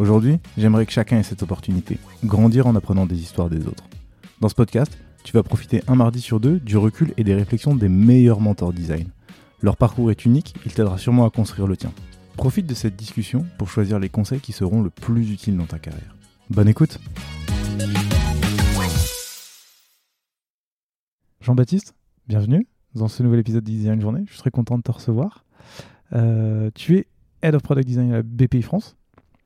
Aujourd'hui, j'aimerais que chacun ait cette opportunité, grandir en apprenant des histoires des autres. Dans ce podcast, tu vas profiter un mardi sur deux du recul et des réflexions des meilleurs mentors design. Leur parcours est unique, il t'aidera sûrement à construire le tien. Profite de cette discussion pour choisir les conseils qui seront le plus utiles dans ta carrière. Bonne écoute Jean-Baptiste, bienvenue dans ce nouvel épisode de Design Journée. Je suis très content de te recevoir. Euh, tu es Head of Product Design à BPI France.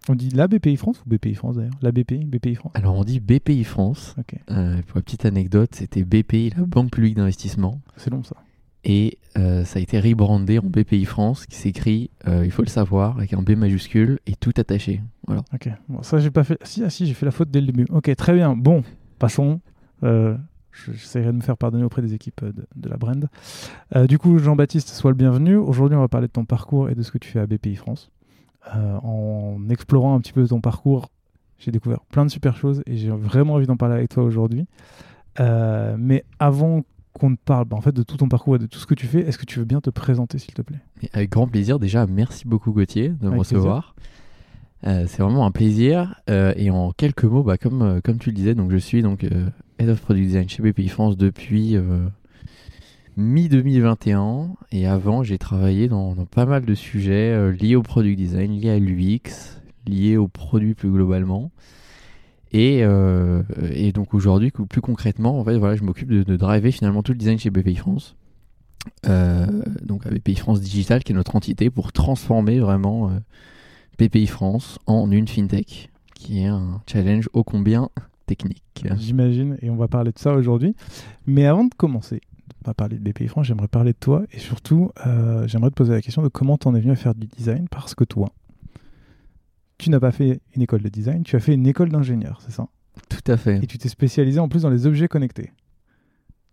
On dit la BPI France ou BPI France d'ailleurs? La BPI, BPI France? Alors on dit BPI France. Euh, pour la petite anecdote, c'était BPI, la Banque publique d'investissement. C'est long ça. Et euh, ça a été rebrandé en BPI France, qui s'écrit, euh, il faut le savoir, avec un B majuscule et tout attaché. Voilà. Ok, bon, ça j'ai pas fait. Si, ah, si, j'ai fait la faute dès le début. Ok, très bien. Bon, passons. J'essaierai de me faire pardonner auprès des équipes de, de la brand. du coup, Jean-Baptiste, sois le bienvenu. Aujourd'hui, on va parler de ton parcours et de ce que tu fais à BPI France. Euh, en explorant un petit peu ton parcours, j'ai découvert plein de super choses et j'ai vraiment envie d'en parler avec toi aujourd'hui. Euh, mais avant qu'on te parle bah, en fait, de tout ton parcours et de tout ce que tu fais, est-ce que tu veux bien te présenter, s'il te plaît? Avec grand plaisir. Déjà, merci beaucoup Gauthier de me recevoir. Euh, c'est vraiment un plaisir. et en quelques mots, bah, comme, comme tu le disais, donc je suis donc Head of Product Design chez BPI France depuis mi-2021. Et avant, j'ai travaillé dans, pas mal de sujets euh, liés au product design, liés à l'UX, liés au produit plus globalement. Et, euh, et donc aujourd'hui, plus concrètement, en fait, voilà, je m'occupe de, driver finalement tout le design chez BPI France. Euh, donc à BPI France Digital, qui est notre entité pour transformer vraiment BPI France en une fintech, qui est un challenge ô combien technique. J'imagine, et on va parler de ça aujourd'hui. Mais avant de commencer, pas parler de BPI France, j'aimerais parler de toi et surtout, euh, j'aimerais te poser la question de comment tu en es venu à faire du design parce que toi, tu n'as pas fait une école de design, tu as fait une école d'ingénieur, c'est ça? Tout à fait. Et tu t'es spécialisé en plus dans les objets connectés.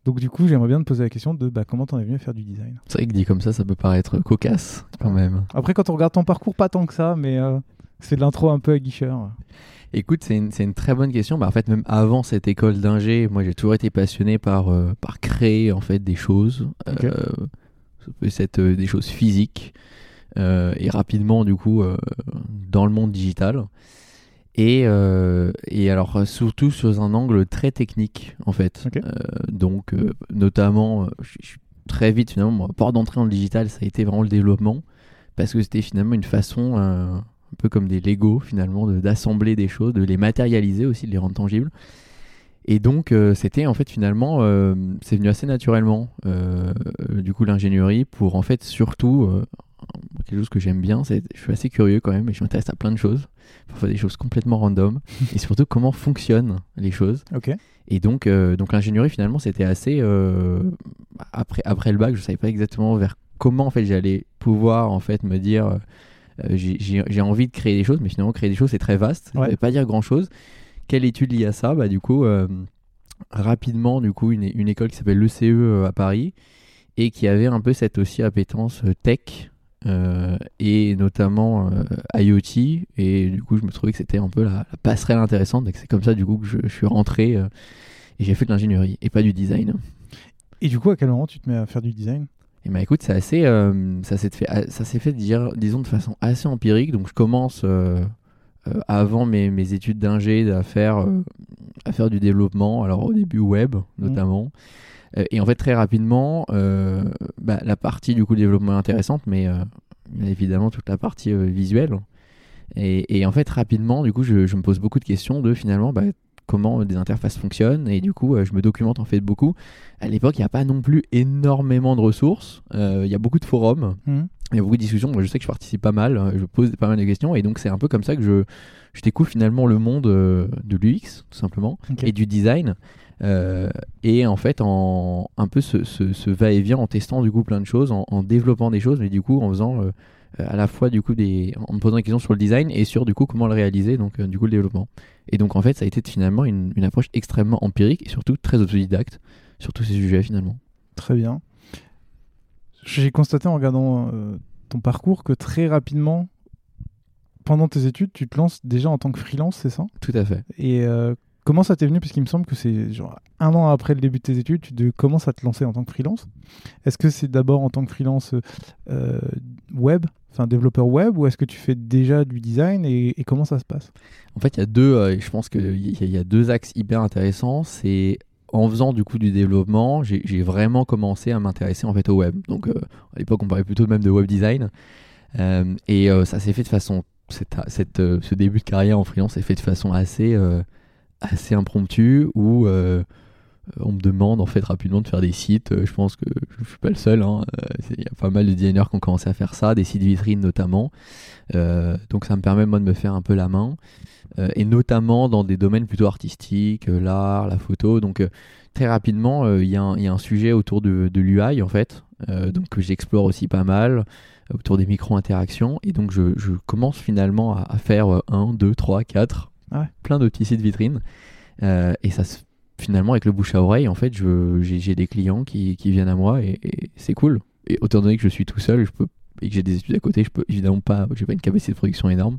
Donc du coup, j'aimerais bien te poser la question de bah, comment en es venu à faire du design? C'est vrai que dit comme ça, ça peut paraître cocasse quand même. Après, quand on regarde ton parcours, pas tant que ça, mais euh, c'est de l'intro un peu aguicheur. Écoute, c'est une, une, très bonne question. Bah, en fait, même avant cette école d'ingé, moi j'ai toujours été passionné par, euh, par créer en fait des choses. Euh, euh, des choses physiques. et rapidement, du coup, dans le monde digital. Et, et, alors, surtout sur un angle très technique, en fait. donc, notamment, je très vite, finalement, mon port d'entrée dans le digital, ça a été vraiment le développement. Parce que c'était finalement une façon un peu comme des Lego finalement, d'assembler des choses, de les matérialiser aussi, de les rendre tangibles. Et donc, euh, c'était en fait finalement, euh, c'est venu assez naturellement, euh, du coup, l'ingénierie pour en fait surtout, quelque chose que j'aime bien, c'est je suis assez curieux quand même et je m'intéresse à plein de choses, parfois des choses complètement random, et surtout comment fonctionnent les choses. Ok. Et donc, donc l'ingénierie finalement, c'était assez, après, après le bac, je savais pas exactement vers comment en fait j'allais pouvoir en fait me dire j'ai envie de créer des choses, mais finalement, créer des choses, c'est très vaste. Ça ne veut pas dire grand-chose. Quelle étude liée à ça? Bah, Du coup, euh, rapidement, du coup, une, une école qui s'appelle l'ECE euh, à Paris et qui avait un peu cette aussi appétence tech et notamment IoT. Et du coup, je me trouvais que c'était un peu la, passerelle intéressante. Et c'est comme ça, du coup, que je, suis rentré et j'ai fait de l'ingénierie et pas du design. Et du coup, à quel moment tu te mets à faire du design? Et bah écoute, c'est assez, euh, ça s'est fait, ça s'est fait dire, disons de façon assez empirique. Donc je commence euh, euh, avant mes, mes études d'ingé à faire, à faire du développement. Alors au début web mmh. notamment. et en fait très rapidement, bah, la partie du coup développement est intéressante, mais évidemment toute la partie visuelle. Et, et, en fait rapidement, du coup, je, je, me pose beaucoup de questions de finalement, bah, comment des interfaces fonctionnent et du coup je me documente en fait beaucoup. À l'époque, il n'y a pas non plus énormément de ressources. Il y a beaucoup de forums. Mmh. Il y a beaucoup de discussions. Moi, je sais que je participe pas mal. Je pose pas mal de questions et donc c'est un peu comme ça que je, je découvre finalement le monde de l'UX tout simplement et du design. Euh, et en fait, en un peu ce, ce- ce va-et-vient en testant du coup plein de choses, en, en développant des choses, mais du coup en faisant euh, à la fois du coup des, en me posant des questions sur le design et sur du coup comment le réaliser, donc euh, du coup le développement. Et donc en fait, ça a été finalement une, une approche extrêmement empirique et surtout très autodidacte sur tous ces sujets finalement. Très bien. J'ai constaté en regardant euh, ton parcours que très rapidement, pendant tes études, tu te lances déjà en tant que freelance, c'est ça? Tout à fait. Et euh, comment ça t'est venu? Parce qu'il me semble que c'est genre un an après le début de tes études, tu commences à te lancer en tant que freelance. Est-ce que c'est d'abord en tant que freelance euh, web, enfin développeur web, ou est-ce que tu fais déjà du design et, comment ça se passe? En fait, il y a deux, euh, je pense qu'il y, a- deux axes hyper intéressants. C'est en faisant du coup du développement, j'ai vraiment commencé à m'intéresser en fait au web. Donc euh, à l'époque, on parlait plutôt même de web design. Euh, et ça s'est fait de façon, cette, ce début de carrière en freelance s'est fait de façon assez, assez impromptue où on me demande en fait rapidement de faire des sites. Euh, Je pense que je suis pas le seul. hein. Euh, Il y a pas mal de designers qui ont commencé à faire ça, des sites vitrines notamment. Euh, donc ça me permet moi de me faire un peu la main. Euh, et notamment dans des domaines plutôt artistiques, euh, l'art, la photo. Donc euh, très rapidement, euh, il y, a un- il y a un sujet autour de, de l'UI en fait, euh, donc que j'explore aussi pas mal euh, autour des micro-interactions. Et donc je, je commence finalement à, à faire euh, un, deux, trois, quatre, Ah ouais. plein de petits sites vitrines. Euh, et ça se finalement avec le bouche à oreille, en fait, j'ai des clients qui, qui viennent à moi et, et c'est cool. Et autant donné que je suis tout seul, je peux et que j'ai des études à côté, je peux évidemment pas, j'ai pas une capacité de production énorme.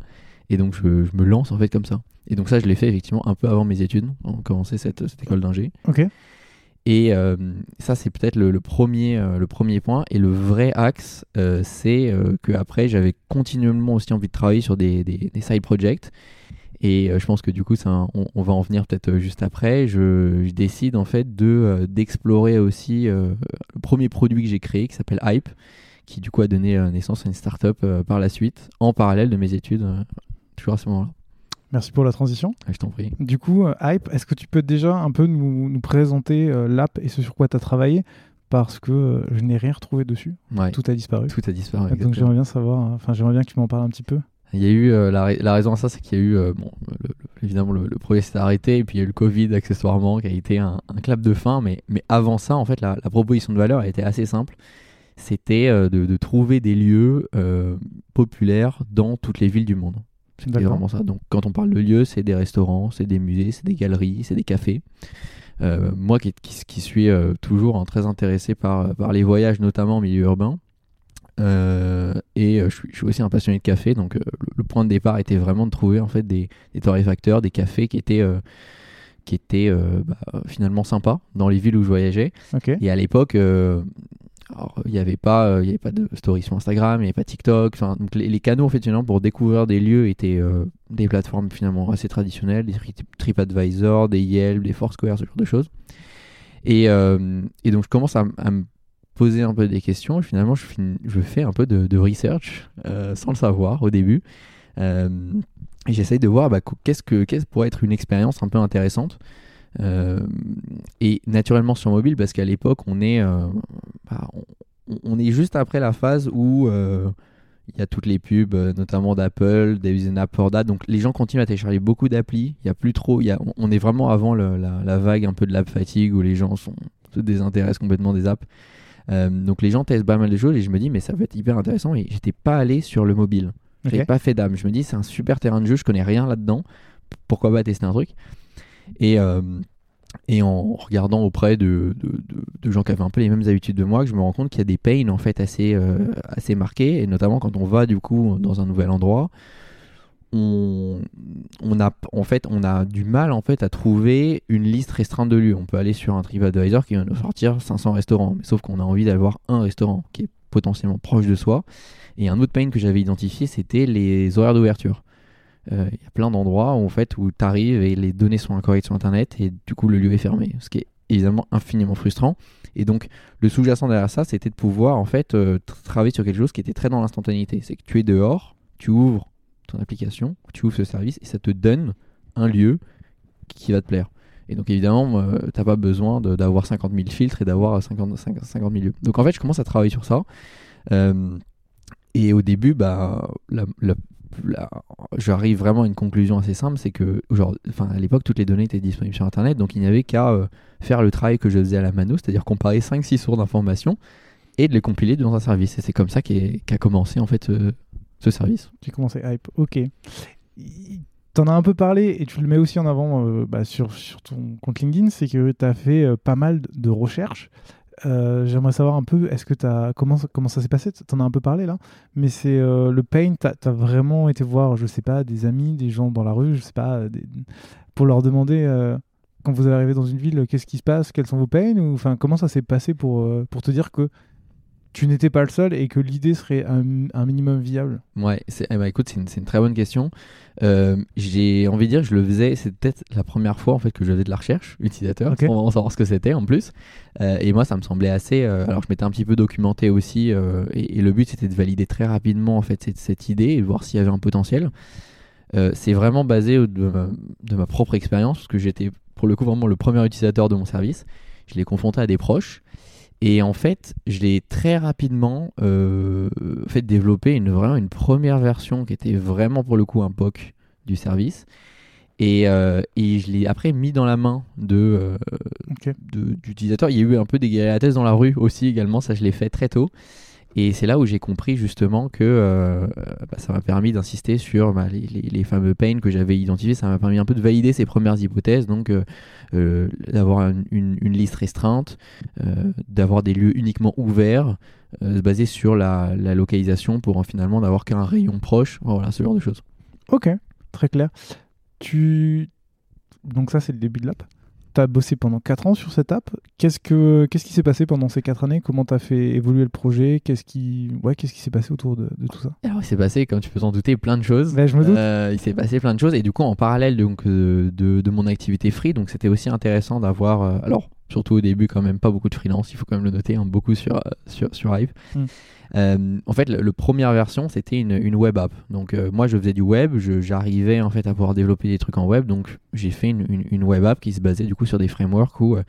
Et donc je, je me lance en fait comme ça. Et donc ça, je l'ai fait effectivement un peu avant mes études, on commençait cette, cette école d'ingé. Ok. Et euh, ça, c'est peut-être le, le premier, euh, le premier point. Et le vrai axe, euh, c'est que après, j'avais continuellement aussi envie de travailler sur des, des, des side projects. Et euh, je pense que du coup, ça, on, on va en venir peut-être euh, juste après. Je, je décide en fait de euh, d'explorer aussi le premier produit que j'ai créé qui s'appelle Hype, qui du coup a donné naissance à une startup par la suite, en parallèle de mes études, toujours à ce moment-là. Merci pour la transition. Ah, je t'en prie. Du coup, Hype, est-ce que tu peux déjà un peu nous, nous présenter l'app et ce sur quoi tu as travaillé? Parce que je n'ai rien retrouvé dessus. Ouais. Tout a disparu. Tout a disparu. Donc j'aimerais bien savoir, enfin j'aimerais bien que tu m'en parles un petit peu. Il y a eu euh, la, ra- la raison à ça, c'est qu'il y a eu euh, bon, le- le- évidemment le, le projet s'est arrêté et puis il y a eu le Covid accessoirement qui a été un, un clap de fin. Mais, mais avant ça, en fait, la, la proposition de valeur a été assez simple. C'était euh, de, de trouver des lieux populaires dans toutes les villes du monde. D'accord. vraiment ça. Donc quand on parle de lieux, c'est des restaurants, c'est des musées, c'est des galeries, c'est des cafés. Moi qui, qui, qui suis toujours hein, très intéressé par, par les voyages, notamment en milieu urbain, euh, et euh, je, suis, je suis aussi un passionné de café, donc euh, le, le point de départ était vraiment de trouver en fait des, des torréfacteurs, des cafés qui étaient, qui étaient bah, finalement sympas dans les villes où je voyageais. Et à l'époque, il n'y avait pas, il avait pas de story sur Instagram, il n'y avait pas TikTok. Enfin, donc les, les canaux en fait finalement pour découvrir des lieux étaient des plateformes finalement assez traditionnelles, des Tri- TripAdvisor, des Yelp, des Foursquare, ce genre de choses. Et, euh, et donc je commence à, à me poser un peu des questions finalement je, fin- je fais un peu de, de research euh, sans le savoir au début. Euh, j'essaye de voir bah, qu- qu'est-ce que qu'est-ce pourrait être une expérience un peu intéressante. Euh, et naturellement sur mobile parce qu'à l'époque on est bah, on, est juste après la phase où il y a toutes les pubs, notamment d'Apple, there is an app for that. Donc les gens continuent à télécharger beaucoup d'applis. Il y a plus trop, y a, on- est vraiment avant la vague un peu de l'app fatigue où les gens sont, se désintéressent complètement des apps. Euh, donc les gens testent pas mal de choses et je me dis mais ça va être hyper intéressant et j'étais pas allé sur le mobile. J'avais pas fait d'âme. Je me dis c'est un super terrain de jeu, je connais rien là-dedans. Pourquoi pas tester un truc? Et euh, et en regardant auprès de, de, de- de gens qui avaient un peu les mêmes habitudes de moi, que je me rends compte qu'il y a des pains en fait assez, euh, assez marqués, et notamment quand on va du coup dans un nouvel endroit, on, on, a, en fait, on a du mal en fait à trouver une liste restreinte de lieux. On peut aller sur un TripAdvisor qui va nous sortir 500 restaurants, mais sauf qu'on a envie d'avoir un restaurant qui est potentiellement proche de soi. Et un autre pain que j'avais identifié, c'était les horaires d'ouverture. Euh, Il y a plein d'endroits où, en fait, où tu arrives et les données sont incorrectes sur Internet et du coup le lieu est fermé, ce qui est évidemment infiniment frustrant. Et donc le sous-jacent derrière ça, c'était de pouvoir en fait euh, tra- travailler sur quelque chose qui était très dans l'instantanéité. C'est que tu es dehors, tu ouvres ton application, tu ouvres ce service et ça te donne un lieu qui va te plaire. Et donc évidemment, euh, t'as pas besoin d'avoir 50 000 filtres et d'avoir 50, 50 50 000 lieux. Donc en fait, je commence à travailler sur ça. Euh, et au début, bah, la- la- j'arrive vraiment à une conclusion assez simple, c'est que enfin, à l'époque, toutes les données étaient disponibles sur Internet, donc il n'y avait qu'à euh, faire le travail que je faisais à la mano, c'est-à-dire comparer 5-6 sources d'informations et de les compiler dans un service. Et c'est comme ça qu'a commencé en fait euh, ce service. J'ai commencé hype. Ok. T'en as un peu parlé et tu le mets aussi en avant euh, bah, sur, ton compte LinkedIn, c'est que tu as fait euh, pas mal de- recherches. Euh, J'aimerais savoir un peu, est-ce que t'as comment, comment ça s'est passé? T'en as un peu parlé là, mais c'est le pain, t'as as vraiment été voir, je sais pas, des amis, des gens dans la rue, je sais pas, pour leur demander quand vous arrivez dans une ville, qu'est-ce qui se passe, quels sont vos pains, ou enfin comment ça s'est passé pour, pour te dire que tu n'étais pas le seul et que l'idée serait un, un minimum viable Ouais, eh ben, écoute, c'est une, très bonne question. Euh, j'ai envie de dire que je le faisais, c'est peut-être la première fois en fait que je faisais de la recherche utilisateur, Ok. sans savoir ce que c'était en plus. Euh, et moi, ça me semblait assez. euh, alors, je m'étais un petit peu documenté aussi, et, et le but c'était de valider très rapidement en fait cette, cette idée et de voir s'il y avait un potentiel. C'est vraiment basé de ma propre expérience, parce que j'étais pour le coup vraiment le premier utilisateur de mon service. Je l'ai confronté à des proches. Et en fait, je l'ai très rapidement euh, fait développer une, vraiment une première version qui était vraiment pour le coup un POC du service. Et, euh, et je l'ai après mis dans la main de, euh, de- d'utilisateurs. Il y a eu un peu des guérillatesses dans la rue aussi également, ça je l'ai fait très tôt. Et c'est là où j'ai compris justement que euh, bah, ça m'a permis d'insister sur bah, les, fameux pains que j'avais identifiés. Ça m'a permis un peu de valider ces premières hypothèses, donc euh, euh, d'avoir une, liste restreinte, euh, d'avoir des lieux uniquement ouverts, euh, baser sur la, localisation pour en finalement d'avoir qu'un rayon proche. Voilà, ce genre de choses. Ok, très clair. Tu... Donc ça, c'est le début de l'app? Tu as bossé pendant 4 ans sur cette app. Qu'est-ce, que... Qu'est-ce qui s'est passé pendant ces 4 années? Comment tu as fait évoluer le projet? Qu'est-ce qui, ouais, Qu'est-ce qui s'est passé autour de, de tout ça? Alors, il s'est passé, comme tu peux t'en douter, plein de choses. Ben, Je me doute. Euh, il s'est passé plein de choses et du coup en parallèle donc euh, de, de mon activité free donc c'était aussi intéressant d'avoir euh, alors surtout au début quand même pas beaucoup de freelance il faut quand même le noter hein, beaucoup sur euh, sur sur Hive Mm. Euh, en fait le, le première version c'était une, une web app donc euh, moi je faisais du web j'arrivais en fait à pouvoir développer des trucs en web donc j'ai fait une, une, une web app qui se basait du coup sur des frameworks où euh,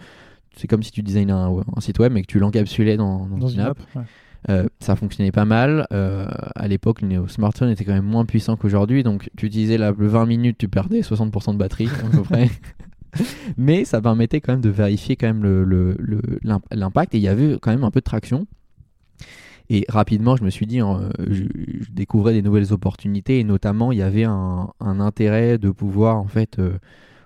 c'est comme si tu designais un, un site web mais que tu l'encapsulais dans, dans dans une app app ouais. euh, ça fonctionnait pas mal. Euh, à l'époque, le smartphone était quand même moins puissant qu'aujourd'hui. Donc, tu utilisais la 20 minutes, tu perdais 60% de batterie à peu près. Mais ça permettait quand même de vérifier quand même le- le- le- l'imp- l'impact et il y avait quand même un peu de traction. Et rapidement, je me suis dit, hein, je, je découvrais des nouvelles opportunités et notamment, il y avait un, un intérêt de pouvoir en fait. euh,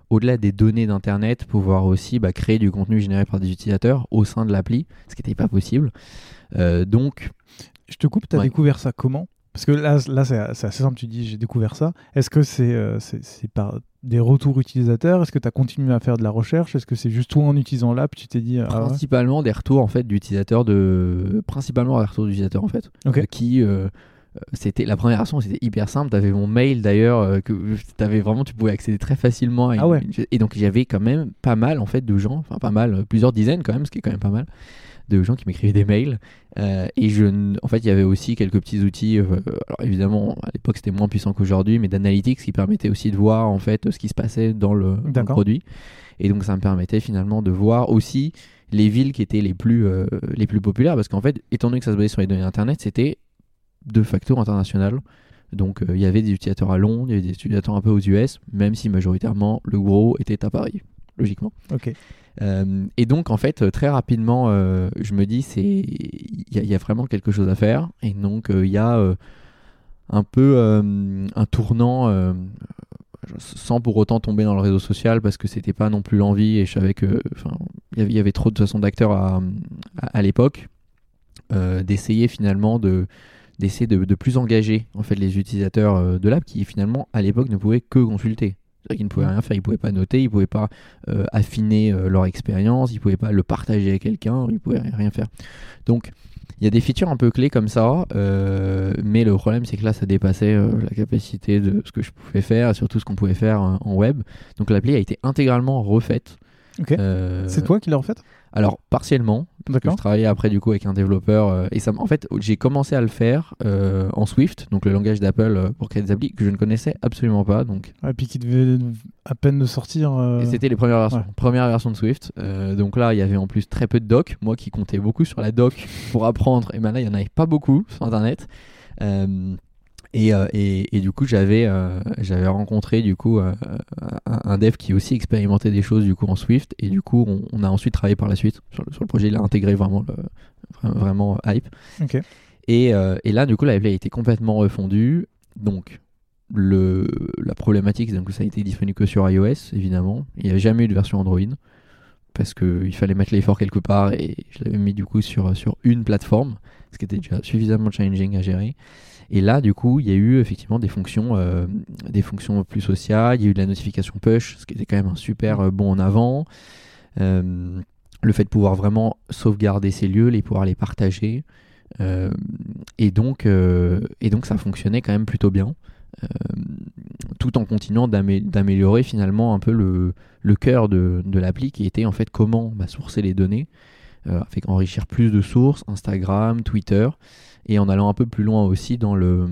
au-delà des données d'Internet, pouvoir aussi bah, créer du contenu généré par des utilisateurs au sein de l'appli, ce qui n'était pas possible. Euh, donc, Je te coupe, tu as Ouais. découvert ça comment? Parce que là, là c'est assez simple, tu dis j'ai découvert ça. Est-ce que c'est euh, c'est c'est par des retours utilisateurs? Est-ce que tu as continué à faire de la recherche? Est-ce que c'est juste toi en utilisant l'app, tu t'es dit ah ouais? Principalement des retours en fait d'utilisateurs de principalement des retours d'utilisateurs en fait. Ok. Euh, qui euh, c'était la première version c'était hyper simple. T'avais mon mail d'ailleurs euh, que t'avais vraiment tu pouvais accéder très facilement à une- Ah ouais. une- et donc j'avais quand même pas mal en fait de gens enfin pas mal plusieurs dizaines quand même ce qui est quand même pas mal de gens qui m'écrivaient des mails. Euh, et je en fait il y avait aussi quelques petits outils euh, alors évidemment à l'époque c'était moins puissant qu'aujourd'hui mais d'analytics qui permettaient aussi de voir en fait ce qui se passait dans le, dans le D'accord. produit. Et donc ça me permettait finalement de voir aussi les villes qui étaient les plus, euh, les plus populaires. Parce qu'en fait étant donné que ça se basait sur les données internet c'était de facto international. Donc il y avait des utilisateurs à Londres il y avait des utilisateurs un peu aux US même si majoritairement le gros était à Paris logiquement. Ok. euh, et donc en fait euh, très rapidement euh, je me dis c'est il y, a- il y a vraiment quelque chose à faire. Et donc il y a un peu un tournant sans pour autant tomber dans le réseau social parce que c'était pas non plus l'envie. Et je savais que il y avait- trop de façon d'acteurs à, à, à l'époque euh, d'essayer finalement de d'essayer de, de plus engager en fait les utilisateurs de l'app qui finalement à l'époque ne pouvaient que consulter C'est-à-dire qu'ils ne pouvaient rien faire, ils pouvaient pas noter, ils pouvaient pas euh, affiner euh, leur expérience, ils pouvaient pas le partager avec quelqu'un, ils pouvaient rien- faire. Donc il y a des features un peu clés comme ça, euh, mais le problème c'est que là ça dépassait la capacité de ce que je pouvais faire, et surtout ce qu'on pouvait faire euh, en web. Donc l'appli a été intégralement refaite. Ok. Euh, C'est toi qui l'as refait Alors, partiellement. Parce que je travaillais après du coup avec un développeur. euh, et ça, en fait, j'ai commencé à le faire euh, en Swift, donc le langage d'Apple euh, pour créer des applis que je ne connaissais absolument pas. Donc, Et puis qui devait à peine de sortir. euh, et c'était les premières versions. ouais. Première version de Swift. Donc là, il y avait en plus très peu de doc. Moi qui comptais beaucoup sur la doc pour apprendre. Et ben là, il y en avait pas beaucoup sur Internet. Et, euh, et, et du coup, j'avais euh, j'avais rencontré du coup euh, un, dev qui aussi expérimentait des choses du coup en Swift. Et du coup, on, on a ensuite travaillé par la suite sur le, sur le projet. Il a intégré vraiment le, vraiment hype. Et, et là, du coup, la a été complètement refondue. Donc, le, la problématique, c'est que ça a été disponible que sur iOS, évidemment. Il n'y avait jamais eu de version Android. Parce qu'il fallait mettre l'effort quelque part. Et je l'avais mis, du coup, sur, sur une plateforme. Ce qui était déjà suffisamment challenging à gérer. Et là, du coup, il y a eu effectivement des fonctions, euh, des fonctions plus sociales. Il y a eu de la notification push, ce qui était quand même un super euh, bon en avant. Euh, le fait de pouvoir vraiment sauvegarder ces lieux, les pouvoir les partager. Et, donc, et donc ça fonctionnait quand même plutôt bien, tout en continuant d'amé- d'améliorer finalement un peu le, cœur de, l'appli qui était en fait comment bah, sourcer les données, enrichir plus de sources, Instagram, Twitter, et en allant un peu plus loin aussi dans, le,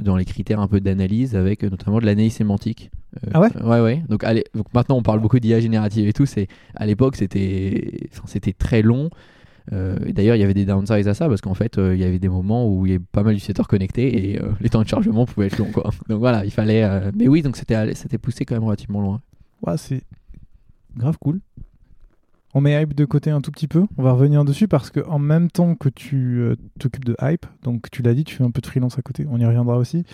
dans les critères un peu d'analyse avec euh, notamment de l'analyse sémantique. Euh, Ah ouais Ouais, ouais. Donc, allez, donc maintenant on parle beaucoup d'IA générative et tout, c'est à l'époque c'était très long. Euh, et D'ailleurs, il y avait des downsides à ça parce qu'en fait, euh, il y avait des moments où il y avait pas mal d'utilisateurs connectés et euh, les temps de chargement pouvaient être longs. Quoi. Donc voilà, il fallait. Mais oui, donc c'était poussé quand même relativement loin. Ouais, c'est grave cool. On met Hype de côté un tout petit peu. On va revenir dessus parce que en même temps que tu euh, t'occupes de Hype, donc tu l'as dit, tu fais un peu de freelance à côté. On y reviendra aussi.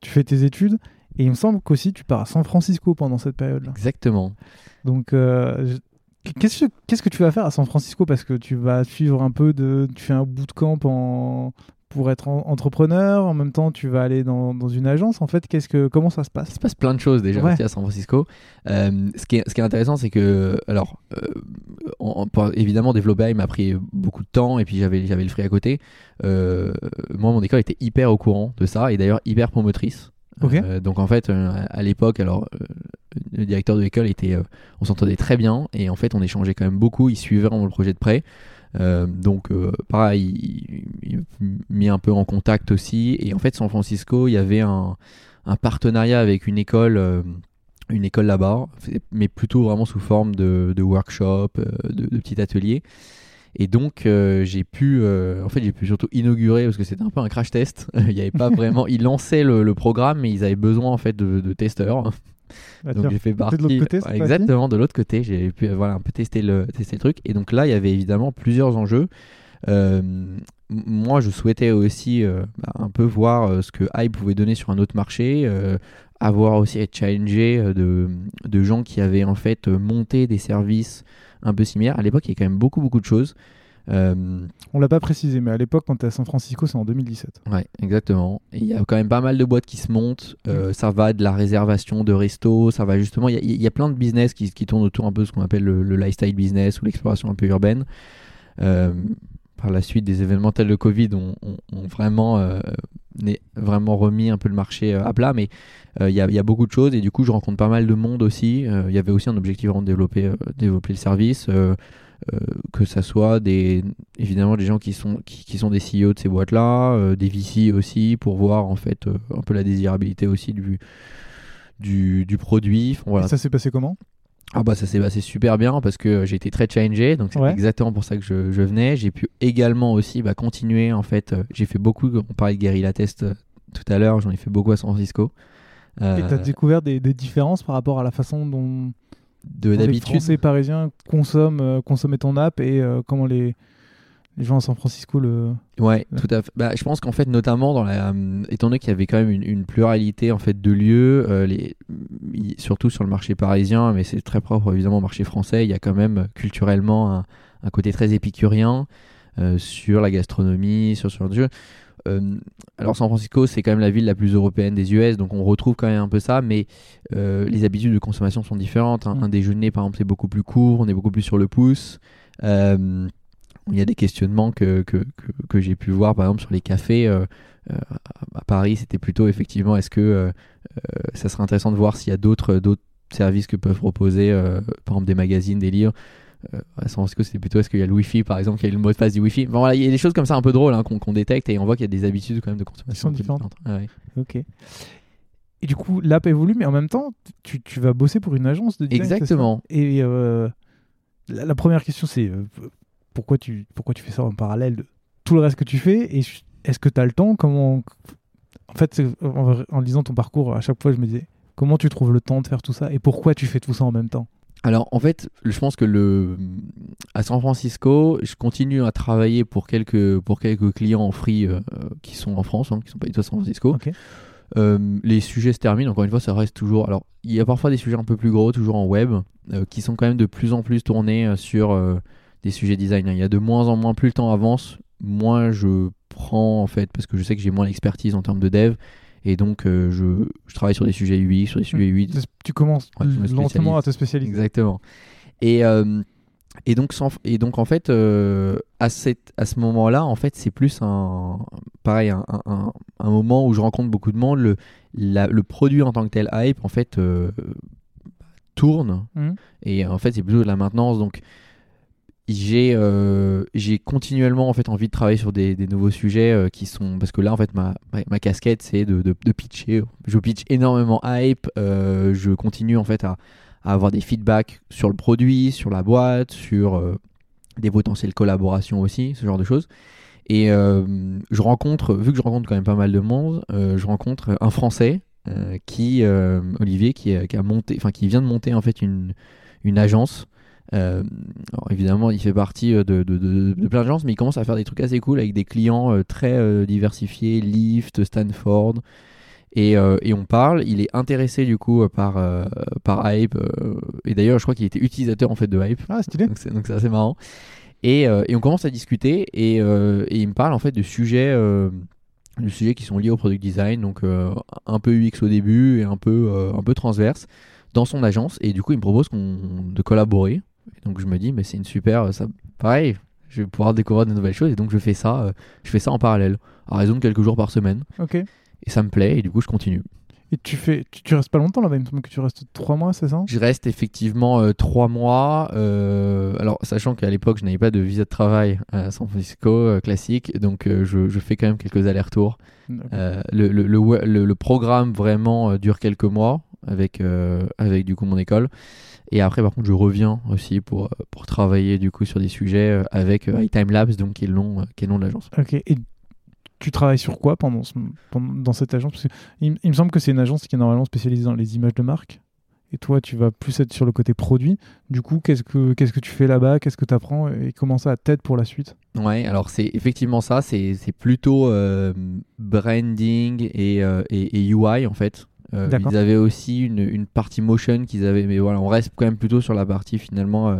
Tu fais tes études et il me semble qu'aussi tu pars à San Francisco pendant cette période-là. Exactement. Donc, euh, qu'est-ce que qu'est-ce que tu vas faire à San Francisco? Parce que tu vas suivre un peu de, tu fais un bootcamp en pour être en- entrepreneur. En même temps, tu vas aller dans, dans une agence. En fait, qu'est-ce que comment ça se Il passe se passe plein de choses déjà Ouais. à San Francisco. Euh, ce, qui est, ce qui est intéressant, c'est que, alors, euh, évidemment, développer il m'a pris beaucoup de temps et puis j'avais j'avais le free à côté. Euh, moi, mon école était hyper au courant de ça et d'ailleurs hyper promotrice. Euh, donc en fait, euh, à l'époque, alors euh, le directeur de l'école était, on s'entendait très bien et en fait, on échangeait quand même beaucoup. Il suivait vraiment le projet de près. Euh, donc euh, pareil, il, il m'a mis un peu en contact aussi. Et en fait, San Francisco, il y avait un, un partenariat avec une école, euh, une école là-bas, mais plutôt vraiment sous forme de, de workshop, de, de petits ateliers. Et donc euh, j'ai pu, euh, en fait j'ai pu surtout inaugurer parce que c'était un peu un crash test. il y avait pas vraiment, ils lançaient le, le programme, mais ils avaient besoin en fait de, de testeurs. Bah, Donc j'ai fait de partie. l'autre côté, Ouais, exactement, de l'autre côté. J'ai pu euh, voilà, un peu tester le, tester le truc. Et donc là, il y avait évidemment plusieurs enjeux. Euh, moi, je souhaitais aussi euh, bah, un peu voir euh, ce que Hype pouvait donner sur un autre marché. avoir aussi être challengé de, de gens qui avaient en fait monté des services un peu similaires. À l'époque, il y a quand même beaucoup, beaucoup de choses. Euh, On l'a pas précisé, mais à l'époque, quand tu es à San Francisco, c'est en 2017. Ouais, exactement. Il y a quand même pas mal de boîtes qui se montent. Euh, ça va de la réservation de resto, ça va justement. Il y a, il y a plein de business qui, qui tournent autour un peu de ce qu'on appelle le, le lifestyle business ou l'exploration un peu urbaine. Euh, par la suite, des événements tels le Covid ont, ont- ont vraiment, euh, vraiment remis un peu le marché à plat. Mais euh, il y, a, il y a beaucoup de choses et du coup, je rencontre pas mal de monde aussi. Euh, Il y avait aussi un objectif vraiment de développer, euh, développer le service. Euh, euh, que ça soit des évidemment des gens qui sont qui, qui sont des CEO de ces boîtes là des VC aussi pour voir en fait euh, un peu la désirabilité aussi du du, du produit. Enfin, voilà. Et ça s'est passé comment? Ah bah ça s'est passé super bien parce que j'ai été très challengé donc c'est Ouais. exactement pour ça que je, je venais. J'ai pu également aussi bah, continuer en fait euh, j'ai fait beaucoup on parlait de guérilla test euh, tout à l'heure j'en ai fait beaucoup à San Francisco. Euh, Et tu as découvert des, des différences par rapport à la façon dont de les d'habitude Français parisiens consomment, euh, consommaient ton app et euh, comment les, les gens à San Francisco le. Ouais, Ouais. tout à fait. Bah, je pense qu'en fait, notamment dans la, euh, étant donné qu'il y avait quand même une, une pluralité en fait de lieux, euh, les, y- surtout sur le marché parisien, mais c'est très propre évidemment au marché français. Il y a quand même culturellement un, un côté très épicurien euh, sur la gastronomie, sur ce genre de jeu. Euh, alors San Francisco, c'est quand même la ville la plus européenne des US, donc on retrouve quand même un peu ça, mais euh, les habitudes de consommation sont différentes. hein. Mm. Un déjeuner, par exemple, c'est beaucoup plus court, on est beaucoup plus sur le pouce. Euh, il y a des questionnements que, que, que, que j'ai pu voir, par exemple, sur les cafés. à Paris, c'était plutôt effectivement, est-ce que ça serait intéressant de voir s'il y a d'autres d'autres services que peuvent proposer, par exemple des magazines, des livres, euh, à San Francisco, c'était plutôt est-ce qu'il y a le Wi-Fi, par exemple, qu'il y a le mot de passe du Wi-Fi? Bon, voilà, il y a des choses comme ça un peu drôles hein, qu'on détecte et on voit qu'il y a des habitudes quand même de consommation sont différentes. Ouais. Ok. Et du coup, l'app évolue, mais en même temps, tu, tu vas bosser pour une agence de design. Exactement. Et euh, la, la première question, c'est euh, pourquoi, tu, pourquoi tu fais ça en parallèle de tout le reste que tu fais? Et est-ce que tu as le temps? Comment En fait, en, en lisant ton parcours, à chaque fois, je me disais comment tu trouves le temps de faire tout ça? Et pourquoi tu fais tout ça en même temps? Alors en fait, je pense que le à San Francisco, je continue à travailler pour quelques pour quelques clients en free euh, qui sont en France, hein, qui sont pas du tout à San Francisco. Euh, les sujets se terminent. Encore une fois, ça reste toujours. Alors, il y a parfois des sujets un peu plus gros, toujours en web, euh, qui sont quand même de plus en plus tournés sur des sujets design. Il y a de moins en moins, plus le temps avance, moins je prends en fait, parce que je sais que j'ai moins l'expertise en termes de dev, et donc euh, je, je travaille sur des sujets UI, sur des sujets UI, Tu commences Ouais, lentement à te spécialiser. Exactement. Et, euh, et, donc, sans- et donc, en fait, euh, à, cette, à ce moment-là, en fait, c'est plus un, pareil, un, un- moment où je rencontre beaucoup de monde. Le, la- le produit en tant que tel, Hype, en fait, tourne. Mhm. Et en fait, c'est plutôt de la maintenance. Donc, j'ai euh, j'ai continuellement en fait envie de travailler sur des, nouveaux sujets euh, qui sont parce que là en fait ma, ma, casquette c'est de, de, pitcher. Je pitch énormément hype euh, je continue en fait à, avoir des feedbacks sur le produit sur la boîte sur des potentielles collaborations aussi ce genre de choses. Et je rencontre vu que je rencontre quand même pas mal de monde je rencontre un français qui Olivier qui, qui a monté enfin qui vient de monter en fait une une agence euh, alors évidemment, il fait partie euh, de, de- de- de plein d'agences, mais il commence à faire des trucs assez cool avec des clients euh, très diversifiés, Lyft, Stanford. Et, euh, et on parle, il est intéressé du coup par, euh, par Hype. euh, et d'ailleurs, je crois qu'il était utilisateur en fait de Hype. Ah, stylé. Donc c'est assez marrant. Et, et on commence à discuter et, et il me parle en fait de sujets, de sujets qui sont liés au product design, donc un peu UX au début et un peu, un peu transverse dans son agence. Et du coup, il me propose de collaborer. Et donc je me dis, mais c'est une super, ça, pareil, je vais pouvoir découvrir de nouvelles choses et donc je fais ça, euh, je fais ça en parallèle, à raison de quelques jours par semaine. Ok. Et ça me plaît et du coup je continue. Et tu fais, tu, tu restes pas longtemps là-bas, il me semble que tu restes trois mois, c'est ça? Je reste effectivement euh, trois mois. euh, alors, sachant qu'à l'époque, je n'avais pas de visa de travail à San Francisco euh, classique, donc euh, je, je fais quand même quelques allers-retours. Euh, le, le, programme vraiment euh, dure quelques mois avec, euh, avec du coup mon école. Et après, par contre, je reviens aussi pour, euh, pour travailler du coup sur des sujets euh, avec euh, iTime Labs, donc qui est le nom, qui est le nom de l'agence. Ok. Et tu travailles sur quoi pendant, ce- pendant- dans cette agence? Parce que il, il me semble que c'est une agence qui est normalement spécialisée dans les images de marque. Et toi, tu vas plus être sur le côté produit. Du coup, qu'est-ce que qu'est-ce que tu fais là-bas? Qu'est-ce que tu apprends Et comment ça t'aide pour la suite? Ouais, alors c'est effectivement ça, c'est c'est plutôt euh, branding et, euh, et, et UI en fait. Euh, ils avaient aussi une, une partie motion qu'ils avaient, mais voilà, on reste quand même plutôt sur la partie finalement euh,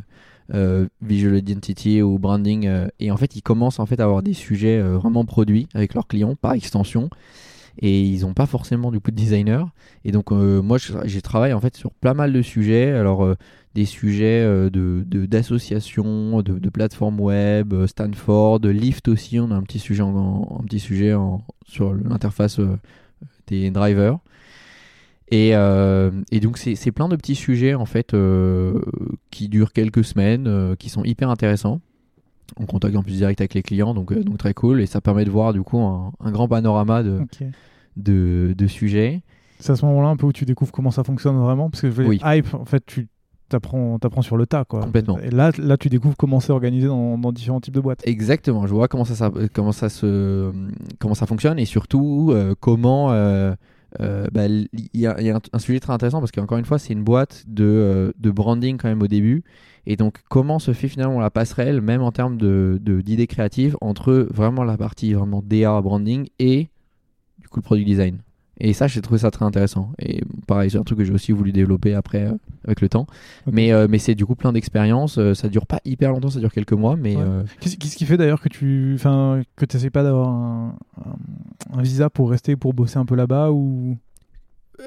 euh, visual identity ou branding. et en fait, ils commencent en fait à avoir des sujets vraiment produits avec leurs clients par extension. Et ils n'ont pas forcément du coup de designer. Et donc moi, j'ai travaillé en fait sur pas mal de sujets. Alors des sujets de de- d'associations, de, de, plateformes web, Stanford, Lyft aussi. On a un petit sujet, en- un petit sujet en- sur l'interface euh, des drivers. Et, euh, et donc c'est plein de petits sujets en fait euh, qui durent quelques semaines, euh, qui sont hyper intéressants. On contacte en plus direct avec les clients, donc, donc très cool. Et ça permet de voir du coup un, un grand panorama de, de, de sujets. C'est à ce moment-là un peu où tu découvres comment ça fonctionne vraiment? Parce que je veux Oui. hype, en fait, tu t'apprends apprends sur le tas. Quoi. Complètement. Et là, là, tu découvres comment c'est organisé dans, dans différents types de boîtes. Exactement, je vois comment ça, ça- comment ça, se, comment ça fonctionne et surtout comment. Euh, bah, Il y a, un, sujet très intéressant parce qu'encore une fois, c'est une boîte de, euh, de branding quand même au début. Et donc, comment se fait finalement la passerelle, même en termes de- de- d'idées créatives, entre vraiment la partie vraiment DA branding et du coup le product design? Et ça, j'ai trouvé ça très intéressant. Et pareil, c'est un truc que j'ai aussi voulu développer après euh, avec le temps. Mais, euh, mais c'est du coup plein d'expériences. Euh, ça dure pas hyper longtemps, ça dure quelques mois, mais Ouais. euh, Qu'est-ce qui fait d'ailleurs que tu enfin, que n'essayes pas d'avoir un, visa pour rester, pour bosser un peu là-bas ou...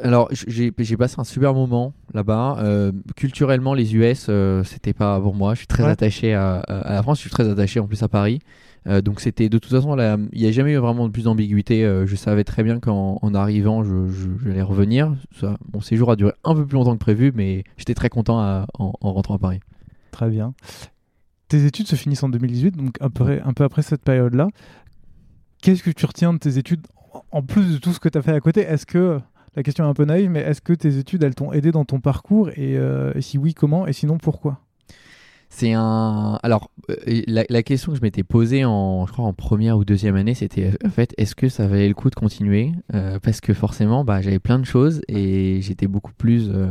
Alors, j'ai passé un super moment là-bas. Euh, culturellement, les US, euh, c'était pas pour moi. Je suis très Ouais. attaché à la France. Je suis très attaché en plus à Paris. Euh, donc, c'était de toute façon, il n'y a jamais eu vraiment plus d'ambiguïté. Euh, je savais très bien qu'en en arrivant, je, je- revenir. Ça, mon séjour a duré un peu plus longtemps que prévu, mais j'étais très content en, en rentrant à Paris. Très bien. Tes études se finissent en 2018, donc un peu, après cette période-là. Qu'est-ce que tu retiens de tes études en plus de tout ce que tu as fait à côté? Est-ce que, la question est un peu naïve, mais est-ce que tes études, elles t'ont aidé dans ton parcours? Et, euh, et si oui, comment? Et sinon, pourquoi? C'est un. Alors, euh, la, question que je m'étais posée en, je crois, en première ou deuxième année, c'était en fait, est-ce que ça valait le coup de continuer? Euh, Parce que forcément, bah, j'avais plein de choses et j'étais beaucoup plus euh,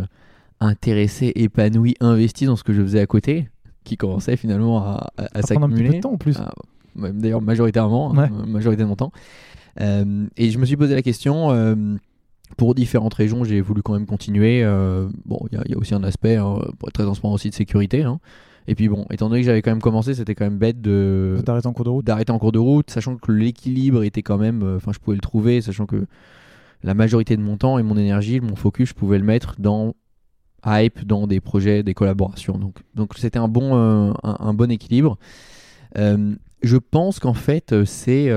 intéressé, épanoui, investi dans ce que je faisais à côté, qui commençait finalement à, à, s'accumuler. un petit peu de temps en plus. Ah, d'ailleurs, majoritairement, hein, majorité de mon temps. et je me suis posé la question pour différentes régions, j'ai voulu quand même continuer. bon, il y, a aussi un aspect, hein, pour être très transparent aussi, de sécurité. Hein. Et puis bon, étant donné que j'avais quand même commencé, c'était quand même bête de d'arrêter en cours de route. D'arrêter en cours de route, sachant que l'équilibre était quand même, euh, enfin je pouvais le trouver, sachant que la majorité de mon temps et mon énergie, mon focus, je pouvais le mettre dans hype, dans des projets, des collaborations. Donc donc c'était un bon euh, un, bon équilibre. Euh, je pense qu'en fait c'est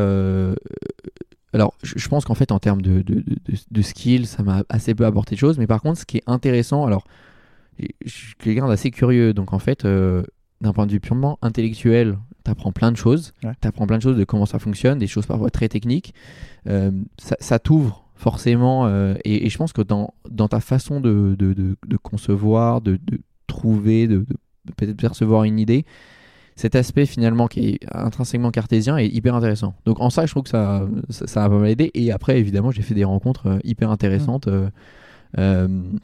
alors, je pense qu'en fait, en termes de, de, de, de skills, ça m'a assez peu apporté de choses. Mais par contre, ce qui est intéressant, alors, je quelqu'un d'assez curieux. Donc en fait, euh, d'un point de vue purement intellectuel, tu apprends plein de choses. Tu apprends plein de choses de comment ça fonctionne, des choses parfois très techniques. Euh, ça, t'ouvre forcément. Euh, et, je pense que dans, dans ta façon de, de, de, concevoir, de, trouver, de, peut-être percevoir une idée, cet aspect finalement qui est intrinsèquement cartésien est hyper intéressant. Donc en ça, je trouve que ça, ça, a pas mal aidé. Et après, évidemment, j'ai fait des rencontres hyper intéressantes. Mmh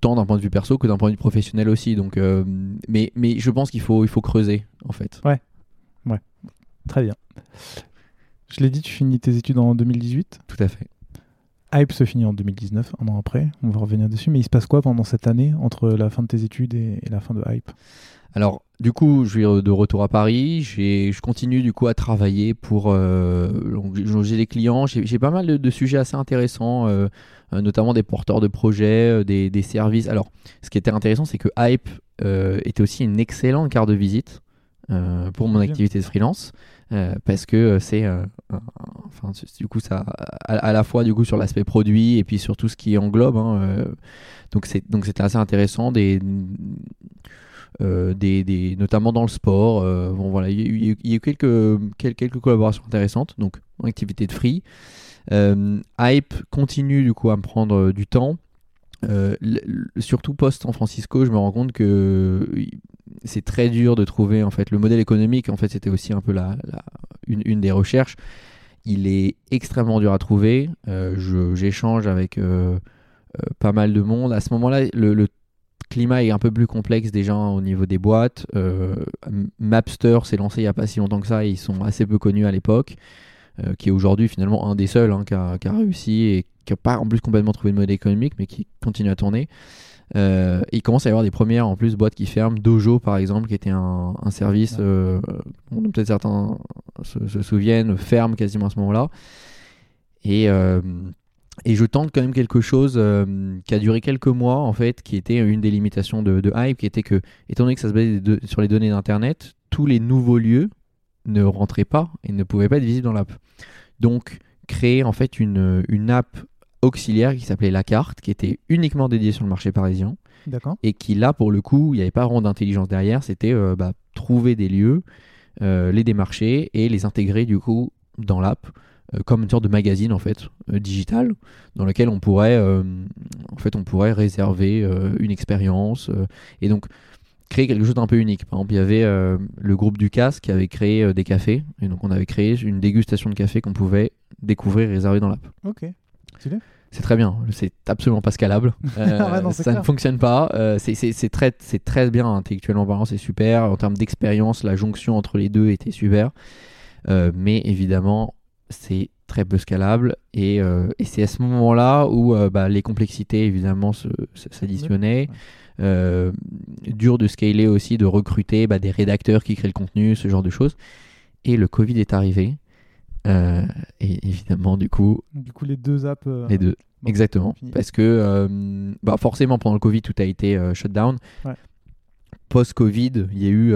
tant d'un point de vue perso que d'un point de vue professionnel aussi. Donc, euh, mais, mais je pense qu'il faut, il faut creuser, en fait. Ouais, ouais, très bien. Je l'ai dit, tu finis tes études en 2018 Tout à fait. Hype se finit en 2019, un an après. On va revenir dessus. Mais il se passe quoi pendant cette année entre la fin de tes études et, la fin de Hype? Alors, du coup, je suis de retour à Paris. Je continue du coup à travailler pour euh, j'ai des clients. J'ai pas mal de, sujets assez intéressants. Euh, euh, notamment des porteurs de projets, des, des, services. Alors, ce qui était intéressant, c'est que Hype euh, était aussi une excellente carte de visite pour mon activité de freelance. parce que c'est enfin du coup ça à, la fois du coup sur l'aspect produit et puis sur tout ce qui englobe hein, donc c'est donc c'était assez intéressant des des, des, notamment dans le sport. bon voilà, il y, a eu quelques, quelques, collaborations intéressantes. Donc activité de free. Euh, Hype continue du coup à me prendre euh, du temps. Euh, surtout post-San Francisco, je me rends compte que c'est très dur de trouver en fait le modèle économique. En fait, c'était aussi un peu la, une, des recherches. Il est extrêmement dur à trouver. J'échange avec pas mal de monde. À ce moment-là, le, climat est un peu plus complexe déjà au niveau des boîtes. Mapster s'est lancé il n'y a pas si longtemps que ça. Et ils sont assez peu connus à l'époque. Euh, qui est aujourd'hui finalement un des seuls hein, qui, a, réussi et qui n'a pas en plus complètement trouvé de modèle économique, mais qui continue à tourner. Euh, il commence à y avoir des premières en plus boîtes qui ferment. Dojo par exemple, qui était un, service, euh, peut-être certains se, souviennent, ferme quasiment à ce moment-là. Et, et je tente quand même quelque chose qui a duré quelques mois en fait, qui était une des limitations de, de Hype, qui était que, étant donné que ça se basait sur les données d'Internet, tous les nouveaux lieux ne rentrait pas et ne pouvait pas être visible dans l'app. Donc, créer en fait une, une app auxiliaire qui s'appelait La Carte, qui était uniquement dédiée sur le marché parisien. Et qui, là, pour le coup, il n'y avait pas vraiment d'intelligence derrière. C'était euh, bah, trouver des lieux, euh, les démarcher et les intégrer, du coup, dans l'app, euh, comme une sorte de magazine, en fait, digital, dans lequel on pourrait, en fait, on pourrait réserver une expérience. et donc, créer quelque chose d'un peu unique. Par exemple, il y avait euh, le groupe du casque qui avait créé euh, des cafés. Et donc, on avait créé une dégustation de café qu'on pouvait découvrir et réserver dans l'app. Ok. C'est très bien. C'est absolument pas scalable. Euh, ça ne fonctionne pas. c'est très, très bien intellectuellement parlant. C'est super. En termes d'expérience, la jonction entre les deux était super. mais évidemment, c'est très peu scalable. Et, et c'est à ce moment-là où bah, les complexités, évidemment, s'additionnaient. Euh, dur de scaler aussi, de recruter bah, des rédacteurs qui créent le contenu, ce genre de choses. Et le Covid est arrivé. Euh, et évidemment, du coup. Du coup, les deux apps. Euh, les deux. Exactement. Parce que bah, forcément, pendant le Covid, tout a été shut down. Post-Covid, il y a eu.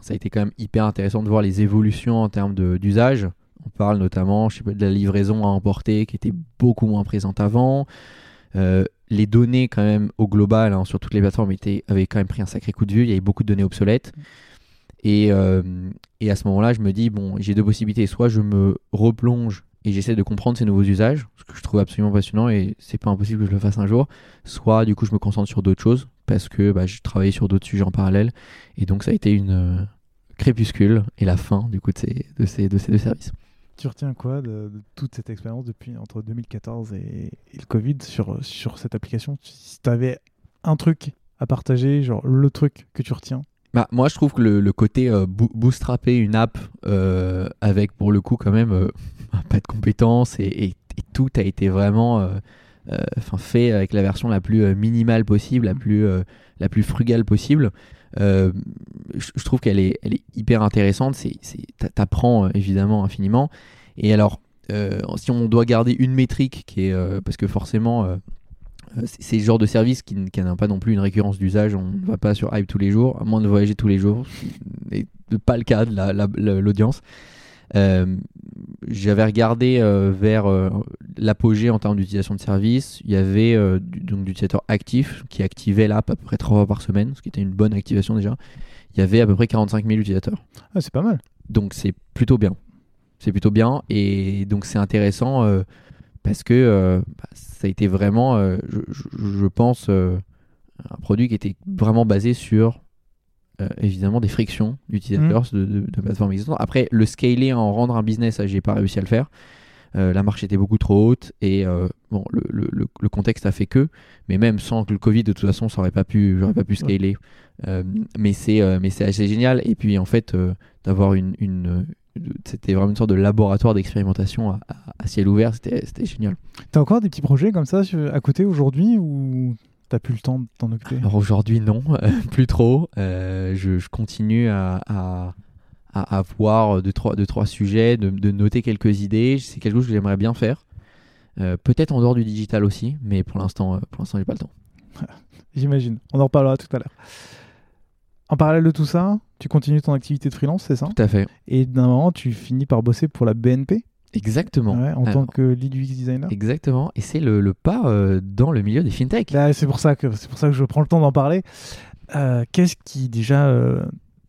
ça a été quand même hyper intéressant de voir les évolutions en termes d'usage. On parle notamment de la livraison à emporter qui était beaucoup moins présente avant. les données quand même au global hein, sur toutes les plateformes étaient, avaient quand même pris un sacré coup de vieux. Il y avait beaucoup de données obsolètes. Et, euh, et à ce moment-là, je me dis, bon, j'ai deux possibilités. Soit je me replonge et j'essaie de comprendre ces nouveaux usages, ce que je trouve absolument passionnant et c'est pas impossible que je le fasse un jour. Soit du coup, je me concentre sur d'autres choses parce que bah, je travaillais sur d'autres sujets en parallèle. Et donc, ça a été une euh, crépuscule et la fin du coup de ces, de ces, de ces deux services. Tu retiens quoi de, de toute cette expérience depuis entre 2014 et, et, le Covid sur, sur cette application? Si tu avais un truc à partager, genre le truc que tu retiens? Bah, moi, je trouve que le, le côté euh, boo- bootstrapper une app euh, avec, pour le coup, quand même, euh, pas de compétences et, et- et tout a été vraiment euh, fait avec la version la plus minimale possible, la plus, euh, la plus frugale possible. Euh, je, trouve qu'elle est, hyper intéressante. C'est, c'est, t'a- t'apprends euh, évidemment infiniment. Et alors, euh, si on doit garder une métrique qui est, parce que forcément, c'est le genre de service qui, n'a pas non plus une récurrence d'usage. On ne va pas sur Hype tous les jours, à moins de voyager tous les jours. N'est pas le cas de la- la- la- l'audience. J'avais regardé euh, vers euh, l'apogée en termes d'utilisation de service. Il y avait euh, du- donc d'utilisateurs actifs qui activaient l'app à peu près trois fois par semaine, ce qui était une bonne activation déjà. Il y avait à peu près 45 000 utilisateurs. Ah, c'est pas mal. Donc c'est plutôt bien. C'est plutôt bien et donc c'est intéressant parce que bah, ça a été vraiment, je, je- je pense, un produit qui était vraiment basé sur euh, évidemment des frictions d'utilisateurs de, de, de plateformes existantes. Après, le scaler, en rendre un business, ça, j'ai pas réussi à le faire. Euh, la marche était beaucoup trop haute et euh, bon, le, le- contexte a fait que, mais même sans que le Covid, de toute façon, ça aurait pas pu, j'aurais pas pu scaler. Mais c'est, mais c'est assez génial. Et puis en fait, d'avoir une, une, c'était vraiment une sorte de laboratoire d'expérimentation à, à- à ciel ouvert, c'était, c'était génial. T'as encore des petits projets comme ça à côté aujourd'hui ou t'as plus le temps de t'en occuper? Alors aujourd'hui, non, euh, plus trop. Euh, je, je continue à, à, à avoir deux trois, deux, trois sujets, de, de noter quelques idées. C'est quelque chose que j'aimerais bien faire. Euh, peut-être en dehors du digital aussi, mais pour l'instant, pour l'instant, j'ai pas le temps. J'imagine. On en reparlera tout à l'heure. En parallèle de tout ça, tu continues ton activité de freelance, c'est ça? Tout à fait. Et d'un moment, tu finis par bosser pour la BNP Exactement. ouais, en tant que lead UX designer. Exactement. Et c'est le, le pas euh, dans le milieu des fintech. Là, c'est pour ça que c'est pour ça que je prends le temps d'en parler. Euh, Qu'est-ce qui déjà euh,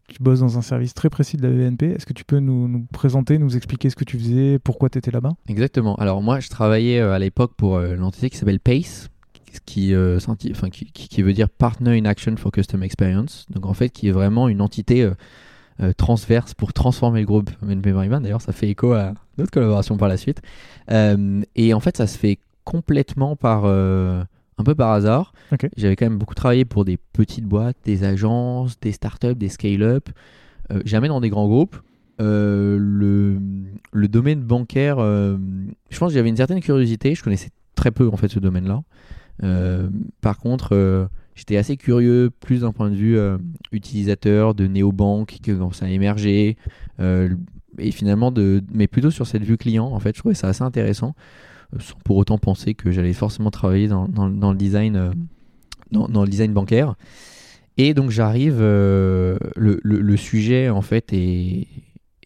tu bosses dans un service très précis de la BNP. Est-ce que tu peux nous, nous présenter, nous expliquer ce que tu faisais, pourquoi tu étais là-bas? Exactement. Alors moi, je travaillais à l'époque pour l'entité qui s'appelle PACE, qui, euh, veut dire Partner in Action for Custom Experience. Donc en fait, qui est vraiment une entité euh, euh, transverse pour transformer le groupe BNP Paribas. D'ailleurs, ça fait écho à d'autres collaborations par la suite. Euh, et en fait, ça se fait complètement par euh, un peu par hasard. J'avais quand même beaucoup travaillé pour des petites boîtes, des agences, des startups, des scale-up, jamais dans des grands groupes. Le, le domaine bancaire, je pense que j'avais une certaine curiosité. Je connaissais très peu en fait ce domaine-là. Par contre, j'étais assez curieux, plus d'un point de vue euh, utilisateur de néobanques qui commençaient à émerger, euh, et finalement de, mais plutôt sur cette vue client. En fait, je trouvais ça assez intéressant, euh, sans pour autant penser que j'allais forcément travailler dans, dans- le design, dans, le design bancaire. Et donc j'arrive, le- le sujet en fait est,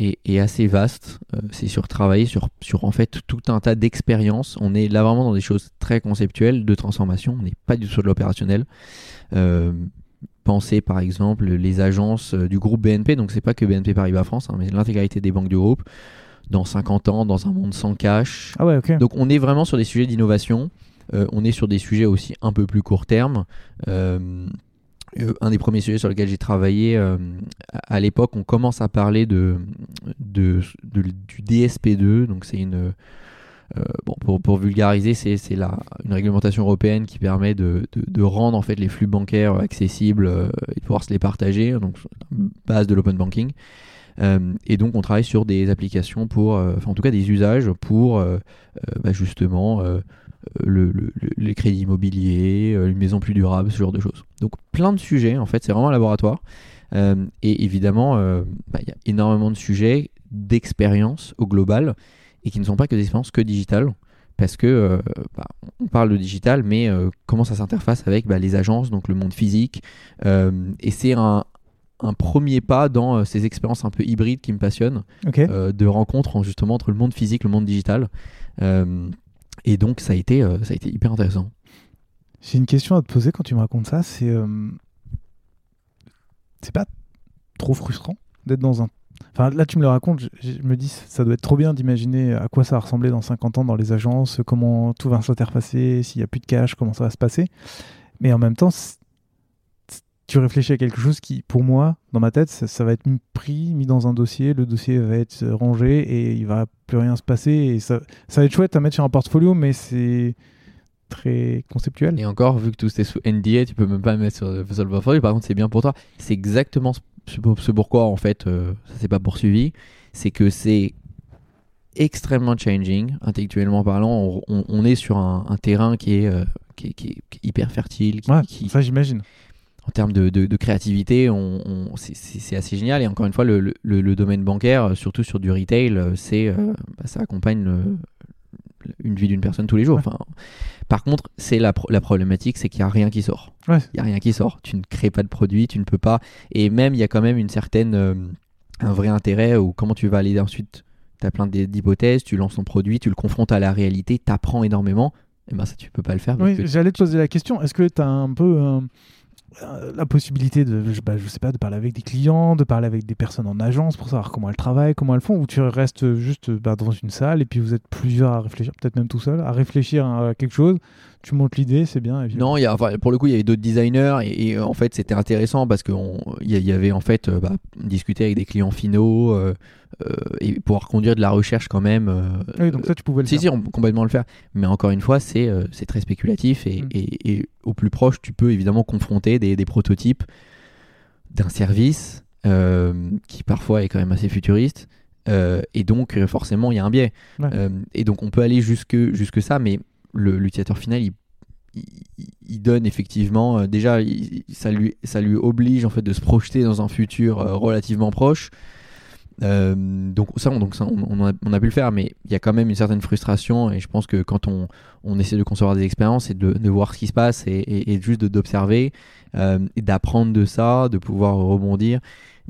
est, est assez vaste. Euh, c'est sur travailler sur, sur en fait tout un tas d'expériences. On est là vraiment dans des choses très conceptuelles de transformation. On n'est pas du tout sur de l'opérationnel. Euh, pensez par exemple les agences euh, du groupe BNP. Donc c'est pas que BNP Paribas France, hein, mais l'intégralité des banques du groupe. Dans 50 ans, dans un monde sans cash, Ah ouais, ok. donc on est vraiment sur des sujets d'innovation. Euh, on est sur des sujets aussi un peu plus court terme. Euh, un des premiers sujets sur lesquels j'ai travaillé euh, à, l'époque, on commence à parler de, de, du DSP2. Donc c'est une euh, bon pour, vulgariser, c'est une réglementation européenne qui permet de, de, de rendre en fait les flux bancaires accessibles euh, et de pouvoir se les partager. Donc base de l'open banking. Euh, et donc on travaille sur des applications pour, euh, enfin en tout cas des usages pour euh, euh, bah, justement euh, le, le- le- les crédits immobiliers, euh, une maison plus durable, ce genre de choses. Donc plein de sujets, en fait, c'est vraiment un laboratoire. Euh, et évidemment, euh, bah, il y a énormément de sujets d'expérience au global et qui ne sont pas que des expériences que digitales. Parce que euh, bah, on parle de digital, mais comment ça s'interface avec bah, les agences, donc le monde physique. Et c'est un, un premier pas dans euh, ces expériences un peu hybrides qui me passionnent euh, de rencontres en- justement entre le monde physique et le monde digital. Euh, et donc ça a été, euh, ça a été hyper intéressant. J'ai une question à te poser quand tu me racontes ça. C'est euh, c'est pas trop frustrant d'être dans un. Enfin, là, tu me le racontes, je, me dis, ça doit être trop bien d'imaginer à quoi ça va ressembler dans 50 ans dans les agences, comment tout va s'interfacer, s'il n'y a plus de cash, comment ça va se passer. Mais en même temps, tu réfléchis à quelque chose qui, pour moi, dans ma tête, ça, ça va être pris, mis dans un dossier, le dossier va être euh, rangé et il va plus rien se passer. Et ça, ça va être chouette à mettre sur un portfolio, mais c'est très conceptuel. Et encore, vu que tout est sous NDA, tu peux même pas mettre sur, sur le portfolio. Par contre, c'est bien pour toi. C'est exactement ce, ce pourquoi, en fait, euh, ça s'est pas poursuivi. C'est que c'est extrêmement changing, intellectuellement parlant. On, on- on est sur un, un terrain qui est, euh, qui est, qui est- qui est hyper fertile, qui, Ouais, qui- ça j'imagine. En termes de, de- de créativité, on, on- c'est- assez génial. Et encore une fois, le, le- le domaine bancaire, euh, surtout sur du retail, euh, c'est euh, bah, ça accompagne le- une vie d'une personne tous les jours. Ouais. Enfin, par contre, c'est la, pro- la problématique, c'est qu'il n'y a rien qui sort. Ouais. Il n'y a rien qui sort. Tu ne crées pas de produit, tu ne peux pas. Et même, il y a quand même une certaine, euh, un vrai intérêt ou comment tu vas aller ensuite. Tu as plein d'hy- d'hypothèses, tu lances ton produit, tu le confrontes à la réalité, tu apprends énormément. Et ben ça, tu peux pas le faire. Oui, que- j'allais te poser la question. Est-ce que tu as un peu euh, la possibilité de, je, bah, je sais pas, de parler avec des clients, de parler avec des personnes en agence pour savoir comment elles travaillent, comment elles font, ou tu restes juste bah, dans une salle et puis vous êtes plusieurs à réfléchir, peut-être même tout seul, à réfléchir à quelque chose. Tu montes l'idée, c'est bien. Non, y a, enfin, pour le coup, il y avait d'autres designers et, et, en fait, c'était intéressant parce qu'il y, avait en fait euh, bah, discuter avec des clients finaux euh, euh, et pouvoir conduire de la recherche quand même. euh, Oui, donc ça, tu pouvais le si, faire. si, on peut complètement le faire. Mais encore une fois, c'est c'est très spéculatif et, Mm. et- et au plus proche, tu peux évidemment confronter des, des prototypes d'un service qui parfois est quand même assez futuriste. Et donc, forcément, il y a un biais. Ouais. Et donc, on peut aller jusque, jusque ça, mais l'utilisateur final, il, il- il donne effectivement. euh, déjà, il- ça, lui, ça lui oblige en fait de se projeter dans un futur euh, relativement proche. Euh, donc ça, on, donc ça, on, on a, on a pu le faire, mais il y a quand même une certaine frustration et je pense que quand on, on essaie de concevoir des expériences, c'est de, de voir ce qui se passe et, et- et juste d'observer et d'apprendre de ça, de pouvoir rebondir.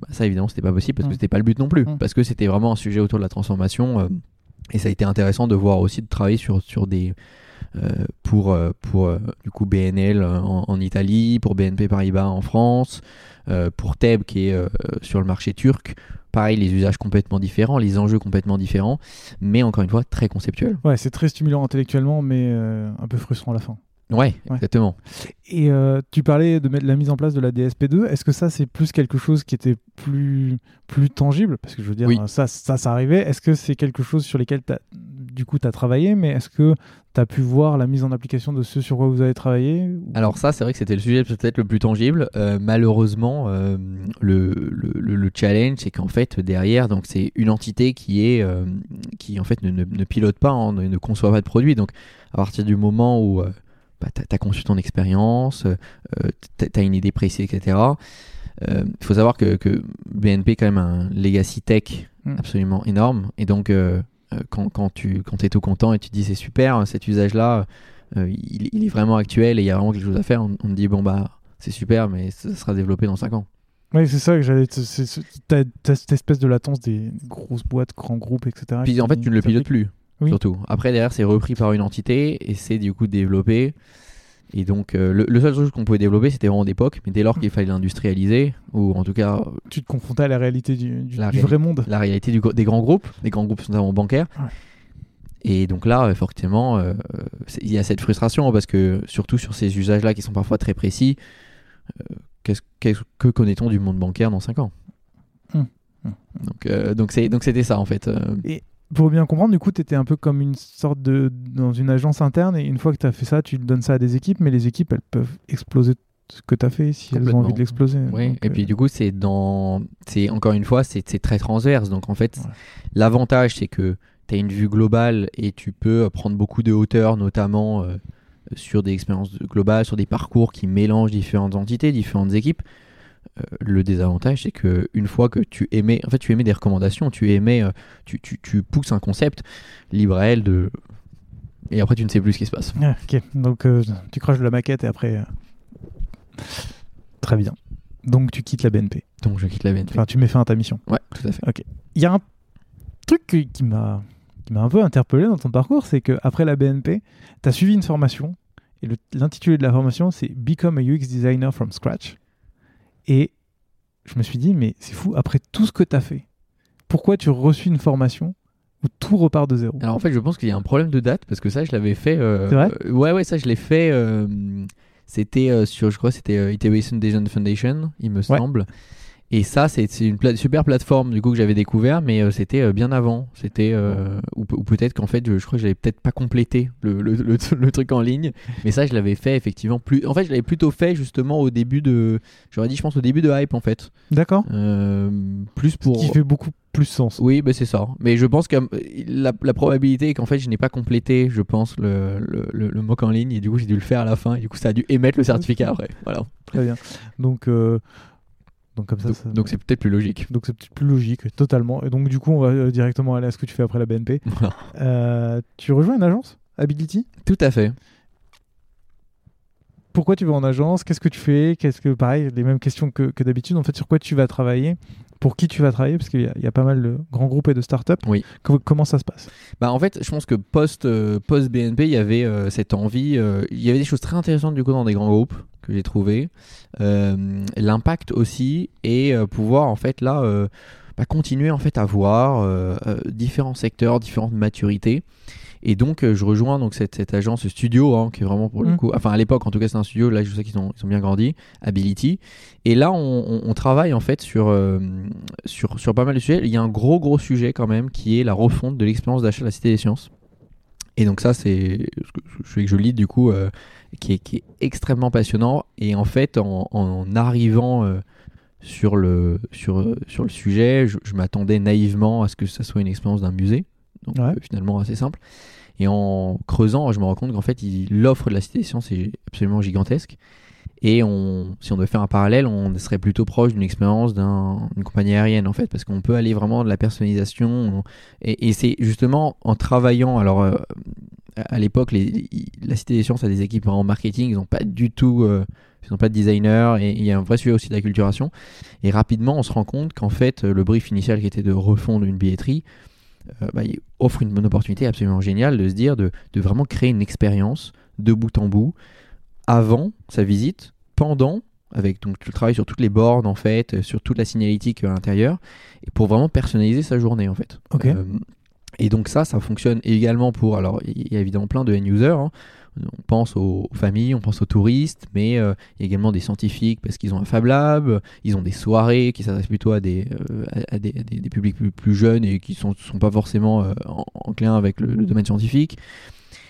Bah, ça évidemment c'était pas possible parce que Mm. c'était pas le but non plus, Mm. parce que c'était vraiment un sujet autour de la transformation euh, et ça a été intéressant de voir aussi de travailler sur, sur des pour, euh, pour euh, du coup BNL en, en Italie, pour BNP Paribas en France, euh, pour Teb qui est euh, sur le marché turc. Pareil, les usages complètement différents, les enjeux complètement différents, mais encore une fois très conceptuels. Ouais, c'est très stimulant intellectuellement, mais euh, un peu frustrant à la fin. Ouais, Ouais. exactement. Et euh, tu parlais de mettre la mise en place de la DSP2. Est-ce que ça, c'est plus quelque chose qui était plus, plus tangible? Parce que je veux dire, Oui. ça, ça, ça arrivait. Est-ce que c'est quelque chose sur lesquels t'as- du coup tu as travaillé, mais est-ce que tu as pu voir la mise en application de ce sur quoi vous avez travaillé Alors ça, c'est vrai que c'était le sujet peut-être le plus tangible. Euh, malheureusement, euh, le, le, le- le challenge, c'est qu'en fait derrière, donc c'est une entité qui est euh, qui en fait ne, ne- ne pilote pas, hein, ne, ne conçoit pas de produit. Donc à partir du moment où bah, tu as, conçu ton expérience, tu as une idée précise, etc. Il faut savoir que, que BNP est quand même un legacy tech Mm. absolument énorme. Et donc, euh, quand, quand tu quand es tout content et tu te dis c'est super, cet usage-là, euh, il, il est vraiment actuel et il y a vraiment quelque chose à faire, on, on te dit bon bah c'est super, mais ça sera développé dans 5 ans. Oui, c'est ça que j'allais. T'as cette espèce de latence des grosses boîtes, grands groupes, etc. Puis en fait, tu ne le pilotes plus, Oui. surtout. Après, derrière, c'est repris par une entité et c'est du coup développé. Et donc, euh, le, le seul truc qu'on pouvait développer, c'était vraiment d'époque, mais dès lors qu'il fallait l'industrialiser, ou en tout cas Tu te confrontais à la réalité du, du- La du vrai monde. la réalité du, des grands groupes, des grands groupes notamment bancaires. Ouais. Et donc là, euh, forcément, euh, il y a cette frustration parce que surtout sur ces usages-là qui sont parfois très précis, euh, qu'est-ce- que connaît-on du monde bancaire dans 5 ans? Hum, Donc, donc c'était ça en fait. Pour bien comprendre, du coup, tu étais un peu comme une sorte de. dans une agence interne, et une fois que tu as fait ça, tu donnes ça à des équipes, mais les équipes, elles peuvent exploser ce que tu as fait si elles ont envie de l'exploser. Oui, Donc, et puis euh, du coup, c'est dans. C'est encore une fois, c'est très transverse. Donc en fait, l'avantage, c'est que tu as une vue globale et tu peux prendre beaucoup de hauteur, notamment euh, sur des expériences globales, sur des parcours qui mélangent différentes entités, différentes équipes. Euh, le désavantage, c'est que une fois que tu émets, en fait, tu émets des recommandations, tu émets, euh, tu, tu, tu pousses un concept libre à elle de. Et après, tu ne sais plus ce qui se passe. Ah, ok, donc euh, tu craches de la maquette et après. euh, Très bien. Donc tu quittes la BNP. Donc, je quitte la BNP. Enfin, tu mets fin à ta mission. Ouais, tout à fait. Il y a un truc qui qui m'a qui m'a un peu interpellé dans ton parcours, c'est que après la BNP, tu as suivi une formation Et l'intitulé de la formation, c'est Become a UX Designer from Scratch. Et je me suis dit, mais c'est fou, après tout ce que tu as fait, pourquoi tu reçus une formation où tout repart de zéro? Alors en fait, je pense qu'il y a un problème de date parce que ça, je l'avais fait. euh, C'est vrai? euh, Ouais, ouais, ça, je l'ai fait. euh, c'était sur, je crois, c'était Iteration Design Foundation, il me semble. Et ça, c'est une pla- super plateforme du coup que j'avais découvert, mais euh, c'était euh, bien avant. C'était euh, ou, pe- ou peut-être qu'en fait, je, je crois que j'avais peut-être pas complété le, le, le- le truc en ligne, mais ça, je l'avais fait effectivement plus. En fait, je l'avais plutôt fait justement au début de. J'aurais dit, je pense au début de hype en fait, D'accord plus pour. Qui fait beaucoup plus sens. Oui, bah c'est ça. Mais je pense que la, la probabilité est qu'en fait, je n'ai pas complété, je pense, le, le, le- le mock en ligne et du coup, j'ai dû le faire à la fin et du coup, ça a dû émettre le certificat après. Voilà. Très bien. Donc, euh, donc comme ça, Donc, ça- donc c'est peut-être plus logique. donc c'est peut-être plus logique, totalement. Et donc du coup, on va euh, directement aller à ce que tu fais après la BNP. Euh, tu rejoins une agence Ability? Tout à fait. Pourquoi tu vas en agence? Qu'est-ce que tu fais? Qu'est-ce que pareil, les mêmes questions que, que d'habitude. En fait, sur quoi tu vas travailler? Pour qui tu vas travailler? Parce qu'il y, a- il y a pas mal de grands groupes et de startups. Oui. Com- comment ça se passe? Bah en fait, je pense que post euh, post BNP, il y avait euh, cette envie. il y avait des choses très intéressantes du coup dans des grands groupes que j'ai trouvé. Euh, L'impact aussi et euh, pouvoir en fait là euh, bah, continuer en fait à voir différents secteurs, différentes maturités. Et donc euh, je rejoins donc cette, cette agence studio hein, qui est vraiment pour le Mm. coup, enfin à l'époque en tout cas c'est un studio. Là je sais qu'ils ont, ils ont bien grandi, Ability. Et là on, on- on travaille en fait sur, euh, sur sur pas mal de sujets. Il y a un gros gros sujet quand même qui est la refonte de l'expérience d'achat de la Cité des Sciences. Et donc ça c'est ce que je, que je lis du coup euh, qui, est, qui est extrêmement passionnant. Et en fait en, en arrivant euh, sur le sur euh, sur le sujet, je, je m'attendais naïvement à ce que ça soit une expérience d'un musée. Donc Ouais. euh, finalement assez simple. Et en creusant, je me rends compte qu'en fait, l'offre de la Cité des Sciences est absolument gigantesque. Et si on devait faire un parallèle, on serait plutôt proche d'une expérience d'un- d'une compagnie aérienne en fait, parce qu'on peut aller vraiment de la personnalisation. on- et c'est justement en travaillant. Alors euh, à l'époque, la Cité des Sciences a des équipes en marketing, ils n'ont pas du tout, euh, ils n'ont pas de designer, et il y a un vrai sujet aussi de. Et rapidement, on se rend compte qu'en fait, le brief initial qui était de refondre une billetterie euh, bah, offre une bonne opportunité absolument géniale de se dire de vraiment créer une expérience de bout en bout avant sa visite, pendant, avec donc le travail sur toutes les bornes en fait, euh, sur toute la signalétique euh, à l'intérieur, et pour vraiment personnaliser sa journée en fait. Ok. Euh, et donc ça, ça fonctionne également pour, alors il y a évidemment plein de end-users, hein. on pense aux familles, on pense aux touristes, mais euh, il y a également des scientifiques parce qu'ils ont un Fab Lab, ils ont des soirées qui s'adressent plutôt à des, euh, à, des, à des- des publics plus, plus jeunes et qui sont, sont pas forcément euh, en, enclins avec le, le domaine scientifique.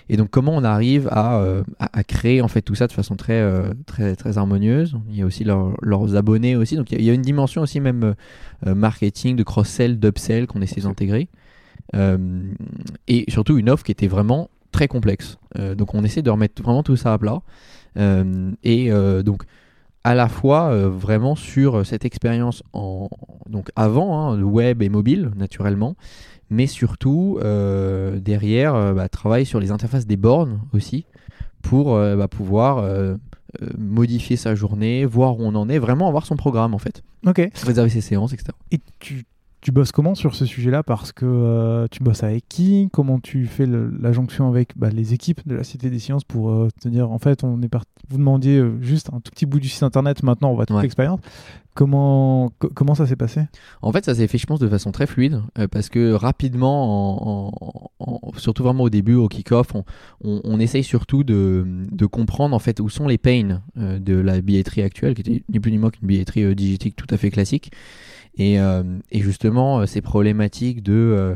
Et donc comment on arrive à, euh, à, à créer en fait tout ça de façon très, euh, très, très harmonieuse? Il y a aussi leur- leurs abonnés aussi, donc il y, a- une dimension aussi même euh, marketing, de cross-sell, d'upsell qu'on essaie d'intégrer. Et surtout une offre qui était vraiment très complexe. Donc on essaie de remettre vraiment tout ça à plat. Et donc à la fois euh, vraiment sur cette expérience en donc avant hein, web et mobile naturellement, mais surtout euh, derrière euh, bah, travail sur les interfaces des bornes aussi pour euh, bah, pouvoir euh, modifier sa journée, voir où on en est, vraiment avoir son programme en fait, Ok. réserver ses séances, etc. Et tu, tu bosses comment sur ce sujet-là Parce que euh, tu bosses avec qui? Comment tu fais le- la jonction avec bah, les équipes de la Cité des Sciences pour euh, te dire en fait, on est parti. Vous demandiez euh, juste un tout petit bout du site internet, maintenant on voit toute Ouais. l'expérience. Comment, co- comment ça s'est passé? En fait, ça s'est fait, je pense, de façon très fluide, euh, parce que rapidement, en- en- en- surtout vraiment au début, au kick-off, on, on- on essaye surtout de, de comprendre en fait où sont les pains de la billetterie actuelle, qui était ni plus ni moins qu'une billetterie digitique tout à fait classique. Et, euh, et justement, euh, ces problématiques de, euh,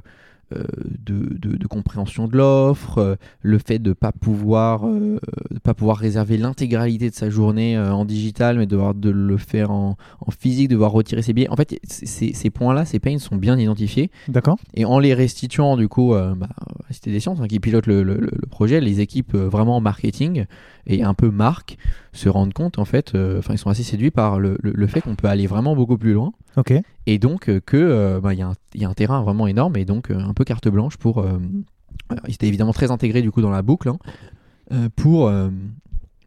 de, de- de compréhension de l'offre, euh, le fait de ne pas, pouvoir, euh, de pas pouvoir réserver l'intégralité de sa journée euh, en digital, mais devoir de le faire en, en physique, devoir retirer ses billets. En fait, ces points-là, ces pains sont bien identifiés. D'accord Et en les restituant, du coup, bah, Cité des Sciences, hein, qui pilote le, le- le projet, les équipes vraiment en marketing et un peu marque se rendent compte, en fait, euh, enfin, ils sont assez séduits par le, le- le fait qu'on peut aller vraiment beaucoup plus loin. Ok. Et donc euh, que euh, bah, il y, a un- y a un terrain vraiment énorme et donc un peu carte blanche pour. alors, ils étaient évidemment très intégrés du coup dans la boucle hein, pour.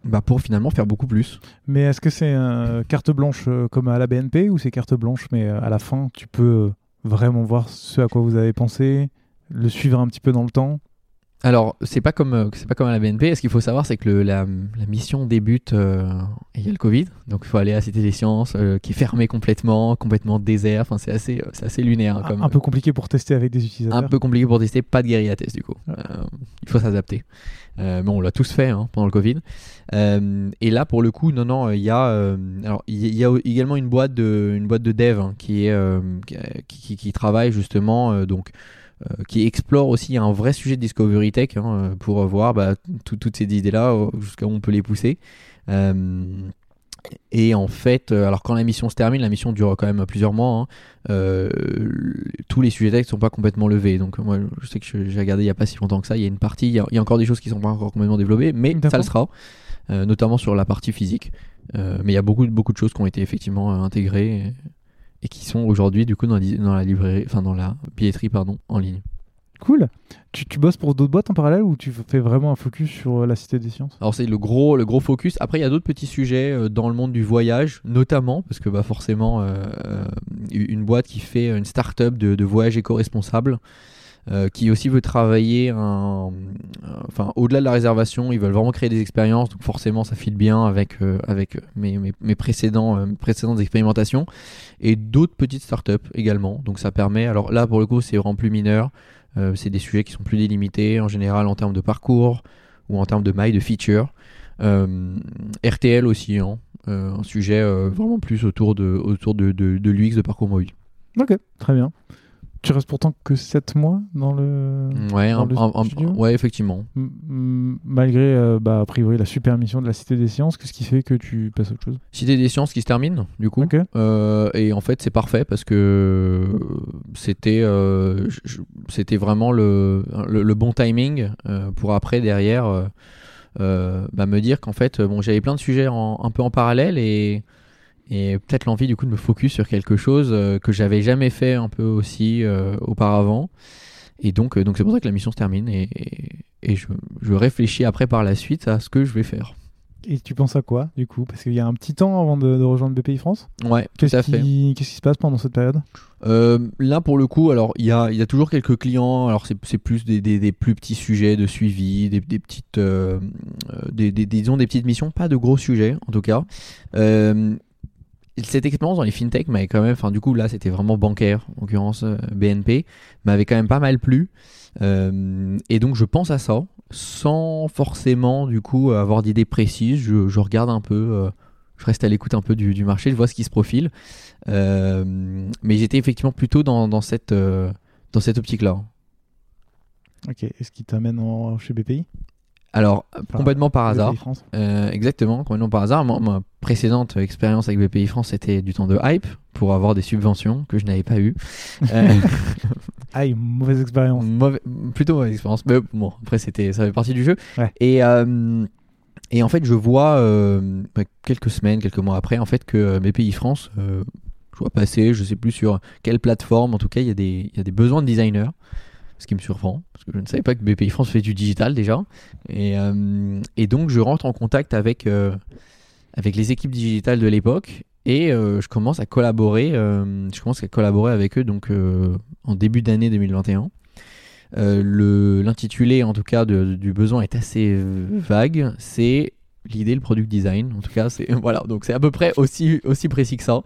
bah, pour finalement faire beaucoup plus. Mais est-ce que c'est euh, carte blanche euh, comme à la BNP ou c'est carte blanche mais euh, à la fin tu peux vraiment voir ce à quoi vous avez pensé, le suivre un petit peu dans le temps? Alors, c'est pas comme euh, c'est pas comme à la BNP. Ce qu'il faut savoir, c'est que le- la, la mission débute euh, et il y a le Covid, donc il faut aller à la Cité des Sciences, euh, qui est fermée complètement, complètement désert. Enfin, c'est assez, euh, c'est assez lunaire. hein, comme, Un peu compliqué pour tester avec des utilisateurs. un peu compliqué pour tester, pas de guérilla test du coup. Ouais. Il faut s'adapter. Mais on l'a tous fait hein, pendant le Covid. Et là, pour le coup, non, non, il y a, alors il y a également une boîte de, une boîte de dev hein, qui est, qui, qui- qui travaille justement, donc, qui explore aussi un vrai sujet de discovery tech hein, euh, pour voir bah, tout- toutes ces idées-là euh, jusqu'à où on peut les pousser. Euh, et en fait, euh, alors quand la mission se termine, la mission dure quand même plusieurs mois. hein, euh, tous les sujets textes sont pas complètement levés. Donc euh, moi, je sais que j'ai regardé il y a pas si longtemps que ça. Il y a une partie, il y a, il y a encore des choses qui sont pas encore complètement développées, mais ça le sera, euh, notamment sur la partie physique. Euh, mais il y a beaucoup, de- beaucoup de choses qui ont été effectivement euh, intégrées et, et qui sont aujourd'hui du coup dans la, li- dans la librairie, enfin dans la billetterie pardon, en ligne. Cool. Tu, tu bosses pour d'autres boîtes en parallèle ou tu fais vraiment un focus sur euh, la Cité des Sciences? Alors c'est le gros, le gros focus. Après il y a d'autres petits sujets euh, dans le monde du voyage, notamment parce que bah forcément euh, une boîte qui fait une start-up de, de voyage éco-responsable, euh, qui aussi veut travailler, enfin au-delà de la réservation, ils veulent vraiment créer des expériences. Donc forcément ça file bien avec euh, avec mes, mes, précédents euh, précédentes expérimentations et d'autres petites start-up également. Donc ça permet. Alors là pour le coup c'est vraiment plus mineur. C'est des sujets qui sont plus délimités en général en termes de parcours ou en termes de maille de feature. RTL aussi, hein, un sujet vraiment plus autour de, autour de, de l'UX de parcours mobile. Ok, très bien. Tu restes pourtant que 7 mois dans le. Ouais, dans un- le un- un- studio ouais, effectivement. M- Malgré, euh, bah, a priori, la super mission de la Cité des Sciences, qu'est-ce qui fait que tu passes à autre chose? Cité des sciences qui se termine, du coup. Euh, et en fait, c'est parfait parce que c'était euh, c'était vraiment le, le, le bon timing pour après, derrière, bah, me dire qu'en fait, bon, j'avais plein de sujets en- un peu en parallèle et, et peut-être l'envie du coup de me focus sur quelque chose euh, que j'avais jamais fait un peu aussi euh, auparavant. Et donc, euh, donc c'est pour ça que la mission se termine et, et, et je, je réfléchis après par la suite à ce que je vais faire. Et tu penses à quoi, du coup? Parce qu'il y a un petit temps avant de, de rejoindre BPI France? Ouais, tout Qu'est-ce à fait. qui, qu'est-ce qui se passe pendant cette période? Euh, là, pour le coup, alors il y a, y a toujours quelques clients. Alors c'est plus des, des, des plus petits sujets de suivi, des, des petites, euh, des, des- disons des petites missions, pas de gros sujets en tout cas. Euh, cette expérience dans les fintech m'avait quand même, enfin du coup là c'était vraiment bancaire, en l'occurrence euh, BNP, m'avait quand même pas mal plu. Euh, et donc je pense à ça, sans forcément du coup avoir d'idées précises. Je, regarde un peu, euh, je reste à l'écoute un peu du, marché, je vois ce qui se profile. Mais j'étais effectivement plutôt dans, dans cette, cette optique-là. Ok, est-ce qui t'amène chez BPI Alors, complètement par hasard. BPI France Euh, exactement, complètement par hasard. Ma précédente expérience avec BPI France, c'était du temps de hype pour avoir des subventions que je n'avais pas eues. Euh, Aïe, mauvaise expérience. plutôt mauvaise expérience. Mais bon, après, c'était, ça fait partie du jeu. Ouais. Et, euh, et en fait, je vois euh, bah, quelques semaines, quelques mois après, en fait, que BPI France, euh, je vois passer, je sais plus sur quelle plateforme, en tout cas, il y, y a des besoins de designers. Ce qui me surprend, parce que je ne savais pas que BPI France fait du digital déjà. Et, euh, et donc, je rentre en contact avec, euh, avec les équipes digitales de l'époque et euh, je commence à collaborer. je commence à collaborer avec eux donc en début d'année 2021. Euh, le- L'intitulé, en tout cas, du besoin est assez vague. C'est l'idée, le product design. En tout cas, c'est voilà. À peu près aussi aussi précis que ça.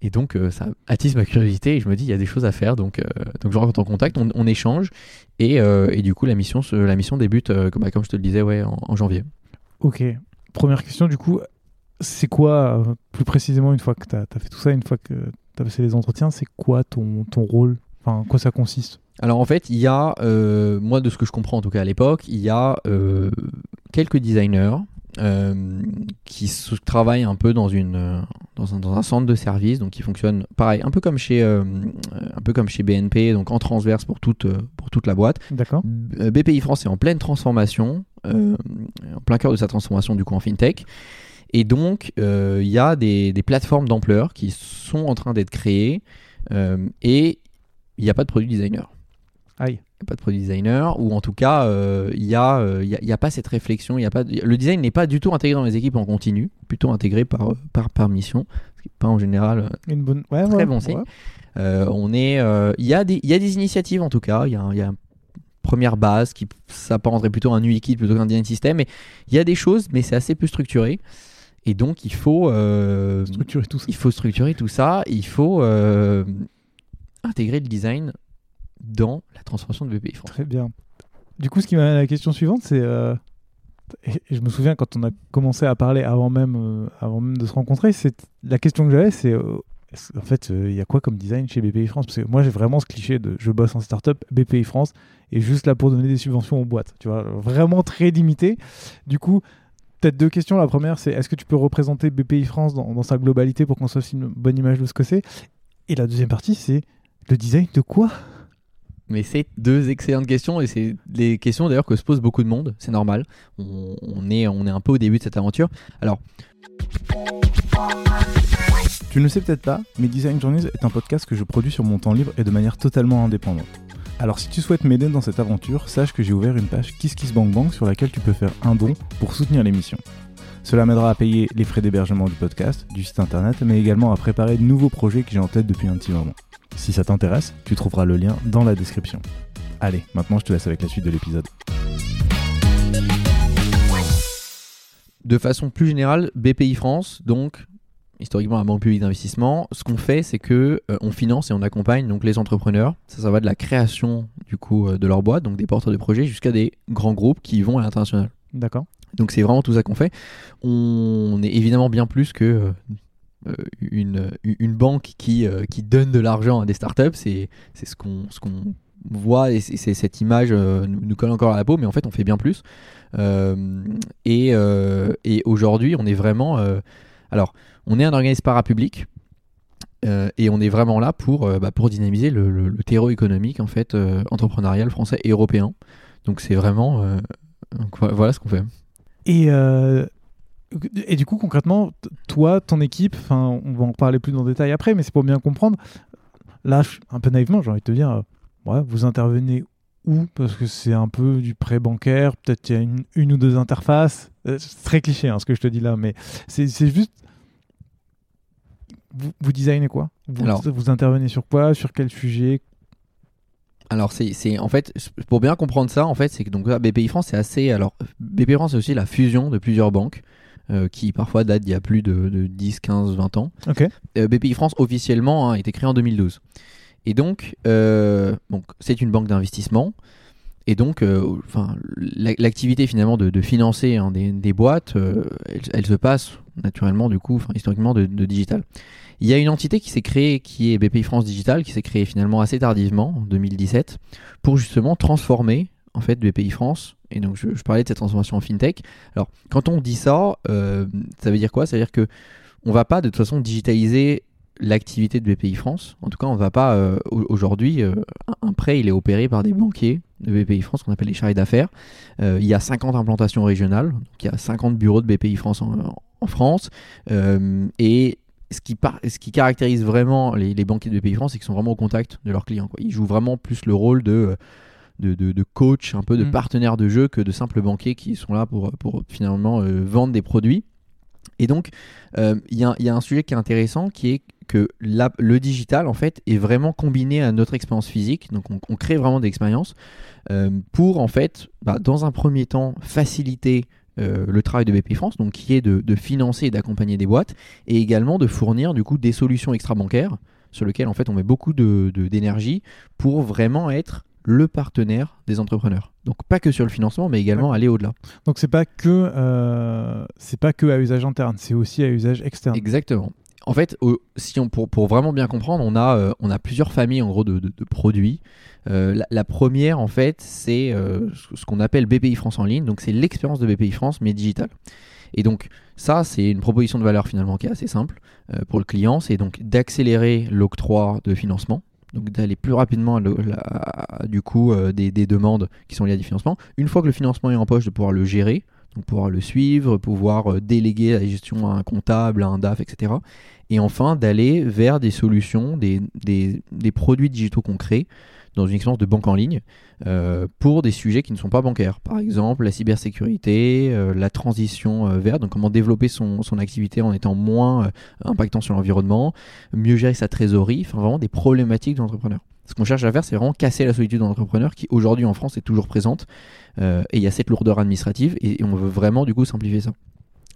Et donc euh, ça attise ma curiosité et je me dis il y a des choses à faire. Donc euh, donc je rentre en contact, on, on échange et, euh, et du coup la mission se- la mission débute comme, bah, comme je te le disais ouais en, en janvier. Ok. Première question, du coup, c'est quoi, plus précisément, une fois que tu as, fait tout ça, une fois que tu as passé les entretiens, c'est quoi ton, ton rôle? Enfin, en quoi ça consiste? Alors en fait, il y a, moi de ce que je comprends en tout cas à l'époque, il y a quelques designers euh, qui se travaillent un peu dans, une, euh, dans, un, dans un centre de service, donc qui fonctionne pareil, un peu comme chez, euh, un peu comme chez BNP, donc en transverse pour toute, pour toute la boîte. D'accord BPI France est en pleine transformation, euh, en plein cœur de sa transformation du coup en fintech. Et donc, il y a des, des plateformes d'ampleur qui sont en train d'être créées et il n'y a pas de produit designer. Aïe. Il n'y a pas de produit designer, ou en tout cas, euh, il n'y a, euh, y a, il y a pas cette réflexion. Il y a pas, le design n'est pas du tout intégré dans les équipes en continu, plutôt intégré par, par, par mission, ce qui n'est pas en général euh, Une bonne... ouais, Très ouais, bon ouais. signe. euh, on est, il y a des, y a des initiatives en tout cas. Il y a, y a un première base qui s'apparenterait plutôt à un UI kit plutôt qu'un design system. Et il y a des choses, mais c'est assez peu structuré. Et donc, il faut, Structurer tout ça. il faut structurer tout ça. Il faut intégrer le design dans la transformation de BPI France. Très bien. Du coup, ce qui m'amène à la question suivante, c'est. euh, je me souviens quand on a commencé à parler avant même, euh, avant même de se rencontrer, c'est la question que j'avais, c'est euh, en fait, il y a quoi comme design chez BPI France? Parce que moi, j'ai vraiment ce cliché de je bosse en startup, BPI France est juste là pour donner des subventions aux boîtes. Tu vois, vraiment très limité. Du coup, peut-être deux questions. La première, c'est est-ce que tu peux représenter BPI France dans, dans sa globalité pour qu'on se fasse une bonne image de ce que c'est? Et la deuxième partie, c'est le design de quoi? Mais c'est deux excellentes questions et c'est des questions d'ailleurs que se pose beaucoup de monde. C'est normal. On, est, on est un peu au début de cette aventure. Alors, Tu ne le sais peut-être pas, mais Design Journeys est un podcast que je produis sur mon temps libre et de manière totalement indépendante. Alors si tu souhaites m'aider dans cette aventure, sache que j'ai ouvert une page KissKissBankBank sur laquelle tu peux faire un don pour soutenir l'émission. Cela m'aidera à payer les frais d'hébergement du podcast, du site internet, mais également à préparer de nouveaux projets que j'ai en tête depuis un petit moment. Si ça t'intéresse, tu trouveras le lien dans la description. Allez, maintenant je te laisse avec la suite de l'épisode. de façon plus générale, BPI France, donc historiquement la banque publique d'investissement, ce qu'on fait, c'est que euh, on finance et on accompagne donc les entrepreneurs. Ça, ça va de la création du coup euh, de leur boîte, donc des porteurs de projets, jusqu'à des grands groupes qui vont à l'international. D'accord Donc c'est vraiment tout ça qu'on fait. On est évidemment bien plus que euh, une, une banque qui, euh, qui donne de l'argent à des startups. C'est ce qu'on ce qu'on voit et c'est cette image euh, nous, colle encore à la peau, mais en fait on fait bien plus. Euh, et euh, et aujourd'hui on est vraiment... euh, alors on est un organisme parapublic. euh, et on est vraiment là pour, euh, bah, pour dynamiser le, le- le terreau économique en fait euh, entrepreneurial français et européen. Donc c'est vraiment euh, voilà ce qu'on fait. Et, euh, et du coup, concrètement, toi, ton équipe, on va en parler plus dans le détail après, mais c'est pour bien comprendre. Là, un peu naïvement, j'ai envie de te dire, euh, ouais, vous intervenez où? Parce que c'est un peu du prêt bancaire, peut-être il y a une, une ou deux interfaces. Euh, c'est très cliché hein, ce que je te dis là, mais c'est juste. Vous, vous designez quoi? Vous, Alors- vous intervenez sur quoi? Sur quel sujet? Alors c'est c'est- en fait pour bien comprendre ça en fait c'est que donc là, BPI France c'est assez alors BPI France c'est aussi la fusion de plusieurs banques euh, qui parfois datent d'il y a plus de, de 10, 15, 20 ans. Ok. Euh, BPI France officiellement hein, a été créé en 2012. Et donc, euh, donc c'est une banque d'investissement. Et donc, euh, enfin, la- l'activité finalement de, de financer hein, des, des boîtes, euh, elle, elle se passe naturellement du coup, historiquement de, de digital. Il y a une entité qui s'est créée, qui est BPI France Digital, qui s'est créée finalement assez tardivement, en 2017, pour justement transformer en fait BPI France. Et donc, je, parlais de cette transformation en fintech. Alors, quand on dit ça, euh, ça veut dire quoi? Ça veut dire que on va pas de toute façon digitaliser l'activité de BPI France. En tout cas, on va pas euh, au- aujourd'hui. euh, un- prêt, il est opéré par des banquiers de BPI France, qu'on appelle les charrettes d'affaires. Il y a 50 implantations régionales, donc il y a 50 bureaux de BPI France en, France. Et ce qui, caractérise vraiment les, banquiers de BPI France, c'est qu'ils sont vraiment au contact de leurs clients. Ils jouent vraiment plus le rôle de, de, de- de coach, un peu de Mm. partenaire de jeu que de simples banquiers qui sont là pour, pour finalement euh, vendre des produits. Et donc, euh, il y, a- il y a un sujet qui est intéressant qui est que la- le digital, en fait, est vraiment combiné à notre expérience physique. Donc, on, on crée vraiment des expériences euh, pour, en fait, bah, dans un premier temps, faciliter euh, le travail de BPI France, donc qui est de, de financer et d'accompagner des boîtes, et également de fournir, du coup, des solutions extra-bancaires sur lesquelles, en fait, on met beaucoup de- de- d'énergie pour vraiment être le partenaire des entrepreneurs. Donc, pas que sur le financement, mais également aller au-delà. Donc c'est pas que euh, c'est pas que à usage interne, c'est aussi à usage externe. Exactement. En fait, si on, pour, pour vraiment bien comprendre, on a, euh, on a plusieurs familles en gros de, de- de produits. Euh, la, la première, en fait, c'est ce qu'on appelle BPI France en ligne. Donc, c'est l'expérience de BPI France, mais digitale. Et donc, ça, c'est une proposition de valeur finalement qui est assez simple pour le client. C'est donc d'accélérer l'octroi de financement. Donc, d'aller plus rapidement à le- la- du coup euh, des, des demandes qui sont liées à des financements. Une fois que le financement est en poche, de pouvoir le gérer. Donc pouvoir le suivre, pouvoir euh, déléguer la gestion à un comptable, à un DAF, etc. Et enfin d'aller vers des solutions, des, produits digitaux concrets dans une expérience de banque en ligne euh, pour des sujets qui ne sont pas bancaires. Par exemple la cybersécurité, euh, la transition verte, donc comment développer son, son activité en étant moins impactant sur l'environnement, mieux gérer sa trésorerie, enfin vraiment des problématiques d'entrepreneurs. Ce qu'on cherche à faire, c'est vraiment casser la solitude d'entrepreneur qui aujourd'hui en France est toujours présente. Euh, et il y a cette lourdeur administrative et, on veut vraiment du coup simplifier ça.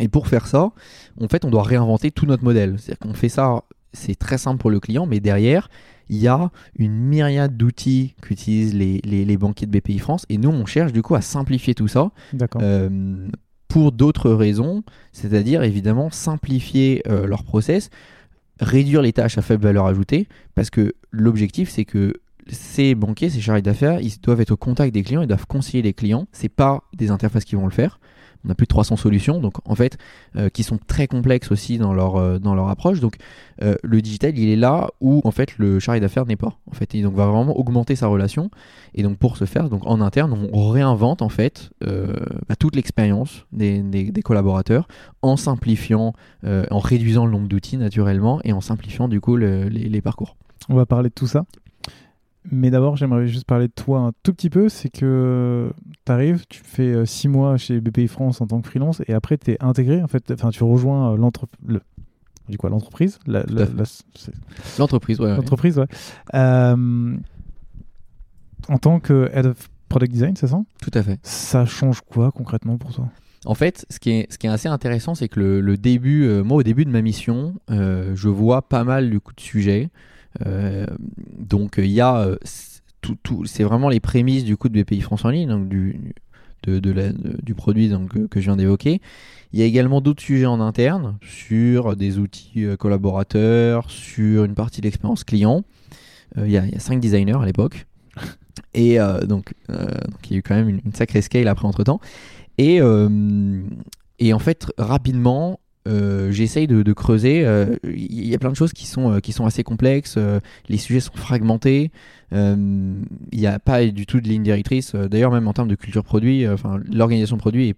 Et pour faire ça, en fait, on doit réinventer tout notre modèle. C'est-à-dire qu'on fait ça, c'est très simple pour le client, mais derrière, il y a une myriade d'outils qu'utilisent les, les, banquiers de BPI France. Et nous, on cherche du coup à simplifier tout ça. Euh, pour d'autres raisons, c'est-à-dire évidemment simplifier euh, leur process, réduire les tâches à faible valeur ajoutée, parce que l'objectif c'est que ces banquiers, ces chargés d'affaires, ils doivent être au contact des clients, ils doivent conseiller les clients. C'est pas des interfaces qui vont le faire on a plus de 300 solutions, donc en fait, euh, qui sont très complexes aussi dans leur, euh, dans leur approche. Donc euh, le digital, il est là où en fait le chargé d'affaires n'est pas. En fait, et donc va vraiment augmenter sa relation. Et donc pour ce faire, donc en interne, on réinvente en fait bah, toute l'expérience des, des, collaborateurs en simplifiant, en réduisant le nombre d'outils naturellement et en simplifiant du coup les, les parcours. On va parler de tout ça. Mais d'abord, j'aimerais juste parler de toi un tout petit peu. C'est que tu arrives, tu fais 6 euh, mois chez BPI France en tant que freelance et après tu es intégré. En fait, enfin, tu rejoins euh, l'entreprise. Du quoi L'entreprise? L'entreprise, ouais. L'entreprise, ouais. Euh, en tant que Head of Product Design, c'est ça? Tout à fait. Ça change quoi concrètement pour toi? En fait, ce qui est, ce qui est assez intéressant, c'est que le, début, moi au début de ma mission, je vois pas mal du coup de sujets. Euh, donc il y a euh, tout, tout c'est vraiment les prémices du coup de BPI France en ligne, donc du, de, de du produit donc, que, je viens d'évoquer. Il y a également d'autres sujets en interne sur des outils euh, collaborateurs, sur une partie de l'expérience client. il, y a, il, y a, cinq designers à l'époque. Et donc, donc, il y a eu quand même une, sacrée scale après entre temps. Et, et en fait, rapidement, euh, j'essaye de, creuser. Il euh, y a plein de choses qui sont, euh, qui sont assez complexes. les sujets sont fragmentés. Il n'y a pas du tout de ligne directrice. D'ailleurs, même en termes de culture produit, enfin, l'organisation produit est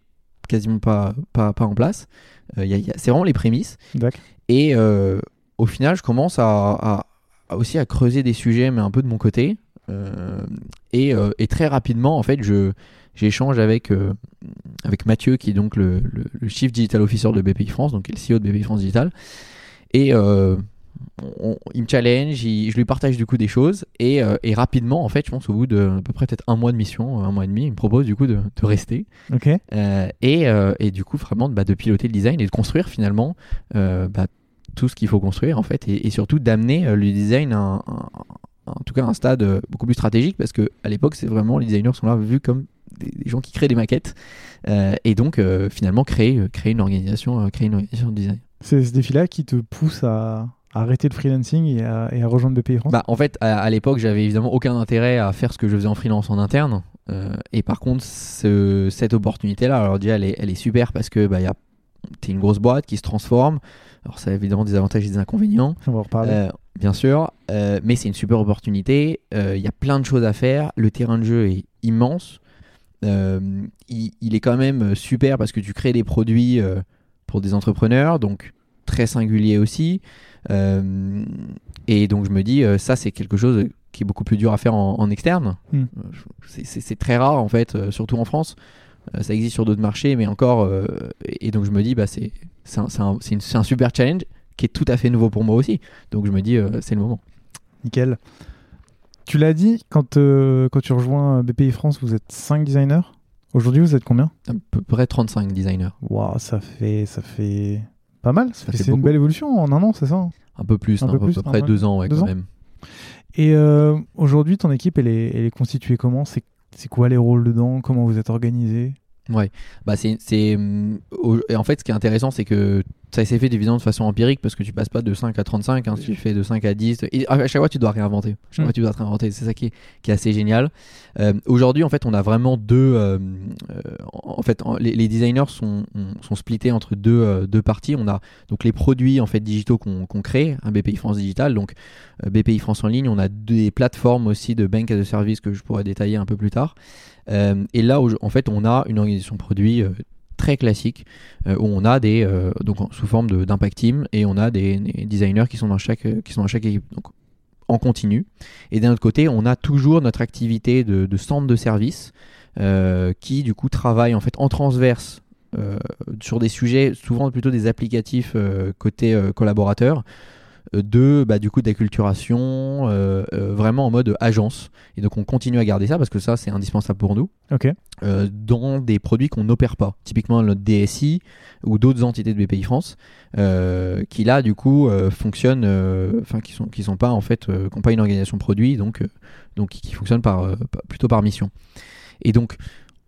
quasiment pas, pas, pas en place. c'est vraiment les prémices. Et au final, je commence à, aussi à creuser des sujets, mais un peu de mon côté. Et, et, très rapidement, en fait, je, j'échange avec, euh, avec Mathieu, qui est donc le, le, Chief Digital Officer de BPI France, donc le CEO de BPI France Digital. Et euh, il me challenge, je lui partage du coup des choses. Et, euh, et, rapidement, en fait, je pense au bout de à peu près peut-être un mois de mission, un mois et demi, il me propose du coup de, de rester. Et, et du coup, vraiment bah, de piloter le design et de construire finalement bah, tout ce qu'il faut construire en fait. Et, et surtout d'amener le design à un, en tout cas un stade beaucoup plus stratégique parce que à l'époque c'est vraiment les designers sont là vus comme des, gens qui créent des maquettes euh, et donc euh, finalement créer, euh, créer, une organisation, créer une organisation de design. C'est ce défi-là qui te pousse à, arrêter le freelancing et à, rejoindre BPI France? Bah, En fait, à, l'époque, j'avais évidemment aucun intérêt à faire ce que je faisais en freelance en interne. et par contre, cette opportunité-là, alors déjà, elle est, elle est, super parce que bah, es une grosse boîte qui se transforme. Alors, ça a évidemment des avantages et des inconvénients. On va en reparler. bien sûr. mais c'est une super opportunité. Il y a plein de choses à faire. Le terrain de jeu est immense. Euh, il, est quand même super parce que tu crées des produits euh, pour des entrepreneurs, donc très singulier aussi. Euh, et donc je me dis, ça c'est quelque chose qui est beaucoup plus dur à faire en, externe. Hmm. C'est très rare en fait, surtout en France. ça existe sur d'autres marchés, mais encore. et donc je me dis, bah, c'est un, un, super challenge qui est tout à fait nouveau pour moi aussi. Donc je me dis, c'est le moment. Nickel. Tu l'as dit, quand, euh, quand tu rejoins BPI France, vous êtes 5 designers. Aujourd'hui, vous êtes combien? À peu près 35 designers. Waouh, ça fait, ça fait pas mal. C'est une belle évolution en un an, c'est ça? Un peu plus, un peu plus, à peu près deux ans, ouais, quand même. Et euh, aujourd'hui, ton équipe, elle est, elle est constituée comment? C'est quoi les rôles dedans? Comment vous êtes organisé? Ouais, bah c'est, en fait ce qui est intéressant c'est que ça s'est fait évidemment de façon empirique parce que tu passes pas de 5 à 35, hein, tu fais de 5 à 10. Et à chaque fois, tu dois réinventer. chaque fois, mm. tu dois te réinventer. C'est ça qui est, qui est, assez génial. Euh, aujourd'hui, en fait, on a vraiment deux. Euh, euh, en fait, les, designers sont, sont splittés entre deux, deux parties. On a donc les produits en fait digitaux qu'on crée, un BPI France Digital, donc BPI France en ligne. On a des plateformes aussi de bank as a service que je pourrais détailler un peu plus tard. Et là, en fait, on a une organisation produit très classique euh, où on a des euh, donc sous forme d'impact team et on a des, designers qui sont dans chaque qui sont dans chaque équipe donc en continu. Et d'un autre côté on a toujours notre activité de, centre de service euh, qui du coup travaille en fait en transverse sur des sujets souvent plutôt des applicatifs côté collaborateur de bah, du coup d'acculturation, euh, euh, vraiment en mode agence. Et donc on continue à garder ça parce que ça c'est indispensable pour nous. Euh, dans des produits qu'on n'opère pas. Typiquement notre DSI ou d'autres entités de BPI France euh, qui là du coup euh, fonctionnent, euh, enfin qui sont qui sont pas en fait, euh, qui n'ont pas une organisation produit, donc euh, donc qui fonctionnent euh, par- plutôt par mission. Et donc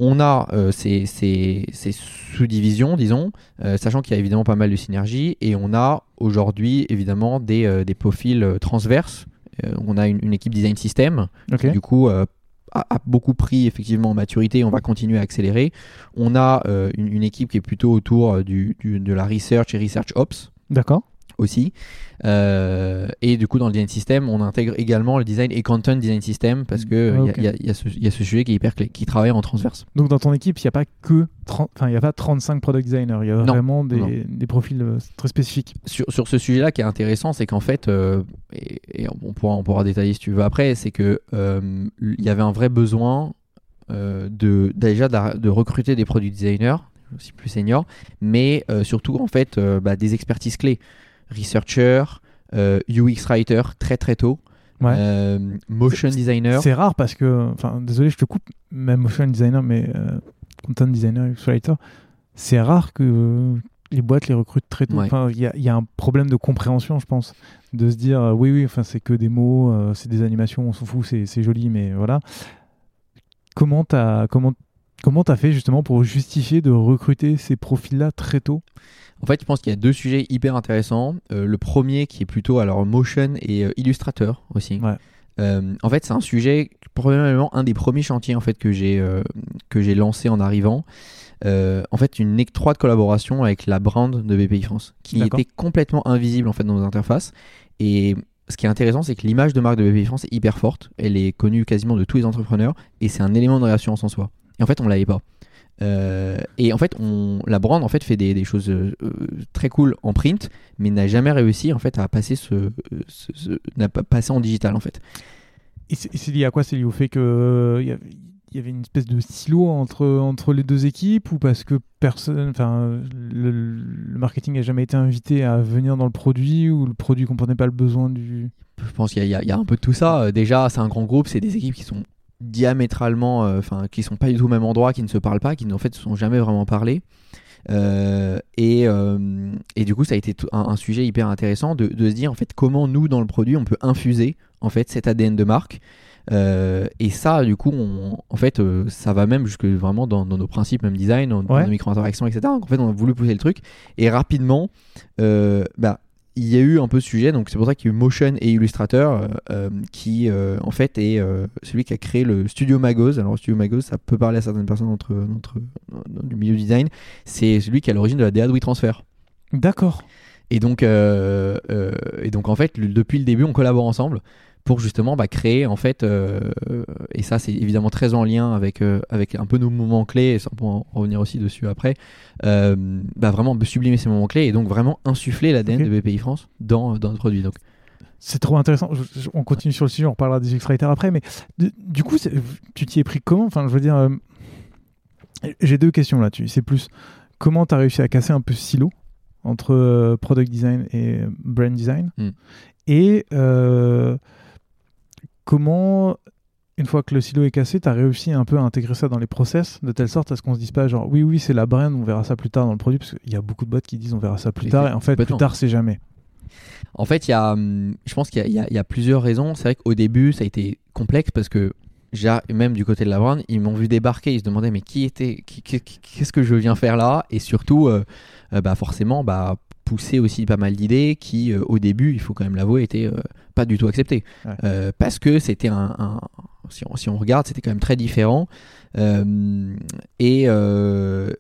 on a euh, ces, ces- ces sous-divisions, disons, euh, sachant qu'il y a évidemment pas mal de synergies, et on a aujourd'hui évidemment des, euh, des profils transverses. On a une, une équipe design system qui, du coup a, a beaucoup pris effectivement en maturité. On va continuer à accélérer. On a une, une équipe qui est plutôt autour du, du- de la research et research ops D'accord. Aussi. Euh, et du coup, dans le design system, on intègre également le design et content design system parce que euh, il y a- Ok. il y, a- y ce- il y a ce sujet qui est hyper clé, qui travaille en transverse. Donc dans ton équipe, il n'y a pas que 30 enfin il y a pas 35 product designers, il y a Non. vraiment des, des profils euh, très spécifiques. sur, sur ce sujet-là, qui est intéressant, c'est qu'en fait, euh, et, et on, pourra, on pourra détailler si tu veux après, c'est que euh, il y avait un vrai besoin euh, de déjà de, recruter des product designers aussi plus seniors, mais euh, surtout en fait euh, bah, des expertises clés, researcher, euh, UX writer très très tôt, Ouais. euh, motion designer. C'est rare parce que, enfin, désolé, je te coupe, même motion designer, mais euh, content designer, UX writer, c'est rare que euh, les boîtes les recrutent très tôt. Ouais. Enfin, il y, a- il y a un problème de compréhension, je pense, de se dire, euh, oui, oui, enfin, c'est que des mots, euh, c'est des animations, on s'en fout, c'est c'est joli, mais voilà. Comment t'as, comment, comment t'as fait justement pour justifier de recruter ces profils-là très tôt? En fait, je pense qu'il y a deux sujets hyper intéressants. Euh, le premier qui est plutôt alors motion et euh, illustrateur aussi. Ouais. Euh, en fait, c'est un sujet probablement un des premiers chantiers en fait que j'ai que j'ai lancé en arrivant. En fait, une étroite collaboration avec la brand de BPI France, qui était complètement invisible en fait dans nos interfaces. Et ce qui est intéressant, c'est que l'image de marque de BPI France est hyper forte. Elle est connue quasiment de tous les entrepreneurs et c'est un élément de réassurance en soi. Et en fait, on l'avait pas. Euh, et en fait, on, la brand en fait fait des, des choses euh, euh, très cool en print, mais n'a jamais réussi en fait à passer ce, euh, ce- ce- n'a pas passé en digital en fait. Et c'est lié à quoi? C'est lié au fait que euh, il y, avait- il y avait une espèce de silo entre, entre les deux équipes ou parce que personne, enfin, le, le marketing n'a jamais été invité à venir dans le produit ou le produit comprenait pas le besoin du. Je pense qu'il y a un peu de tout ça. Euh, Déjà, c'est un grand groupe, c'est des équipes qui sont diamétralement, euh, enfin, qui sont pas du tout au même endroit, qui ne se parlent pas, qui en fait se sont jamais vraiment parlé. Euh, et, euh, et du coup, ça a été un, un sujet hyper intéressant de, de se dire en fait comment nous dans le produit on peut infuser en fait cet ADN de marque. Euh, et ça, du coup, on- en fait, ça va même jusque vraiment dans, dans nos principes, même design, dans, dans Ouais. nos micro-interactions, etc. Donc en fait, on a voulu pousser le truc. Et rapidement, bah, il y a eu un peu ce sujet, donc c'est pour ça qu'il y a eu Motion et Illustrator, euh, euh, qui euh, en fait est euh, celui qui a créé le Studio Magos. Alors, Studio Magos, ça peut parler à certaines personnes d'entre, d'entre- dans- du milieu design. C'est celui qui est à l'origine de la DA de WeTransfer. D'accord. Et donc, et donc en fait, le- depuis le début, on collabore ensemble pour justement bah, créer en fait, euh, et ça c'est évidemment très en lien avec, euh, avec un peu nos moments clés, et ça on pourra en revenir aussi dessus après, euh, bah, vraiment sublimer ces moments clés et donc vraiment insuffler l'ADN Ok. de BPI France dans, dans notre produit. Donc, C'est trop intéressant. Je- je- on continue sur le sujet, on reparlera des UX writers après, mais du coup, tu t'y es pris comment? Enfin, je veux dire, euh, j'ai deux questions là-dessus. C'est plus comment tu as réussi à casser un peu ce silo entre euh, product design et euh, brand design? Hmm. et euh, comment une fois que le silo est cassé, tu as réussi un peu à intégrer ça dans les process de telle sorte à ce qu'on se dise pas genre oui oui c'est la brand, on verra ça plus tard dans le produit parce qu'il y a beaucoup de bots qui disent on verra ça plus tard et en fait plus tard c'est jamais. En fait, il y a, hum, je pense qu'il y a- y, y plusieurs raisons. C'est vrai qu'au début, ça a été complexe parce que même du côté de la brand, ils m'ont vu débarquer, ils se demandaient mais qui était, qu'est-ce que je viens faire là? Et surtout, euh, euh, bah forcément, bah pousser aussi pas mal d'idées qui, euh, au début, il faut quand même l'avouer, étaient euh, pas du tout acceptées Ouais. Euh, parce que c'était un, un- si, on, si on regarde, c'était quand même très différent. Euh, et, euh,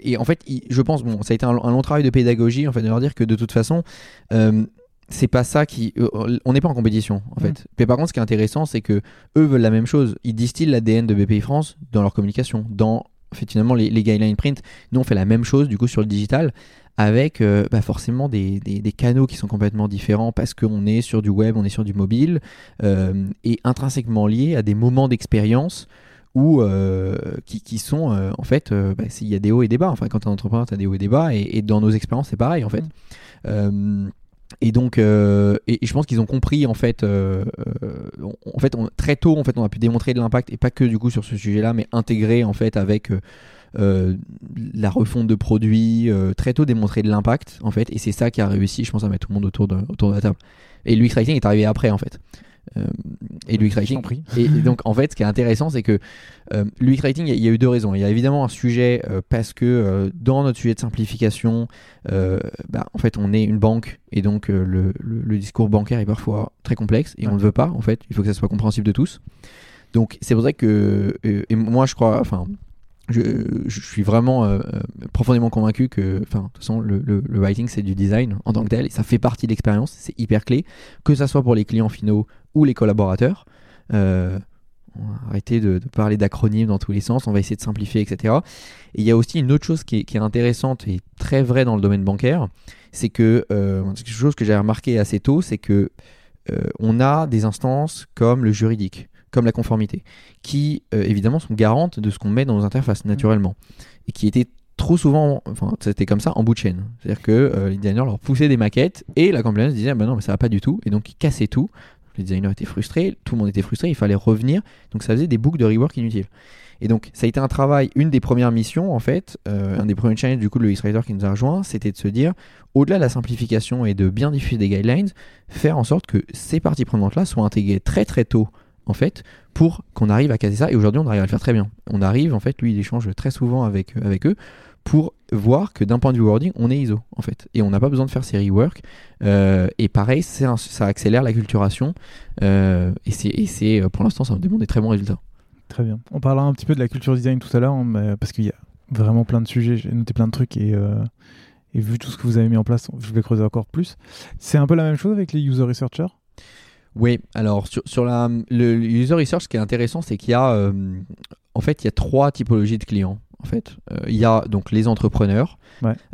et en fait, je pense, bon, ça a été un, un long travail de pédagogie, en fait, de leur dire que de toute façon, euh, c'est pas ça qui. on n'est pas en compétition, en Mm. fait. Mais par contre, ce qui est intéressant, c'est que eux veulent la même chose. Ils distillent l'ADN de BPI France dans leur communication, dans effectivement les, les guidelines print. Nous, on fait la même chose, du coup, sur le digital, avec euh, bah, forcément des, des- des canaux qui sont complètement différents parce qu'on est sur du web, on est sur du mobile, euh, et intrinsèquement liés à des moments d'expérience où, euh, qui, qui sont euh, en fait, euh, bah, il y a des hauts et des bas. Enfin, quand tu es entrepreneur, tu as des hauts et des bas, et, et dans nos expériences, c'est pareil en fait. Mm. Euh, et donc, euh, et, je pense qu'ils ont compris en fait, euh, en fait, très tôt en fait, on a pu démontrer de l'impact et pas que du coup sur ce sujet-là, mais intégrer en fait avec la refonte de produits, très tôt démontrer de l'impact en fait, et c'est ça qui a réussi, je pense, à mettre tout le monde autour de, autour de la table. Et l'UX Writing est arrivé après en fait. Euh, et l'UX Writing. Et, donc, en fait, ce qui est intéressant, c'est que euh, l'UX Writing, il y, a eu deux raisons. Il y a évidemment un sujet euh, parce que dans notre sujet de simplification, bah, en fait, on est une banque et donc le, discours bancaire est parfois très complexe et on ne veut pas. En fait, il faut que ça soit compréhensible de tous. Donc, c'est pour ça que, et moi, je crois, enfin, je, suis vraiment euh, euh, profondément convaincu que, enfin, de toute façon, le, writing c'est du design en tant que tel et ça fait partie de l'expérience, c'est hyper clé, que ça soit pour les clients finaux ou les collaborateurs. Euh, on va arrêter de, parler d'acronymes dans tous les sens, on va essayer de simplifier, etc. Et il y a aussi une autre chose qui est, intéressante et très vraie dans le domaine bancaire, c'est que quelque chose que j'ai remarqué assez tôt, c'est que on a des instances comme le juridique, comme la conformité, qui euh, évidemment sont garantes de ce qu'on met dans nos interfaces naturellement, et qui étaient trop souvent, enfin c'était comme ça en bout de chaîne. C'est-à-dire que euh, les designers leur poussaient des maquettes et la compliance disait ah ben non mais ça va pas du tout et donc ils cassaient tout. Les designers étaient frustrés, tout le monde était frustré, il fallait revenir, donc ça faisait des boucles de rework inutiles. Et donc ça a été un travail, une des premières missions en fait, euh, un des premiers challenges du coup le X-Writer qui nous a rejoint, c'était de se dire, au-delà de la simplification et de bien diffuser des guidelines, faire en sorte que ces parties prenantes là soient intégrées très très tôt en fait, pour qu'on arrive à caser ça. Et aujourd'hui, on arrive à le faire très bien. On arrive, en fait, lui, il échange très souvent avec, avec eux pour voir que d'un point de vue wording, on est ISO, en fait. Et on n'a pas besoin de faire ces rework. Euh, et pareil, ça accélère la culturation. Euh, et c'est, pour l'instant, ça demande des très bons résultats. Très bien. On parlera un petit peu de la culture design tout à l'heure, hein, parce qu'il y a vraiment plein de sujets. J'ai noté plein de trucs et, et vu tout ce que vous avez mis en place, je vais creuser encore plus. C'est un peu la même chose avec les user researchers? Oui, alors sur, la, le user research, ce qui est intéressant, c'est qu'il y a euh, en fait il y a trois typologies de clients. En fait, euh, il y a donc les entrepreneurs.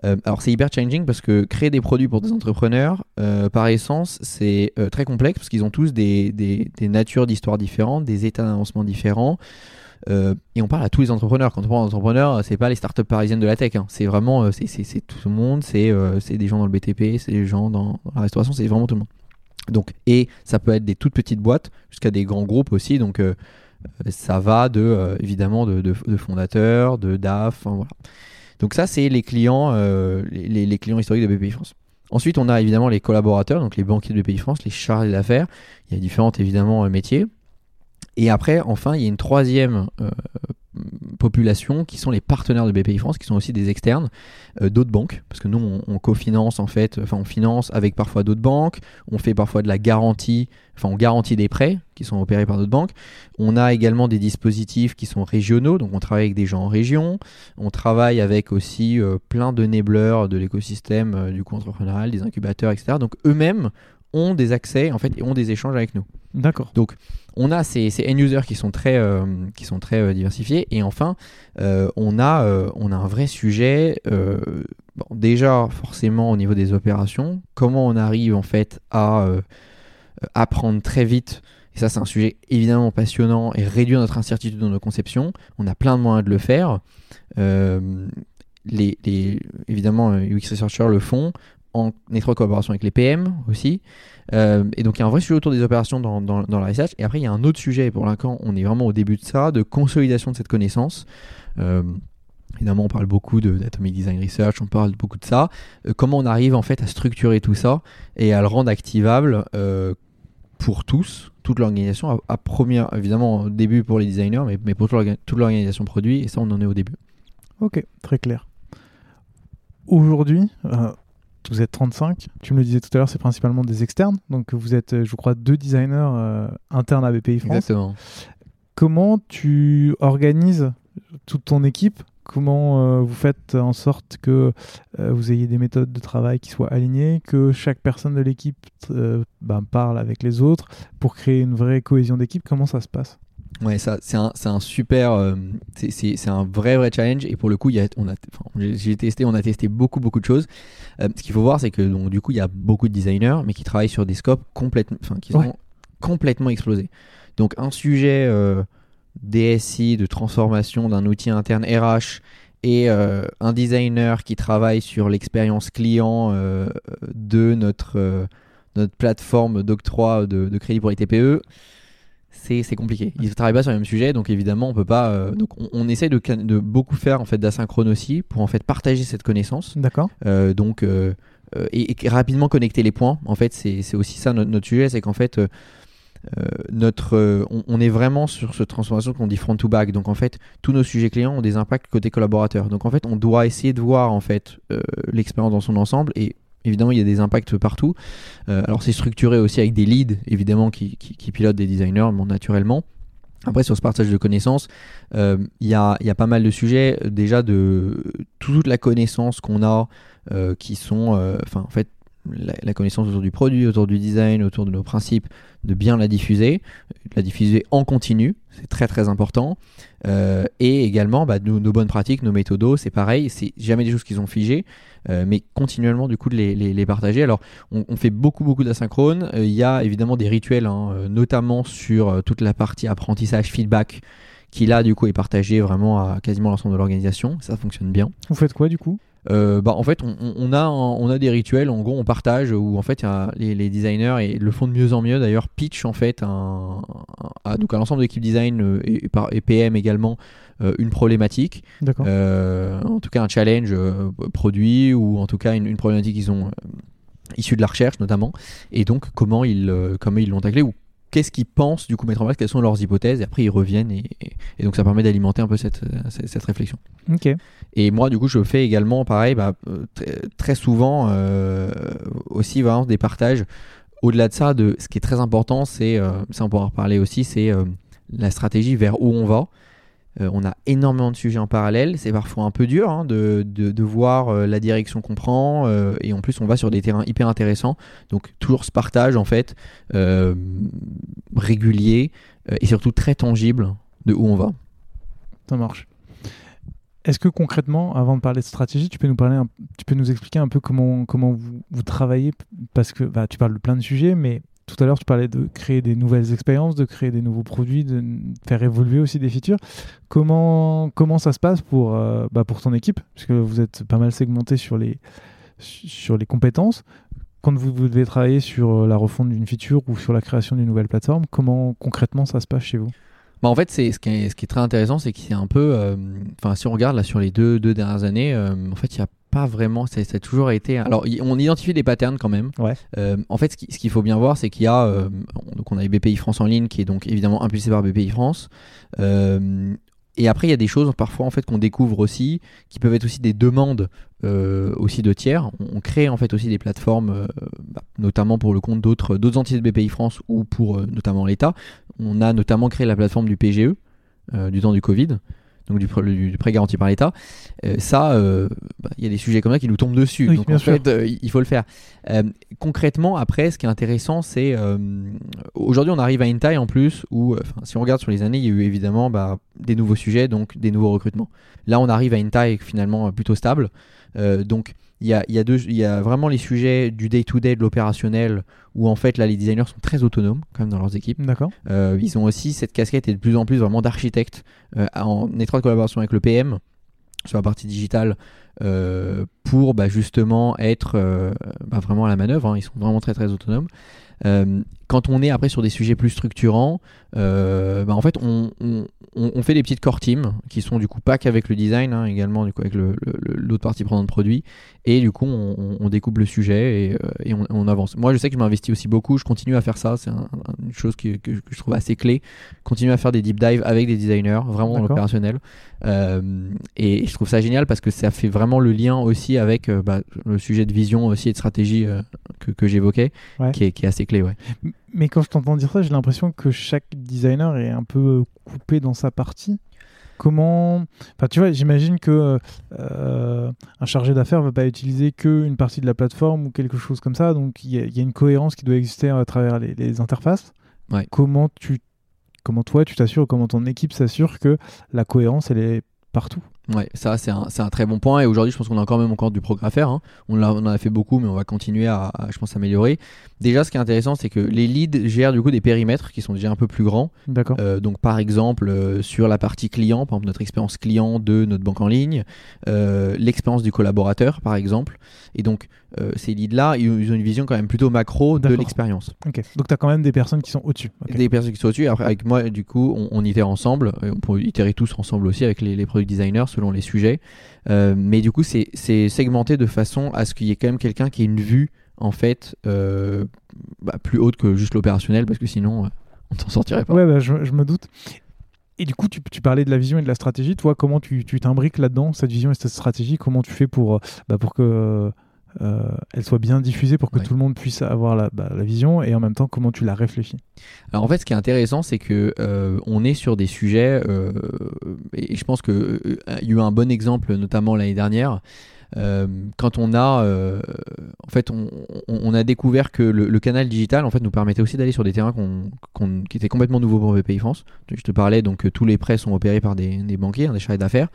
Euh, alors c'est hyper changing parce que créer des produits pour des entrepreneurs, par essence, c'est très complexe parce qu'ils ont tous des, des, des natures d'histoires différentes, des états d'avancement différents. et on parle à tous les entrepreneurs. Quand on parle d'entrepreneurs, c'est pas les startups parisiennes de la tech. Hein. C'est vraiment, c'est tout le monde. C'est des gens dans le BTP, c'est des gens dans la restauration, c'est vraiment tout le monde. Donc, et ça peut être des toutes petites boîtes jusqu'à des grands groupes aussi. Donc, euh, ça va de euh, évidemment de, fondateurs, de DAF. Donc ça, c'est les clients, euh, les, clients historiques de BPI France. Ensuite, on a évidemment les collaborateurs, donc les banquiers de BPI France, les chargés d'affaires. Il y a différents évidemment métiers. Et après, enfin, il y a une troisième population qui sont les partenaires de BPI France, qui sont aussi des externes euh, d'autres banques, parce que nous on, cofinance en fait, enfin on finance avec parfois d'autres banques, on fait parfois de la garantie, enfin on garantit des prêts qui sont opérés par d'autres banques. On a également des dispositifs qui sont régionaux, donc on travaille avec des gens en région, on travaille avec aussi euh, plein de nébleurs de l'écosystème euh, du coup entrepreneurial, des incubateurs, etc. Donc eux-mêmes ont des accès en fait et ont des échanges avec nous. D'accord. Donc on a ces, end-users qui sont très, euh, qui sont très euh, diversifiés. Et enfin euh, on, a, un vrai sujet déjà forcément au niveau des opérations. Comment on arrive en fait à apprendre très vite? Et ça c'est un sujet évidemment passionnant et réduire notre incertitude dans nos conceptions. On a plein de moyens de le faire. Les, évidemment UX Researchers le font en étroite collaboration avec les PM aussi. Euh, et donc il y a un vrai sujet autour des opérations dans, dans, la research. Et après il y a un autre sujet, pour l'instant on est vraiment au début de ça, de consolidation de cette connaissance. Euh, évidemment on parle beaucoup d'Atomic Design Research, on parle beaucoup de ça. Euh, comment on arrive en fait à structurer tout ça et à le rendre activable pour tous, toute l'organisation, à, première, évidemment au début pour les designers, mais, mais pour toute l'organisation produit, et ça on en est au début. Ok, très clair. Aujourd'hui, vous êtes 35. Tu me le disais tout à l'heure, c'est principalement des externes. Donc vous êtes, euh, je crois, deux designers euh, internes à BPI France. Exactement. Comment tu organises toute ton équipe? Comment euh, vous faites en sorte que vous ayez des méthodes de travail qui soient alignées, que chaque personne de l'équipe ben, parle avec les autres pour créer une vraie cohésion d'équipe? Comment ça se passe? Ouais, ça, c'est un, un, super, euh, c'est un vrai vrai challenge et pour le coup, il y a, on a, j'ai testé, on a testé beaucoup beaucoup de choses. Euh, ce qu'il faut voir, c'est que donc du coup, il y a beaucoup de designers, mais qui travaillent sur des scopes complètement, enfin, qui sont complètement explosés. Donc un sujet euh, DSI de transformation d'un outil interne RH et un designer qui travaille sur l'expérience client de notre, notre plateforme d'octroi de, de, crédit pour les TPE, c'est compliqué. Ils ne travaillent pas sur le même sujet, donc évidemment on peut pas. Euh, donc on, essaie de, de, beaucoup faire en fait d'asynchrone aussi pour en fait partager cette connaissance. D'accord. Euh, donc euh, et, rapidement connecter les points. En fait c'est aussi ça notre, notre sujet, c'est qu'en fait notre, on, est vraiment sur cette transformation qu'on dit front to back. Donc en fait, tous nos sujets clients ont des impacts côté collaborateur. Donc en fait, on doit essayer de voir en fait l'expérience dans son ensemble et Évidemment, il y a des impacts partout. Euh, alors, c'est structuré aussi avec des leads, évidemment, qui, pilotent des designers, naturellement. Après, sur ce partage de connaissances, euh, il y, a, pas mal de sujets. Déjà, de toute la connaissance qu'on a, euh, qui sont, enfin, en fait, la, connaissance autour du produit, autour du design, autour de nos principes, de bien la diffuser, la diffuser en continu, c'est très très important. et également, bah, nos, bonnes pratiques, nos méthodos, c'est pareil, c'est jamais des choses qui sont figées. Euh, mais continuellement du coup de les, partager. Alors on, fait beaucoup beaucoup d'asynchrone. Euh, il y a évidemment des rituels, hein, euh, notamment sur toute la partie apprentissage, feedback, qui là du coup est partagé vraiment à quasiment l'ensemble de l'organisation. Ça fonctionne bien. Vous faites quoi du coup? Bah, en fait, on, a, on a des rituels, en gros, on partage où en fait les, designers et le font de mieux en mieux. D'ailleurs pitch en fait un, à, donc à l'ensemble de l'équipe design et, et, PM également euh, une problématique, euh, en tout cas un challenge euh, produit ou en tout cas une, problématique qu'ils ont issue de la recherche notamment, et donc comment ils comment ils l'ont taclé ou qu'est-ce qu'ils pensent du coup mettre en place, quelles sont leurs hypothèses, et après ils reviennent, et, donc ça permet d'alimenter un peu cette, cette, réflexion. Ok. Et moi du coup je fais également pareil, bah, très, souvent aussi vraiment des partages. Au-delà de ça, de, ce qui est très important, c'est, ça on pourra en reparler aussi, c'est la stratégie vers où on va. Euh, on a énormément de sujets en parallèle. C'est parfois un peu dur hein, de, de, voir euh, la direction qu'on prend. Euh, et en plus, on va sur des terrains hyper intéressants. Donc, toujours ce partage, en fait, régulier et surtout très tangible de où on va. Ça marche. Est-ce que concrètement, avant de parler de stratégie, tu peux nous parler, tu peux nous expliquer un peu comment comment vous, travaillez? Parce que bah, tu parles de plein de sujets, mais tout à l'heure, tu parlais de créer des nouvelles expériences, de créer des nouveaux produits, de faire évoluer aussi des features. Comment, comment ça se passe pour, euh, bah pour ton équipe? Puisque vous êtes pas mal segmenté sur les, sur les compétences. Quand vous, devez travailler sur euh, la refonte d'une feature ou sur la création d'une nouvelle plateforme, comment concrètement ça se passe chez vous? Bah en fait, c'est ce qui est, très intéressant, c'est y a un peu, euh, enfin, si on regarde là sur les deux, deux dernières années, en fait, il y a pas vraiment. Ça, a toujours été. Alors, on identifie des patterns quand même. Ouais. Euh, en fait, ce qu'il faut bien voir, c'est qu'il y a. Euh, donc, on a BPI France en ligne, qui est donc évidemment impulsé par BPI France. Euh, et après, il y a des choses parfois en fait qu'on découvre aussi, qui peuvent être aussi des demandes aussi de tiers. On, crée en fait aussi des plateformes, bah, notamment pour le compte d'autres d'autres entités de BPI France ou pour notamment l'État. On a notamment créé la plateforme du PGE du temps du Covid donc du, du, prêt garanti par l'État, euh, ça, euh, bah, il y a des sujets comme ça qui nous tombent dessus. donc en fait, euh, il faut le faire. concrètement, après, ce qui est intéressant, c'est aujourd'hui, on arrive à une taille en plus où, si on regarde sur les années, il y a eu évidemment bah, des nouveaux sujets, donc des nouveaux recrutements. Là, on arrive à une taille finalement plutôt stable. donc il y a, y, a y a, vraiment les sujets du day-to-day, de l'opérationnel, où en fait là les designers sont très autonomes quand même dans leurs équipes. D'accord. Euh, ils ont aussi cette casquette et de plus en plus vraiment d'architecte euh, en étroite collaboration avec le PM sur la partie digitale euh, pour bah, justement être bah, vraiment à la manœuvre. Hein. Ils sont vraiment très très autonomes. Quand on est après sur des sujets plus structurants, bah, en fait on, on, fait des petites core teams qui sont du coup pas qu'avec le design, hein, également du coup avec l'autre partie prenante de produit. Et du coup, on, découpe le sujet et, euh, on, avance. Moi, je sais que je m'investis aussi beaucoup. Je continue à faire ça. C'est une chose que, je trouve assez clé. Continuer à faire des deep dives avec des designers, vraiment dans l'opérationnel. Euh, et je trouve ça génial parce que ça fait vraiment le lien aussi avec euh, bah, le sujet de vision aussi et de stratégie que, j'évoquais, qui, est, assez clé. Ouais. Mais quand je t'entends dire ça, j'ai l'impression que chaque designer est un peu coupé dans sa partie. Comment. Enfin, tu vois, j'imagine que euh, un chargé d'affaires ne va pas utiliser qu'une partie de la plateforme ou quelque chose comme ça. Donc, il y, a une cohérence qui doit exister à travers les, interfaces. Comment, tu, comment toi, tu t'assures, comment ton équipe s'assure que la cohérence, elle est partout? Ouais, ça c'est un, un, très bon point et aujourd'hui je pense qu'on a encore même encore du progrès à faire. Hein. On, a, on en a fait beaucoup mais on va continuer à, je pense, améliorer. Déjà ce qui est intéressant c'est que les leads gèrent du coup des périmètres qui sont déjà un peu plus grands. D'accord. Euh, donc par exemple euh, sur la partie client, par exemple notre expérience client de notre banque en ligne, euh, l'expérience du collaborateur par exemple. Et donc ces leads là ils, ont une vision quand même plutôt macro de l'expérience. Donc tu as quand même des personnes qui sont au-dessus. Des personnes qui sont au-dessus. Après avec moi du coup on, on itère ensemble. on peut itérer tous ensemble aussi avec les, les product designers selon les sujets. Euh, mais du coup, c'est segmenté de façon à ce qu'il y ait quand même quelqu'un qui ait une vue en fait euh, bah, plus haute que juste l'opérationnel parce que sinon euh, on ne s'en sortirait pas. Ouais, bah, je, me doute. Et du coup, tu, tu, parlais de la vision et de la stratégie. Toi, comment tu t'imbriques là-dedans, cette vision et cette stratégie? Comment tu fais pour, bah, pour que euh, elle soit bien diffusée pour que tout le monde puisse avoir bah, la, vision et en même temps comment tu la réfléchis. Alors en fait ce qui est intéressant c'est que euh, on est sur des sujets euh, et je pense qu'il y a eu un bon exemple notamment l'année dernière quand on a en fait on, a découvert que le, canal digital en fait nous permettait aussi d'aller sur des terrains qui étaient complètement nouveaux pour VPI France. Je te parlais donc tous les prêts sont opérés par des, banquiers hein, des charrettes d'affaires.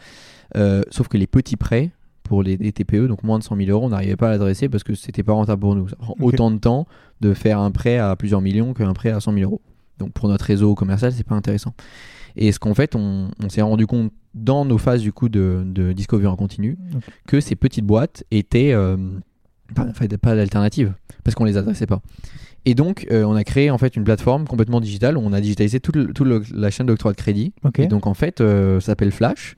Sauf que les petits prêts pour les, TPE, donc moins de 100 000 euros, on n'arrivait pas à l'adresser parce que c'était pas rentable pour nous. Ça prend autant de temps de faire un prêt à plusieurs millions qu'un prêt à 100 000 euros. Donc pour notre réseau commercial, c'est pas intéressant. Et ce qu'en fait, on, s'est rendu compte dans nos phases du coup de, de discovery en continu que ces petites boîtes étaient euh, pas, pas d'alternative parce qu'on les adressait pas. Et donc, euh, on a créé en fait une plateforme complètement digitale où on a digitalisé toute, la chaîne d'octroi de crédit. Et donc, en fait, euh, ça s'appelle Flash.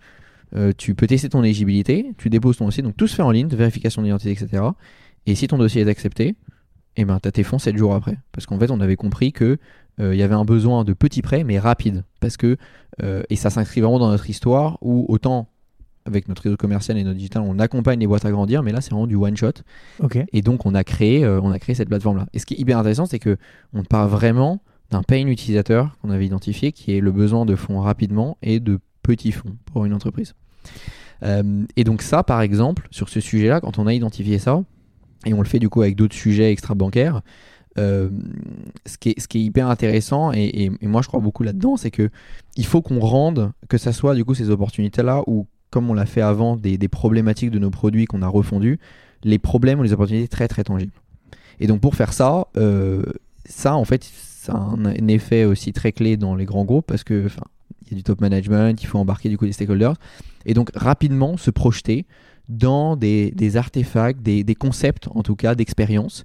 Euh, tu peux tester ton éligibilité, tu déposes ton dossier, donc tout se fait en ligne, vérification d'identité, etc. Et si ton dossier est accepté, eh ben, tu as tes fonds 7 jours après. Parce qu'en fait, on avait compris qu'il euh, il y avait un besoin de petits prêts, mais rapides. Parce que, euh, et ça s'inscrit vraiment dans notre histoire, où autant avec notre réseau commercial et notre digital, on accompagne les boîtes à grandir, mais là, c'est vraiment du one shot. Et donc, on a créé, on a créé cette plateforme-là. Et ce qui est hyper intéressant, c'est que on part vraiment d'un pain utilisateur qu'on avait identifié, qui est le besoin de fonds rapidement et de petits fonds pour une entreprise. Euh, et donc ça, par exemple, sur ce sujet-là, quand on a identifié ça, et on le fait du coup avec d'autres sujets extra-bancaires, euh, ce, qui est, ce qui est hyper intéressant, et, moi je crois beaucoup là-dedans, c'est que il faut qu'on rende, que ça soit du coup ces opportunités-là, ou comme on l'a fait avant, des, problématiques de nos produits qu'on a refondus, les problèmes ou les opportunités très très tangibles. Et donc pour faire ça, euh, ça en fait, ça a un, effet aussi très clé dans les grands groupes, parce que du top management, il faut embarquer du coup des stakeholders. Et donc rapidement se projeter dans des, artefacts, des, concepts en tout cas d'expérience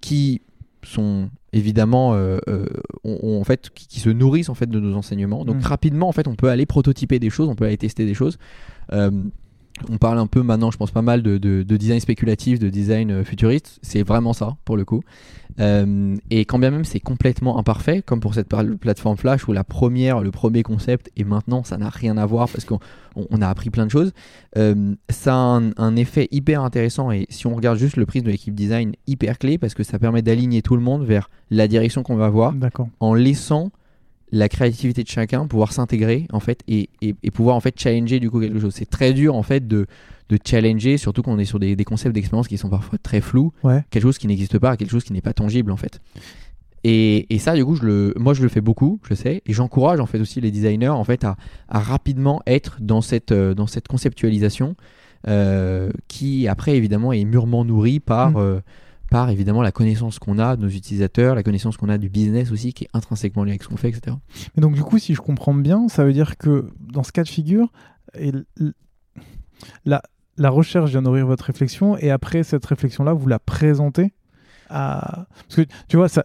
qui sont évidemment euh, euh, en fait qui, se nourrissent en fait de nos enseignements. Donc mm. rapidement en fait on peut aller prototyper des choses, on peut aller tester des choses. On parle un peu maintenant, je pense pas mal de, design spéculatif, de design euh, futuriste. C'est vraiment ça, pour le coup. Euh, et quand bien même c'est complètement imparfait, comme pour cette plateforme Flash où la première, le premier concept, et maintenant ça n'a rien à voir parce qu'on a appris plein de choses, euh, ça a un, effet hyper intéressant. Et si on regarde juste le prisme de l'équipe design, hyper clé parce que ça permet d'aligner tout le monde vers la direction qu'on va avoir en laissant la créativité de chacun, pouvoir s'intégrer en fait et, pouvoir en fait challenger du coup quelque chose. C'est très dur en fait de, de challenger, surtout quand on est sur des, concepts d'expérience qui sont parfois très flous, quelque chose qui n'existe pas, quelque chose qui n'est pas tangible en fait. Et, ça, du coup, je le, moi, je le fais beaucoup, je sais, et j'encourage en fait aussi les designers en fait à, rapidement être dans cette, euh, dans cette conceptualisation euh, qui après évidemment est mûrement nourrie par mm. euh, par évidemment la connaissance qu'on a de nos utilisateurs, la connaissance qu'on a du business aussi, qui est intrinsèquement liée avec ce qu'on fait, etc. Mais donc du coup, si je comprends bien, ça veut dire que dans ce cas de figure, la, la recherche vient nourrir votre réflexion, et après cette réflexion-là, vous la présentez à... Parce que tu vois, ça...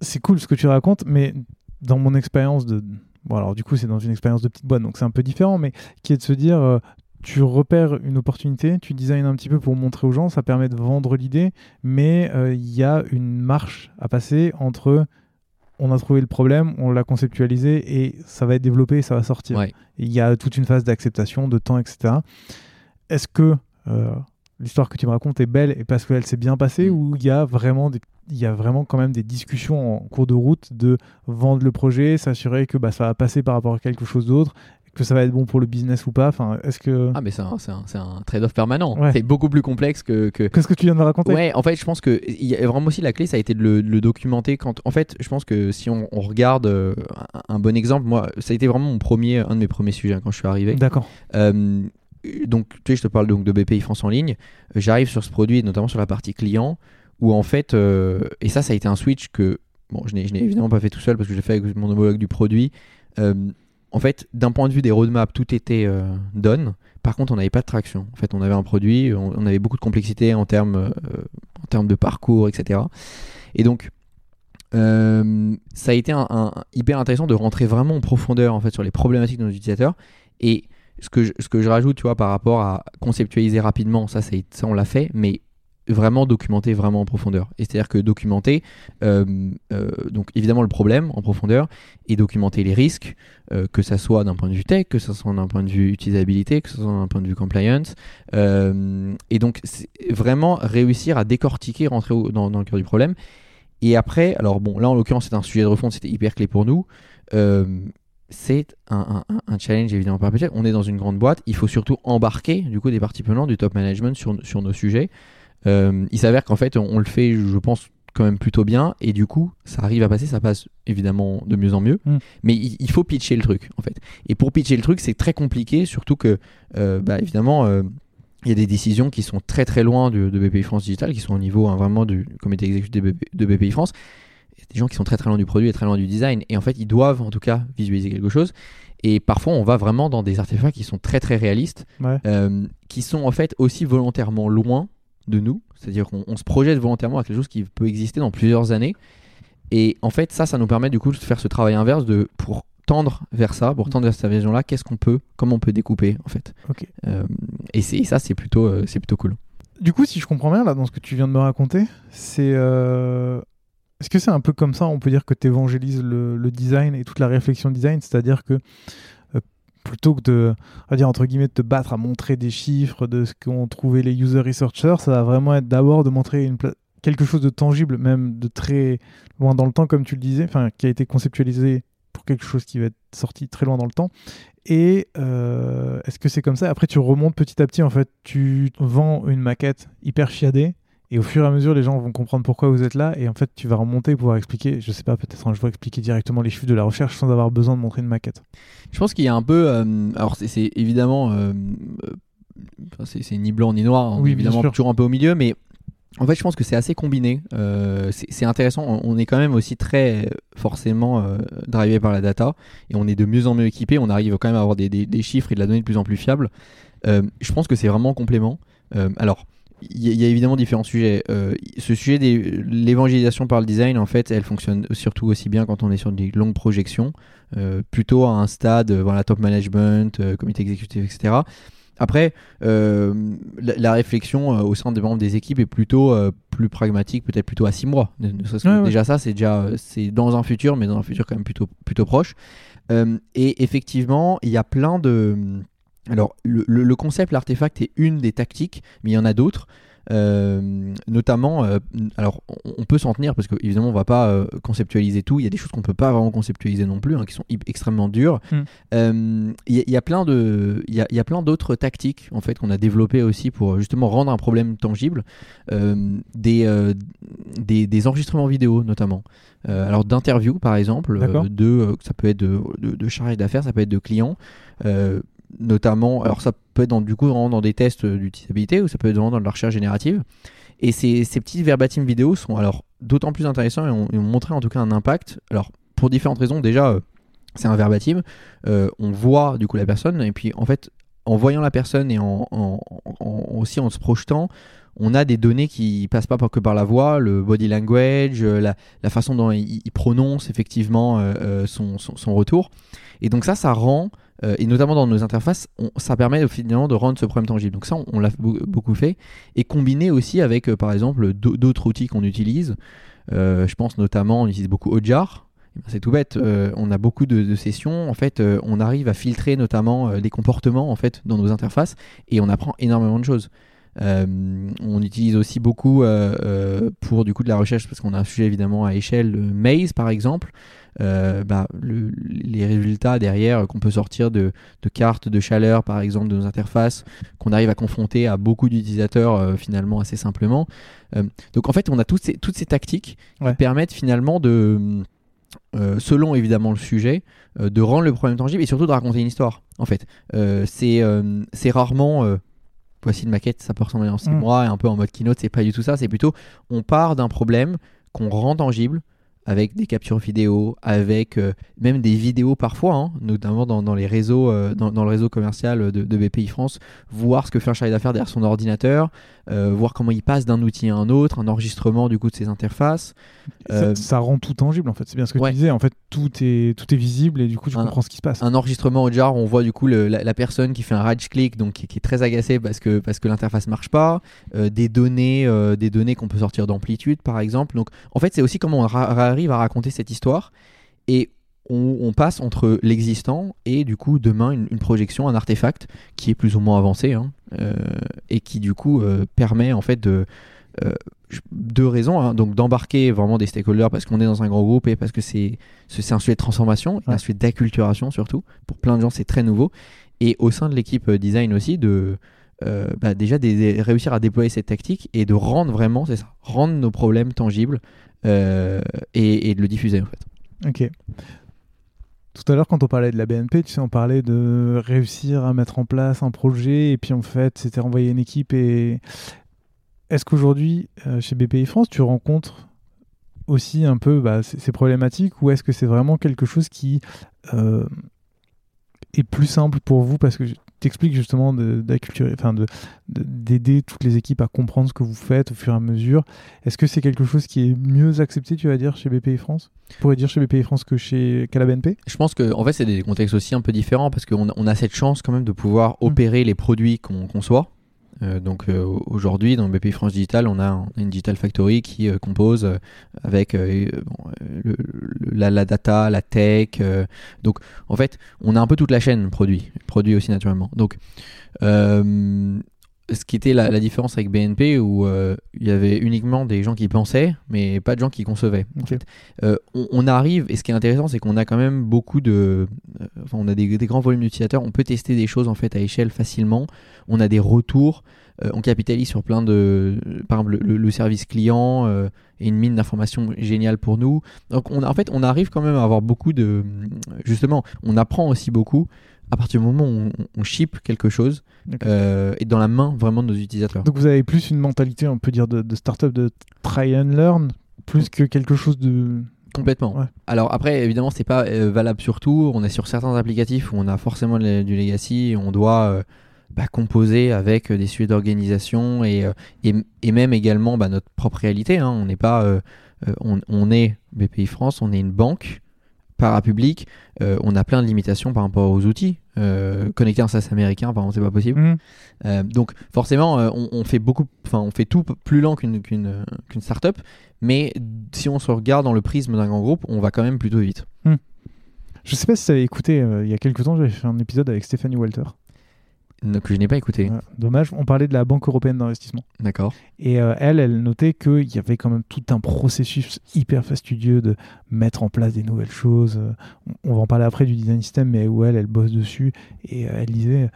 c'est cool ce que tu racontes, mais dans mon expérience de... Bon, alors du coup, c'est dans une expérience de petite boîte, donc c'est un peu différent, mais qui est de se dire, euh, tu repères une opportunité, tu designes un petit peu pour montrer aux gens, ça permet de vendre l'idée, mais euh, il y a une marche à passer entre on a trouvé le problème, on l'a conceptualisé et ça va être développé et ça va sortir. Il y a toute une phase d'acceptation, de temps, etc. Est-ce que euh, l'histoire que tu me racontes est belle et parce qu'elle s'est bien passée mm. ou il y a vraiment il y a vraiment quand même des discussions en cours de route de vendre le projet, s'assurer que bah, ça va passer par rapport à quelque chose d'autre que ça va être bon pour le business ou pas Enfin, est-ce que ah mais c'est un, un, un trade-off permanent. Ouais. C'est beaucoup plus complexe que, que... qu'est-ce que tu viens de raconter? Ouais, en fait, je pense que y a vraiment aussi la clé, ça a été de le, de le documenter. Quand, en fait, je pense que si on, on regarde euh, un, bon exemple, moi, ça a été vraiment mon premier, un de mes premiers sujets hein, quand je suis arrivé. D'accord. Euh, donc, tu sais, je te parle donc de BPI France en ligne. Euh, J'arrive sur ce produit, notamment sur la partie client, où en fait, euh, et ça, ça a été un switch que, bon, je n'ai je n'ai évidemment pas fait tout seul parce que j'ai fait avec mon homologue du produit. En fait, d'un point de vue des roadmaps, tout était euh, done. Par contre, on n'avait pas de traction. En fait, on avait un produit, on, avait beaucoup de complexité en termes, euh, en termes de parcours, etc. Et donc, euh, ça a été hyper intéressant de rentrer vraiment en profondeur en fait sur les problématiques de nos utilisateurs. Et ce que je, ce que je rajoute, tu vois, par rapport à conceptualiser rapidement, ça, ça on l'a fait, mais vraiment documenter vraiment en profondeur. Et c'est-à-dire que documenter, euh, euh, donc évidemment le problème en profondeur, et documenter les risques, euh, que ça soit d'un point de vue tech, que ça soit d'un point de vue utilisabilité, que ce soit d'un point de vue compliance. Et donc vraiment réussir à décortiquer, rentrer dans, dans le cœur du problème. Et après, alors bon, là en l'occurrence c'est un sujet de refonte, c'était hyper clé pour nous. C'est un challenge évidemment perpétuel. On est dans une grande boîte, il faut surtout embarquer du coup des parties prenantes du top management sur, sur nos sujets. Euh, il s'avère qu'en fait on, on le fait, je pense quand même plutôt bien et du coup ça arrive à passer, ça passe évidemment de mieux en mieux. Mm. Mais il, il faut pitcher le truc en fait. Et pour pitcher le truc c'est très compliqué, surtout que euh, bah, évidemment euh, il y a des décisions qui sont très très loin de, de BPI France Digital, qui sont au niveau hein, vraiment du comité exécutif de, BP de BPI France. Il y a des gens qui sont très très loin du produit et très loin du design. Et en fait, ils doivent en tout cas visualiser quelque chose. Et parfois, on va vraiment dans des artefacts qui sont très très réalistes, Ouais. euh, qui sont en fait aussi volontairement loin de nous. C'est-à-dire qu'on on se projette volontairement à quelque chose qui peut exister dans plusieurs années. Et en fait, ça, ça nous permet du coup de faire ce travail inverse de pour tendre vers ça, pour tendre vers cette vision-là, qu'est-ce qu'on peut, comment on peut découper en fait. Ok. Euh, et, ça, c'est plutôt, euh, c'est plutôt cool. Du coup, si je comprends bien là dans ce que tu viens de me raconter, c'est euh, est-ce que c'est un peu comme ça On peut dire que tu évangélises le, le design et toute la réflexion design, c'est-à-dire que plutôt que de, dire entre guillemets, de te battre à montrer des chiffres de ce qu'ont trouvé les user researchers, ça va vraiment être d'abord de montrer quelque chose de tangible, même de très loin dans le temps, comme tu le disais, qui a été conceptualisé pour quelque chose qui va être sorti très loin dans le temps. Et euh, est-ce que c'est comme ça? Après, tu remontes petit à petit. En fait, tu vends une maquette hyper chiadée. Et au fur et à mesure, les gens vont comprendre pourquoi vous êtes là. Et en fait, tu vas remonter et pouvoir expliquer, je sais pas, peut-être un jour expliquer directement les chiffres de la recherche sans avoir besoin de montrer une maquette. Je pense qu'il y a un peu. euh, alors, c'est- évidemment. euh, euh, c'est ni blanc ni noir, on Oui, évidemment toujours un peu au milieu, mais en fait, je pense que c'est assez combiné. Euh, c'est intéressant. On, est quand même aussi très forcément euh, drivé par la data et on est de mieux en mieux équipé. On arrive quand même à avoir des, des- des chiffres et de la donnée de plus en plus fiable. Euh, je pense que c'est vraiment en complément. Alors. Il y, a- il y a évidemment différents sujets. Euh, ce sujet de l'évangélisation par le design, en fait, elle fonctionne surtout aussi bien quand on est sur des longues projections, euh, plutôt à un stade, euh, voilà, top management, euh, comité exécutif, etc. Après, la, la réflexion au sein des membres des équipes est plutôt plus pragmatique, peut-être plutôt à six mois. Ne- ne serait-ce que Ouais, ouais. Déjà ça, c'est déjà c'est dans un futur, mais dans un futur quand même plutôt plutôt proche. Et effectivement, il y a plein de alors le, le- le concept, l'artefact est une des tactiques, mais il y en a d'autres. Euh, notamment, euh, alors on, peut s'en tenir parce que évidemment on va pas euh, conceptualiser tout. Il y a des choses qu'on peut pas vraiment conceptualiser non plus, hein, qui sont extrêmement dures. Mm. Euh, Il y, a- il y a plein de, il y a, il y a plein d'autres tactiques en fait qu'on a développées aussi pour justement rendre un problème tangible. Des, des, des enregistrements vidéo notamment. Alors d'interviews par exemple, de, ça peut être de, de, de chargés d'affaires, ça peut être de clients. Notamment, alors ça peut être dans, du coup dans des tests d'utilisabilité ou ça peut être vraiment dans de la recherche générative. Et ces, ces petits verbatim vidéos sont alors d'autant plus intéressants et ont, montré en tout cas un impact. Alors pour différentes raisons, déjà euh, c'est un verbatim, euh, on voit du coup la personne et puis en fait en voyant la personne et en- aussi en se projetant, on a des données qui passent pas que par la voix, le body language, euh, la, façon dont il, prononce effectivement euh, euh, son, retour. Et donc ça, ça rend, et notamment dans nos interfaces, ça permet finalement de rendre ce problème tangible. Donc ça, on, l'a beau- beaucoup fait. Et combiné aussi avec, par exemple, d'au- d'autres outils qu'on utilise. Je pense notamment, on utilise beaucoup Ojar. Eh ben, C'est tout bête. on a beaucoup de, sessions. En fait, on arrive à filtrer notamment les comportements en fait dans nos interfaces et on apprend énormément de choses. Euh, on utilise aussi beaucoup euh, euh, pour du coup de la recherche parce qu'on a un sujet évidemment à échelle Maze par exemple bah, les résultats derrière qu'on peut sortir de, cartes de chaleur, par exemple, de nos interfaces, qu'on arrive à confronter à beaucoup d'utilisateurs finalement assez simplement. donc en fait, on a toutes ces, toutes ces tactiques qui permettent finalement de selon évidemment le sujet, de rendre le problème tangible et surtout de raconter une histoire. En fait, c'est rarement voici une maquette, ça peut ressembler en 6 mm. mois et un peu en mode keynote, c'est pas du tout ça, c'est plutôt on part d'un problème qu'on rend tangible avec des captures vidéo, avec euh, même des vidéos parfois, hein, notamment dans, les réseaux, euh, dans, le réseau commercial de, BPI France, voir ce que fait un chargé d'affaires derrière son ordinateur, euh, voir comment il passe d'un outil à un autre, un enregistrement du coup de ses interfaces. Ça, rend tout tangible en fait, c'est bien ce que tu disais, en fait tout est, tout est visible et du coup tu comprends ce qui se passe. Un enregistrement au jar, on voit du coup la, personne qui fait un right click, donc qui, est très agacée parce que, parce que l'interface marche pas, des données, des données qu'on peut sortir d'amplitude par exemple. Donc en fait c'est aussi comment on arrive à raconter cette histoire et on, passe entre l'existant et du coup demain une, projection, un artefact qui est plus ou moins avancé hein, euh, et qui du coup euh, permet en fait de euh, deux raisons, hein. donc d'embarquer vraiment des stakeholders parce qu'on est dans un grand groupe et parce que c'est un sujet de transformation, un sujet d'acculturation surtout. Pour plein de gens, c'est très nouveau. Et au sein de l'équipe design aussi, de bah, déjà de réussir à déployer cette tactique et de rendre vraiment, c'est ça, rendre nos problèmes tangibles euh, et, de le diffuser en fait. Ok. Tout à l'heure, quand on parlait de la BNP, tu sais, on parlait de réussir à mettre en place un projet et puis en fait, c'était envoyer une équipe. Et est-ce qu'aujourd'hui, euh, chez BPI France, tu rencontres aussi un peu bah, ces problématiques ou est-ce que c'est vraiment quelque chose qui euh, est plus simple pour vous parce que t'expliques justement d'acculturer, enfin de, d'aider toutes les équipes à comprendre ce que vous faites au fur et à mesure. Est-ce que c'est quelque chose qui est mieux accepté, tu vas dire, chez BPI France? Tu pourrais dire chez BPI France que chez qu'à la BNP Je pense que en fait c'est des contextes aussi un peu différents parce qu'on on a cette chance quand même de pouvoir mmh. opérer les produits qu'on conçoit. Euh, donc euh, aujourd'hui, dans BPI France Digital, on a, une Digital Factory qui euh, compose avec la, data, la tech. donc en fait, on a un peu toute la chaîne produit, produit aussi naturellement. Donc ce qui était la, différence avec BNP où il y avait uniquement des gens qui pensaient mais pas de gens qui concevaient on, arrive et ce qui est intéressant c'est qu'on a quand même beaucoup de enfin, on a des, des grands volumes d'utilisateurs on peut tester des choses en fait à échelle facilement. On a des retours, euh, on capitalise sur plein de, par exemple le, service client euh, et une mine d'informations géniale pour nous. Donc on, en fait on arrive quand même à avoir beaucoup de, justement, on apprend aussi beaucoup. À partir du moment où on, ship quelque chose euh, et dans la main vraiment de nos utilisateurs. Donc vous avez plus une mentalité, on peut dire, de, de startup de try and learn, plus que quelque chose de Complètement. Alors après, évidemment, c'est pas valable sur tout. On est sur certains applicatifs où on a forcément du legacy et on doit bah, composé avec euh, des sujets d'organisation et, euh, et, même également bah, notre propre réalité. Hein. On n'est pas, euh, on, est BPI France, on est une banque parapublique, on a plein de limitations par rapport aux outils. connecter un SaaS américain, par exemple, c'est pas possible. Mmh. donc forcément, on, fait beaucoup, enfin, on fait tout plus lent qu'une qu'une qu'une startup, mais si on se regarde dans le prisme d'un grand groupe, on va quand même plutôt vite. Mmh. Je sais pas si tu avais écouté, il y a quelques temps, j'avais fait un épisode avec Stéphanie Walter que je n'ai pas écouté. dommage, on parlait de la Banque européenne d'investissement. D'accord. Et euh, elle, elle notait qu'il y avait quand même tout un processus hyper fastidieux de mettre en place des nouvelles choses. On va en parler après du design system, mais où elle, elle bosse dessus. Et euh, elle disait,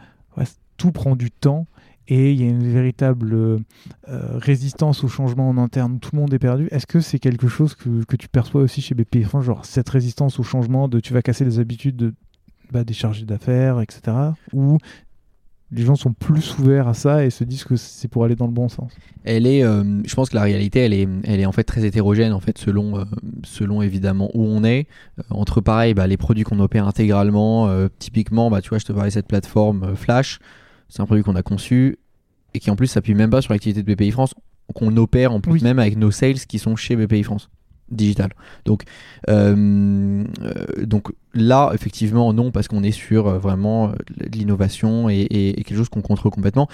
tout prend du temps. Et il y a une véritable euh, résistance au changement en interne. Tout le monde est perdu. Est-ce que c'est quelque chose que, que, tu perçois aussi chez BPI France, genre cette résistance au changement de tu vas casser les habitudes de, bah, des chargés d'affaires, etc. Ou les gens sont plus ouverts à ça et se disent que c'est pour aller dans le bon sens. Elle est, euh, je pense que la réalité, elle est, elle est en fait très hétérogène en fait selon, euh, selon évidemment où on est. Euh, entre pareil, bah, les produits qu'on opère intégralement, typiquement, bah, tu vois, je te parlais de cette plateforme Flash, c'est un produit qu'on a conçu et qui en plus s'appuie même pas sur l'activité de BPI France, qu'on opère en plus même avec nos sales qui sont chez BPI France digital. Donc, euh, euh, donc là, effectivement, non, parce qu'on est sur euh, vraiment de l'innovation et, quelque chose qu'on contrôle complètement.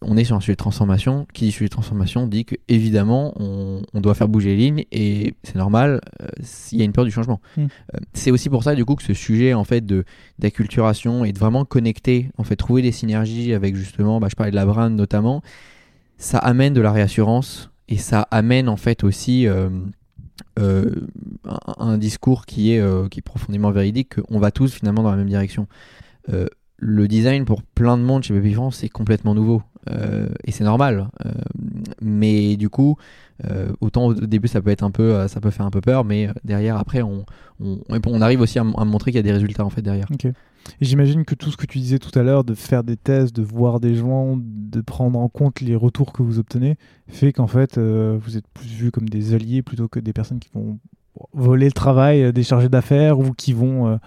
on est sur un sujet de transformation. Qui dit sujet de transformation dit qu'évidemment, on, on doit faire bouger les lignes et c'est normal s'il y a une peur du changement. Hmm. c'est aussi pour ça, du coup, que ce sujet en fait de d'acculturation et de vraiment connecter, en fait, trouver des synergies avec justement, bah, je parlais de la brand notamment, ça amène de la réassurance et ça amène en fait aussi un, discours qui est, qui est profondément véridique, qu'on va tous finalement dans la même direction. le design pour plein de monde chez Baby France, c'est complètement nouveau. et c'est normal. mais du coup, euh, autant au début ça peut être un peu, euh, ça peut faire un peu peur, mais euh, derrière après on, on, arrive aussi à, montrer qu'il y a des résultats en fait derrière. J'imagine que tout ce que tu disais tout à l'heure, de faire des tests, de voir des gens, de prendre en compte les retours que vous obtenez, fait qu'en fait vous êtes plus vus comme des alliés plutôt que des personnes qui vont voler le travail des chargés d'affaires ou qui vont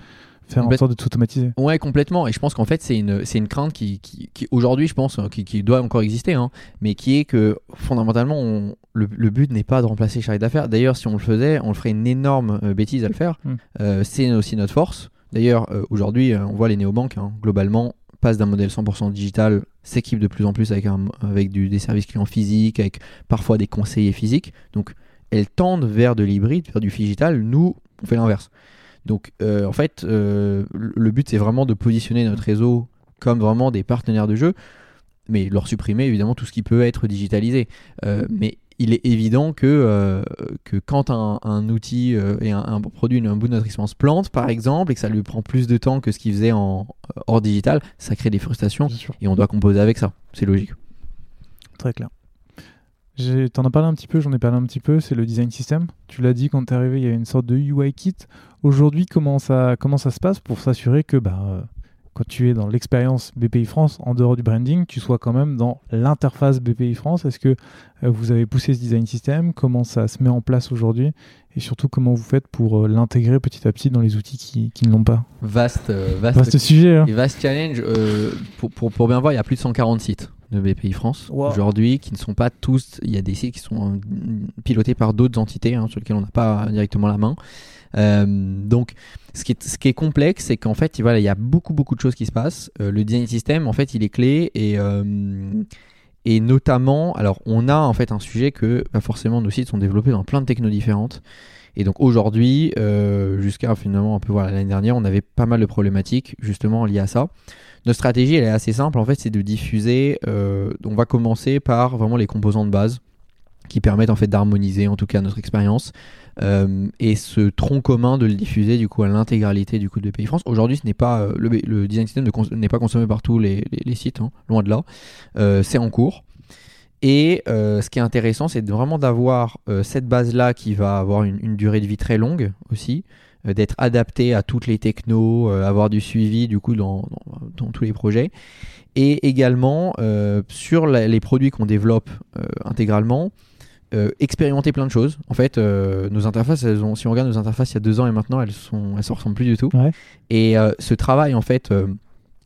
faire en sorte de tout automatiser. Ouais, complètement. Et je pense qu'en fait, c'est une, c'est une crainte qui, qui, aujourd'hui, je pense, qui, qui, doit encore exister, hein, mais qui est que fondamentalement, le, le, but n'est pas de remplacer chargé d'affaires. D'ailleurs, si on le faisait, on le ferait une énorme euh, bêtise à le faire. Euh, c'est aussi notre force. D'ailleurs, euh, aujourd'hui, on voit les néobanques, hein, globalement, passent d'un modèle 100% digital, s'équipent de plus en plus avec, des services clients physiques, avec parfois des conseillers physiques. Donc, elles tendent vers de l'hybride, vers du digital. Nous, on fait l'inverse. Donc euh, en fait, euh, le but c'est vraiment de positionner notre réseau comme vraiment des partenaires de jeu, mais leur supprimer évidemment tout ce qui peut être digitalisé. Euh, mais il est évident que, que quand un, outil et un, produit, un bout de notre expérience plante par exemple, et que ça lui prend plus de temps que ce qu'il faisait en hors digital, ça crée des frustrations et on doit composer avec ça. C'est logique. Très clair. T'en as parlé un petit peu, j'en ai parlé un petit peu, c'est le design system. Tu l'as dit quand tu es arrivé, il y a une sorte de UI kit. Aujourd'hui, comment ça, comment ça se passe pour s'assurer que bah, euh, quand tu es dans l'expérience BPI France, en dehors du branding, tu sois quand même dans l'interface BPI France Est-ce que euh, vous avez poussé ce design system? Comment ça se met en place aujourd'hui? Et surtout, comment vous faites pour euh, l'intégrer petit à petit dans les outils qui, qui ne l'ont pas? Vaste, vaste, vaste sujet. Hein. Vaste challenge. pour, pour, pour bien voir, il y a plus de 140 sites de BPI France aujourd'hui, qui ne sont pas tous. Il y a des sites qui sont euh, pilotés par d'autres entités hein, sur lesquelles on n'a pas directement la main. Euh, donc, ce qui est, complexe, c'est qu'en fait, il y a beaucoup, beaucoup de choses qui se passent. Euh, le design system, en fait, il est clé et, et notamment, alors, on a en fait un sujet que bah, forcément nos sites sont développés dans plein de technos différentes. Et donc aujourd'hui, jusqu'à finalement un peu voilà l'année dernière, on avait pas mal de problématiques justement liées à ça. Notre stratégie, elle est assez simple. En fait, c'est de diffuser. Euh, on va commencer par vraiment les composants de base qui permettent en fait d'harmoniser, en tout cas, notre expérience. Euh, et ce tronc commun de le diffuser du coup à l'intégralité du coup de Pays France. Aujourd'hui, ce n'est pas euh, le, design system n'est pas consommé par tous les, sites, hein, loin de là. c'est en cours. Et ce qui est intéressant, c'est vraiment d'avoir cette base-là qui va avoir une, durée de vie très longue aussi, euh, d'être adapté à toutes les technos, euh, avoir du suivi du coup dans, tous les projets. Et également euh, sur les produits qu'on développe intégralement, expérimenter plein de choses. En fait, nos interfaces, elles ont, si on regarde nos interfaces il y a deux ans et maintenant, elles sont, elles se ressemblent plus du tout. Et ce travail en fait,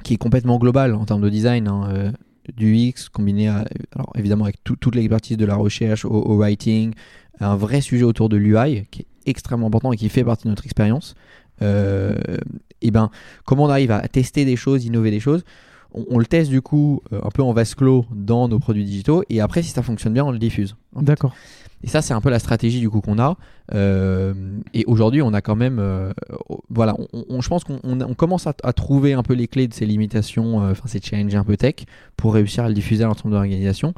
qui est complètement global en termes de design. Hein, du X combiné alors évidemment avec toute l'expertise de la recherche au, au, writing, un vrai sujet autour de l'UI qui est extrêmement important et qui fait partie de notre expérience, euh, et ben comment on arrive à tester des choses, innover des choses? On, le teste du coup euh, un peu en vase clos dans nos produits digitaux et après si ça fonctionne bien on le diffuse. D'accord. Et ça c'est un peu la stratégie du coup qu'on a. Euh, et aujourd'hui on a quand même, voilà, on, je pense qu'on commence à, à, trouver un peu les clés de ces limitations, enfin ces challenges un peu tech pour réussir à le diffuser à l'ensemble de l'organisation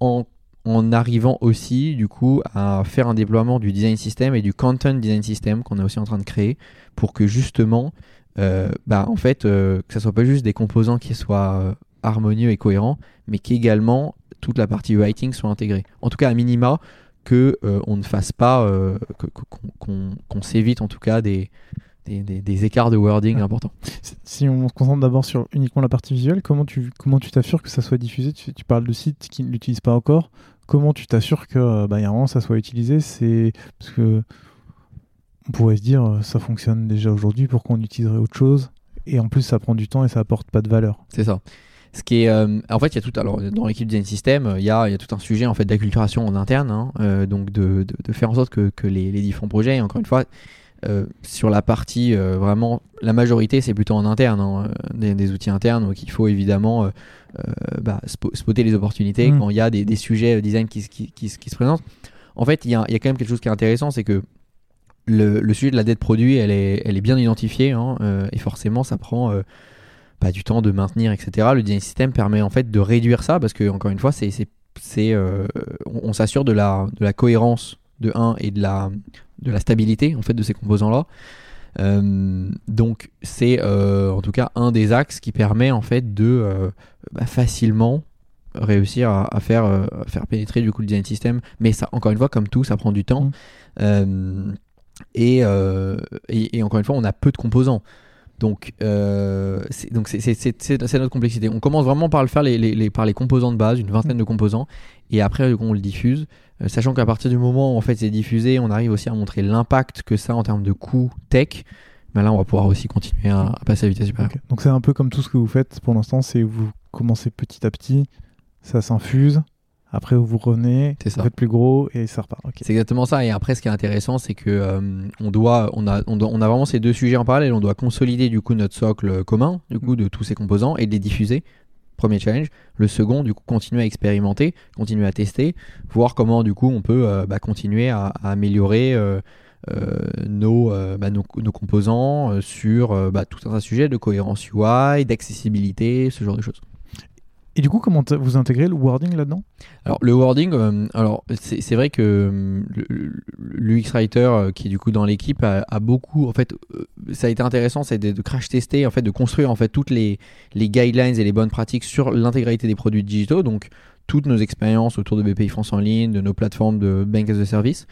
en en arrivant aussi du coup à faire un déploiement du design system et du content design system qu'on est aussi en train de créer pour que justement euh, bah, en fait euh, que ça soit pas juste des composants qui soient euh, harmonieux et cohérents mais qu'également toute la partie writing soit intégrée. En tout cas à minima que on ne fasse pas qu'on s'évite en tout cas des, des, écarts de wording importants. Si on se concentre d'abord sur uniquement la partie visuelle, comment tu comment tu t'assures que ça soit diffusé? Tu, tu, parles de sites qui ne l'utilisent pas encore. Comment tu t'assures que bah, y a ça soit utilisé? C'est parce que on pourrait se dire euh, ça fonctionne déjà aujourd'hui, pourquoi on utiliserait autre chose Et en plus, ça prend du temps et ça apporte pas de valeur. C'est ça. Ce qui est, euh, en fait, il y a tout. Alors, dans l'équipe Design System, il y a, y a, tout un sujet en fait d'acculturation en interne, hein, euh, donc de, de, faire en sorte que, que les, les, différents projets, encore une fois, sur la partie vraiment, la majorité, c'est plutôt en interne, hein, des, des, outils internes, donc il faut évidemment euh, bah, spotter les opportunités mm. quand il y a des, sujets euh, design qui, qui, se présentent. En fait, il y, a, quand même quelque chose qui est intéressant, c'est que le, sujet de la dette produit, elle est, elle est bien identifiée, hein, euh, et forcément, ça prend pas bah, du temps de maintenir, etc. Le design system permet en fait de réduire ça, parce que encore une fois, c'est, c'est, on, s'assure de la, de la cohérence de 1 et de la, de la stabilité en fait de ces composants-là. Euh, donc c'est euh, en tout cas un des axes qui permet en fait de euh, bah, facilement réussir à, faire, faire pénétrer du coup le design system. Mais ça, encore une fois, comme tout, ça prend du temps. Mmh. Et, et, encore une fois, on a peu de composants. Donc, c'est, donc c'est, notre complexité. On commence vraiment par le faire les, les, par les composants de base, une vingtaine de composants, et après on le diffuse. Euh, sachant qu'à partir du moment où en fait c'est diffusé, on arrive aussi à montrer l'impact que ça a en termes de coût tech. Mais là, on va pouvoir aussi continuer à, passer à vitesse supérieure. Donc c'est un peu comme tout ce que vous faites pour l'instant, c'est vous commencez petit à petit, ça s'infuse, après vous revenez, vous faites plus gros et ça repart. C'est exactement ça. Et après, ce qui est intéressant, c'est que euh, on doit, on a, on, on, a vraiment ces deux sujets en parallèle. On doit consolider du coup notre socle commun, du coup, de tous ces composants et de les diffuser Premier challenge. Le second, du coup, continuer à expérimenter, continuer à tester, voir comment, du coup, on peut euh, bah, continuer à, améliorer euh, euh, nos, bah, nos, nos, composants sur bah, tout un tas de sujets de cohérence UI, d'accessibilité, ce genre de choses. Et du coup, comment vous intégrez le wording là-dedans? Alors le wording, euh, alors c'est vrai que euh, l'UX writer euh, qui est du coup dans l'équipe a, beaucoup, en fait, ça a été intéressant, c'est de, crash tester, en fait, de construire en fait toutes les, les guidelines et les bonnes pratiques sur l'intégralité des produits digitaux, donc toutes nos expériences autour de BPI France en ligne, de nos plateformes de Bank as a Service,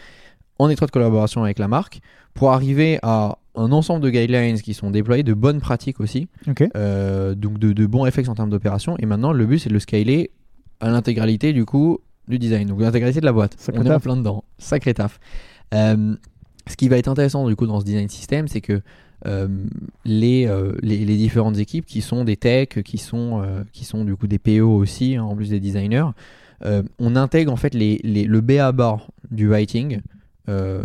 en étroite collaboration avec la marque, pour arriver à un ensemble de guidelines qui sont déployés, de bonnes pratiques aussi, euh, donc de, bons réflexes en termes d'opération. Et maintenant, le but, c'est de le scaler à l'intégralité du coup du design, donc l'intégralité de la boîte. On est en plein dedans. Sacré taf. Euh, ce qui va être intéressant du coup dans ce design system, c'est que euh, les, les, différentes équipes qui sont des techs, qui sont, qui sont du coup des PO aussi, hein, en plus des designers, on intègre en fait les, le B à bas du writing euh,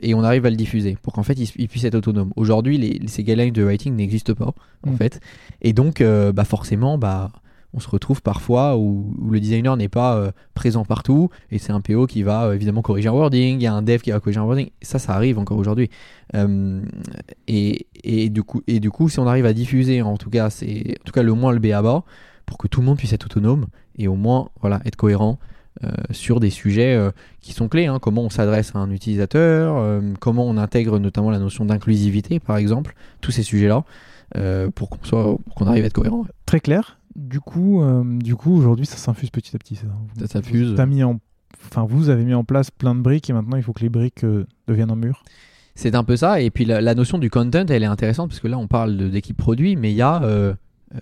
et on arrive à le diffuser pour qu'en fait il, puisse être autonome. Aujourd'hui, ces guidelines de writing n'existent pas en mm. fait, et donc euh, bah forcément, bah on se retrouve parfois où, le designer n'est pas euh, présent partout et c'est un PO qui va évidemment corriger un wording, il y a un dev qui va corriger un wording. Ça, ça arrive encore aujourd'hui. et, et, du coup, et du coup, si on arrive à diffuser, en tout cas, c'est en tout cas le moins le B à bas pour que tout le monde puisse être autonome et au moins voilà être cohérent euh, sur des sujets euh, qui sont clés, hein. comment on s'adresse à un utilisateur, euh, comment on intègre notamment la notion d'inclusivité par exemple, tous ces sujets-là, pour qu'on soit, qu'on arrive à être cohérent. Très clair. Du coup, du coup aujourd'hui, ça s'infuse petit à petit. Ça, ça s'infuse. mis en, enfin, vous avez mis en place plein de briques et maintenant il faut que les briques deviennent un mur. C'est un peu ça. Et puis la, notion du content, elle est intéressante parce que là, on parle d'équipe produit, mais il y a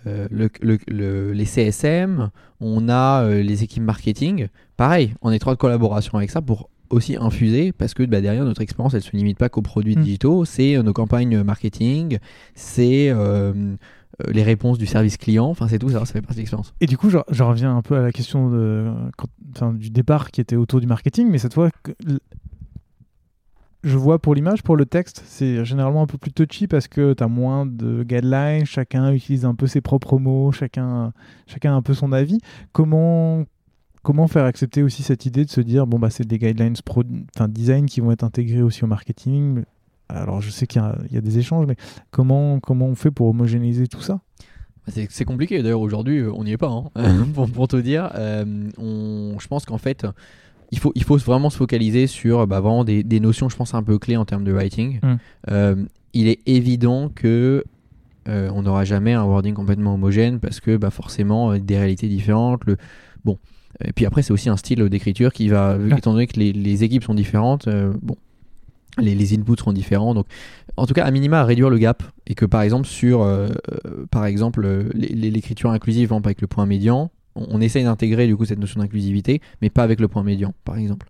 euh, le, les CSM, on a euh, les équipes marketing. Pareil, en étroite collaboration avec ça pour aussi infuser parce que bah, derrière notre expérience elle se limite pas qu'aux produits mm. digitaux, c'est euh, nos campagnes marketing, c'est les réponses du service client, enfin c'est tout ça, ça fait partie de l'expérience. Et du coup, je, reviens un peu à la question de, du départ qui était autour du marketing, mais cette fois, je vois pour l'image, pour le texte, c'est généralement un peu plus touchy parce que tu as moins de guidelines, chacun utilise un peu ses propres mots, chacun, chacun a un peu son avis. Comment, comment faire accepter aussi cette idée de se dire, bon, bah, c'est des guidelines pro, design qui vont être intégrés aussi au marketing Alors, je sais qu'il y, a des échanges, mais comment, comment on fait pour homogénéiser tout ça? Bah, c'est compliqué, d'ailleurs aujourd'hui on n'y est pas, hein. pour, pour, te dire. Euh, on, je pense qu'en fait, il faut, il faut vraiment se focaliser sur bah, vraiment des, des, notions, je pense, un peu clés en termes de writing. Mm. Euh, il est évident que euh, on n'aura jamais un wording complètement homogène parce que bah, forcément, euh, des réalités différentes. Le... Bon. Et puis après, c'est aussi un style d'écriture qui va, étant donné que les, les équipes sont différentes, bon, les, les, inputs seront différents. Donc, en tout cas, à minima, à réduire le gap et que par exemple, sur par exemple, l'écriture inclusive, hein, avec le point médian, on, essaye d'intégrer du coup cette notion d'inclusivité, mais pas avec le point médian, par exemple.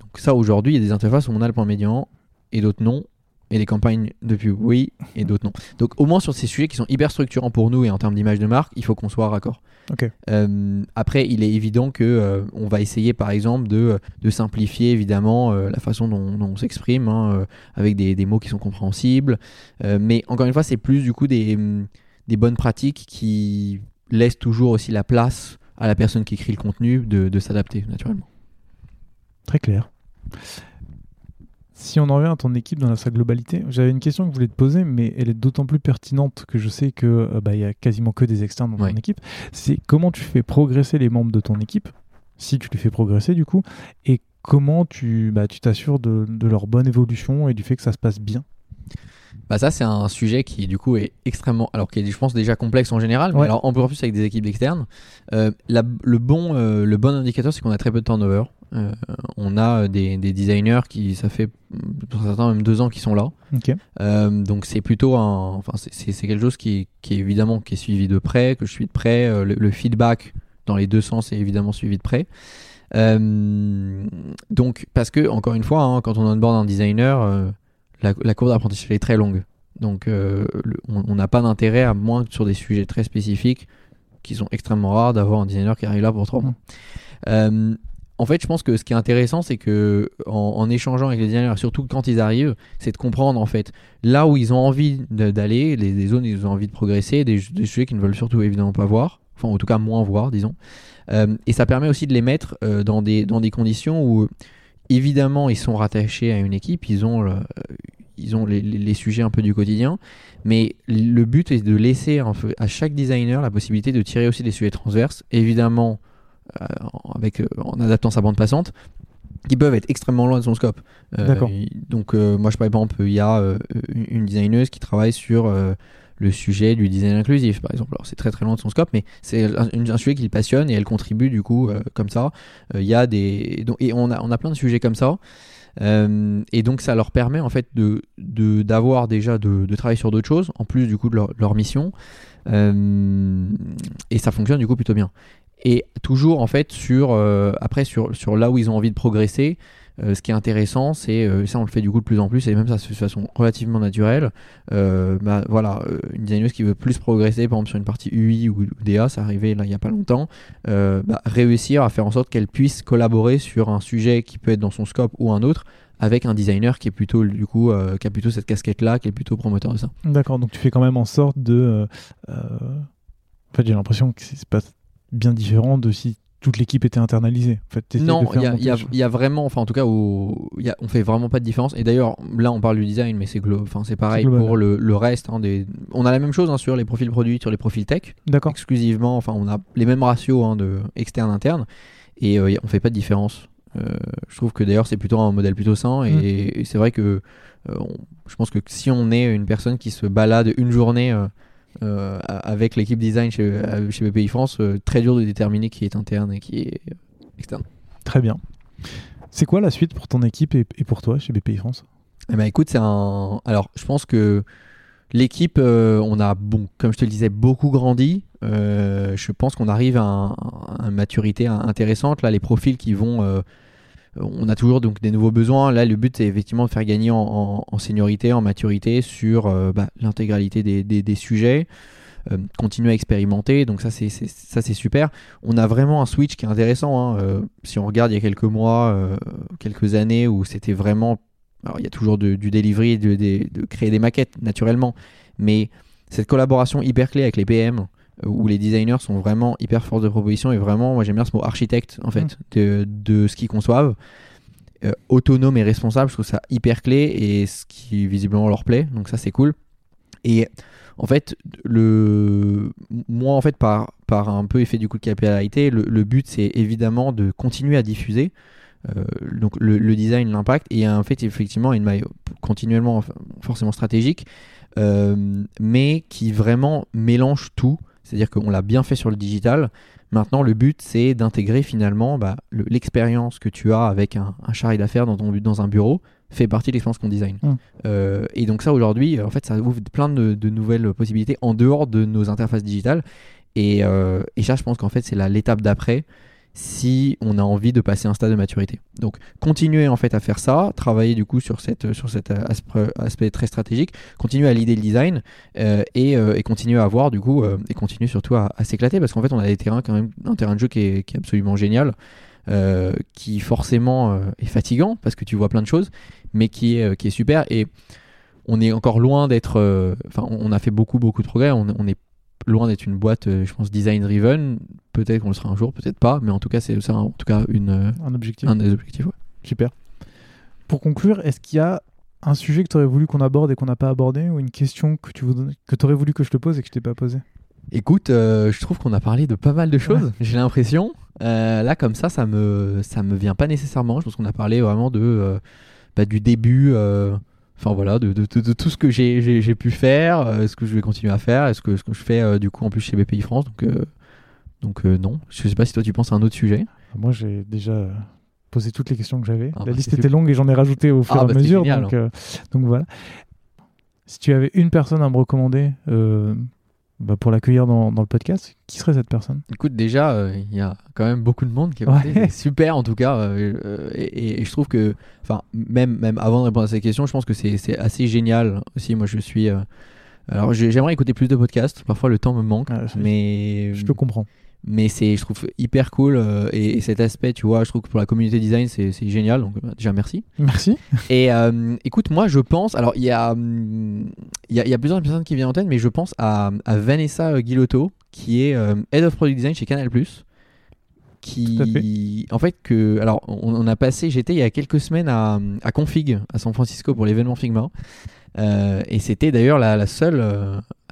Donc ça, aujourd'hui, il y a des interfaces où on a le point médian et d'autres non, et des campagnes de pub oui et d'autres non. Donc au moins sur ces sujets qui sont hyper structurants pour nous et en termes d'image de marque, il faut qu'on soit raccord. Euh, après, il est évident que euh, on va essayer par exemple de, simplifier évidemment euh, la façon dont, on s'exprime hein, avec des, des, mots qui sont compréhensibles. mais encore une fois, c'est plus du coup des, des bonnes pratiques qui laisse toujours aussi la place à la personne qui écrit le contenu de, s'adapter naturellement. Très clair. Si on en revient à ton équipe dans sa globalité, j'avais une question que je voulais te poser, mais elle est d'autant plus pertinente que je sais qu'il euh, bah, y a quasiment que des externes dans ton équipe. C'est comment tu fais progresser les membres de ton équipe, si tu les fais progresser du coup, et comment tu bah, tu t'assures de, de leur bonne évolution et du fait que ça se passe bien? Bah ça c'est un sujet qui du coup est extrêmement alors qui est je pense déjà complexe en général mais Ouais. alors en plus avec des équipes externes. Euh, la- le bon euh, le bon indicateur c'est qu'on a très peu de turnover. Euh, on a des, des designers qui ça fait pour certains même deux ans qui sont là. Donc c'est plutôt un enfin c'est- quelque chose qui qui est évidemment qui est suivi de près que je suis de près. Le, le feedback dans les deux sens est évidemment suivi de près. Donc parce que encore une fois hein, quand on onboard un designer la, la courbe d'apprentissage est très longue donc euh, on n'a pas d'intérêt à moins que sur des sujets très spécifiques qui sont extrêmement rares d'avoir un designer qui arrive là pour trois mois Euh, en fait, je pense que ce qui est intéressant, c'est que en, échangeant avec les designers, surtout quand ils arrivent, c'est de comprendre en fait là où ils ont envie d'aller, les, zones où ils ont envie de progresser, des, sujets qu'ils ne veulent surtout évidemment pas voir, enfin en tout cas moins voir, disons. Euh, et ça permet aussi de les mettre dans, des, dans des conditions où évidemment ils sont rattachés à une équipe, ils ont, ils ont les, les- les sujets un peu du quotidien, mais le but est de laisser à chaque designer la possibilité de tirer aussi des sujets transverses, évidemment euh, avec, euh, en adaptant sa bande passante, qui peuvent être extrêmement loin de son scope. Euh, Donc euh, moi, je par exemple, il y a une, designeuse qui travaille sur le sujet du design inclusif, par exemple. Alors c'est très très loin de son scope, mais c'est un, un sujet qui le passionne et elle contribue du coup euh, comme ça. Euh, Il y a des donc, et on a on a plein de sujets comme ça. Euh, et donc ça leur permet en fait de d'avoir déjà de, travailler sur d'autres choses en plus du coup de leur, mission. Euh, et ça fonctionne du coup plutôt bien. Et toujours en fait sur euh, après sur, sur là où ils ont envie de progresser ce qui est intéressant c'est euh, ça on le fait du coup de plus en plus et même ça de façon relativement naturelle Euh, bah, voilà euh, une designeuse qui veut plus progresser par exemple sur une partie UI ou, DA ça arrivait là il y a pas longtemps euh, bah, réussir à faire en sorte qu'elle puisse collaborer sur un sujet qui peut être dans son scope ou un autre avec un designer qui est plutôt du coup euh, qui a plutôt cette casquette là qui est plutôt promoteur de ça D'accord, donc tu fais quand même en sorte de. euh, euh, En fait, j'ai l'impression que c'est pas bien différent de si toute l'équipe était internalisée. En fait, t'essayes Non, il y, a- y y vraiment, enfin en tout cas, il y a- on fait vraiment pas de différence. Et d'ailleurs, là on parle du design, mais c'est enfin c'est pareil pour le, le reste. hein, des... On a la même chose hein, sur les profils produits, sur les profils tech, D'accord. exclusivement. Enfin, on a les mêmes ratios hein, de externe interne, et euh, on fait pas de différence. Euh, je trouve que d'ailleurs c'est plutôt un modèle plutôt sain, et, Mm. et c'est vrai que euh, on- je pense que si on est une personne qui se balade une journée. Euh, avec l'équipe design chez, euh, chez BPI France, euh, très dur de déterminer qui est interne et qui est externe. Très bien. C'est quoi la suite pour ton équipe et, et pour toi chez BPI France Eh ben écoute, c'est un. Alors, je pense que l'équipe, euh, on a, bon, comme je te le disais, beaucoup grandi. Je pense qu'on arrive à, un- à une maturité intéressante. Là, les profils qui vont. On a toujours donc des nouveaux besoins. Là, le but, c'est effectivement de faire gagner en, en- en seniorité, en maturité sur euh, bah, l'intégralité des, sujets. euh, continuer à expérimenter, donc ça c'est ça c'est super. On a vraiment un switch qui est intéressant. hein. Euh, si on regarde il y a quelques mois, quelques années où c'était vraiment alors, il y a toujours du delivery, de, créer des maquettes, naturellement. Mais cette collaboration hyper clé avec les PM, où les designers sont vraiment hyper force de proposition, et vraiment, moi j'aime bien ce mot architecte, en fait, de, de ce qu'ils conçoivent. Euh, autonome et responsable, je trouve ça hyper clé, et ce qui visiblement leur plaît, donc ça c'est cool. Et en fait, le... moi, en fait, par, par un peu effet du coup de capillarité, le, le but c'est évidemment de continuer à diffuser. Euh, donc le, le design, l'impact, et en fait effectivement une maille continuellement forcément stratégique, euh, mais qui vraiment mélange tout. C'est-à-dire qu'on l'a bien fait sur le digital. Maintenant, le but, c'est d'intégrer finalement bah, le- l'expérience que tu as avec un, un charré d'affaires dans, ton, bu- dans un bureau fait partie de l'expérience qu'on design. Mm. Euh, et donc ça, aujourd'hui, en fait, ça ouvre plein de, de nouvelles possibilités en dehors de nos interfaces digitales. Et, euh, et ça, je pense qu'en fait, c'est l'étape d'après si on a envie de passer un stade de maturité. Donc, continuer en fait à faire ça, travailler du coup sur, cette, sur cet aspect, très stratégique, continuer à l'idée le design euh, et, euh, continuer à avoir du coup, euh, et continuer surtout à, s'éclater parce qu'en fait, on a des terrains quand même, un terrain de jeu qui est, absolument génial. euh, qui forcément est fatigant parce que tu vois plein de choses, mais qui est, qui est super. Et on est encore loin d'être. Enfin, on a fait beaucoup, beaucoup de progrès. On est loin d'être une boîte, euh, je pense, design driven. Peut-être qu'on le sera un jour, peut-être pas, mais en tout cas, c'est ça, en tout cas, une, euh, Un objectif un des objectifs. ouais. Super. Pour conclure, est-ce qu'il y a un sujet que tu aurais voulu qu'on aborde et qu'on n'a pas abordé ou une question que tu voudrais- que aurais voulu que je te pose et que je t'ai pas posé Écoute, euh, je trouve qu'on a parlé de pas mal de choses, j'ai l'impression. là, comme ça, ça me, ça me vient pas nécessairement. Je pense qu'on a parlé vraiment de, bah, du début. Enfin voilà, de, de, de, tout ce que j'ai pu faire, ce que je vais continuer à faire, est-ce que, ce que je fais du coup en plus chez BPI France. Donc, donc non, je sais pas si toi tu penses à un autre sujet. Moi j'ai déjà posé toutes les questions que j'avais. Ah, La bah, liste était longue et j'en ai rajouté au fur et à bah, mesure. donc, donc voilà. Si tu avais une personne à me recommander euh, bah, pour l'accueillir dans, dans, le podcast, qui serait cette personne? Écoute, déjà, euh, il y a quand même beaucoup de monde qui est super en tout cas. Euh, et, je trouve que, enfin, même, même avant de répondre à cette question, je pense que c'est assez génial aussi. Moi, je suis. alors, j'aimerais écouter plus de podcasts. Parfois, le temps me manque. Ah, mais. Je te comprends mais c'est je trouve hyper cool euh, et, cet aspect tu vois je trouve que pour la communauté design c'est génial donc euh, déjà merci. Merci. Et euh, écoute moi je pense alors il y a il y, y, a plusieurs personnes qui viennent en tête mais je pense à, à Vanessa Guilotto qui est Head of Product Design chez Canal qui en fait que alors on, a passé j'étais il y a quelques semaines à, à Config à San Francisco pour l'événement Figma. Et c'était d'ailleurs la, la, seule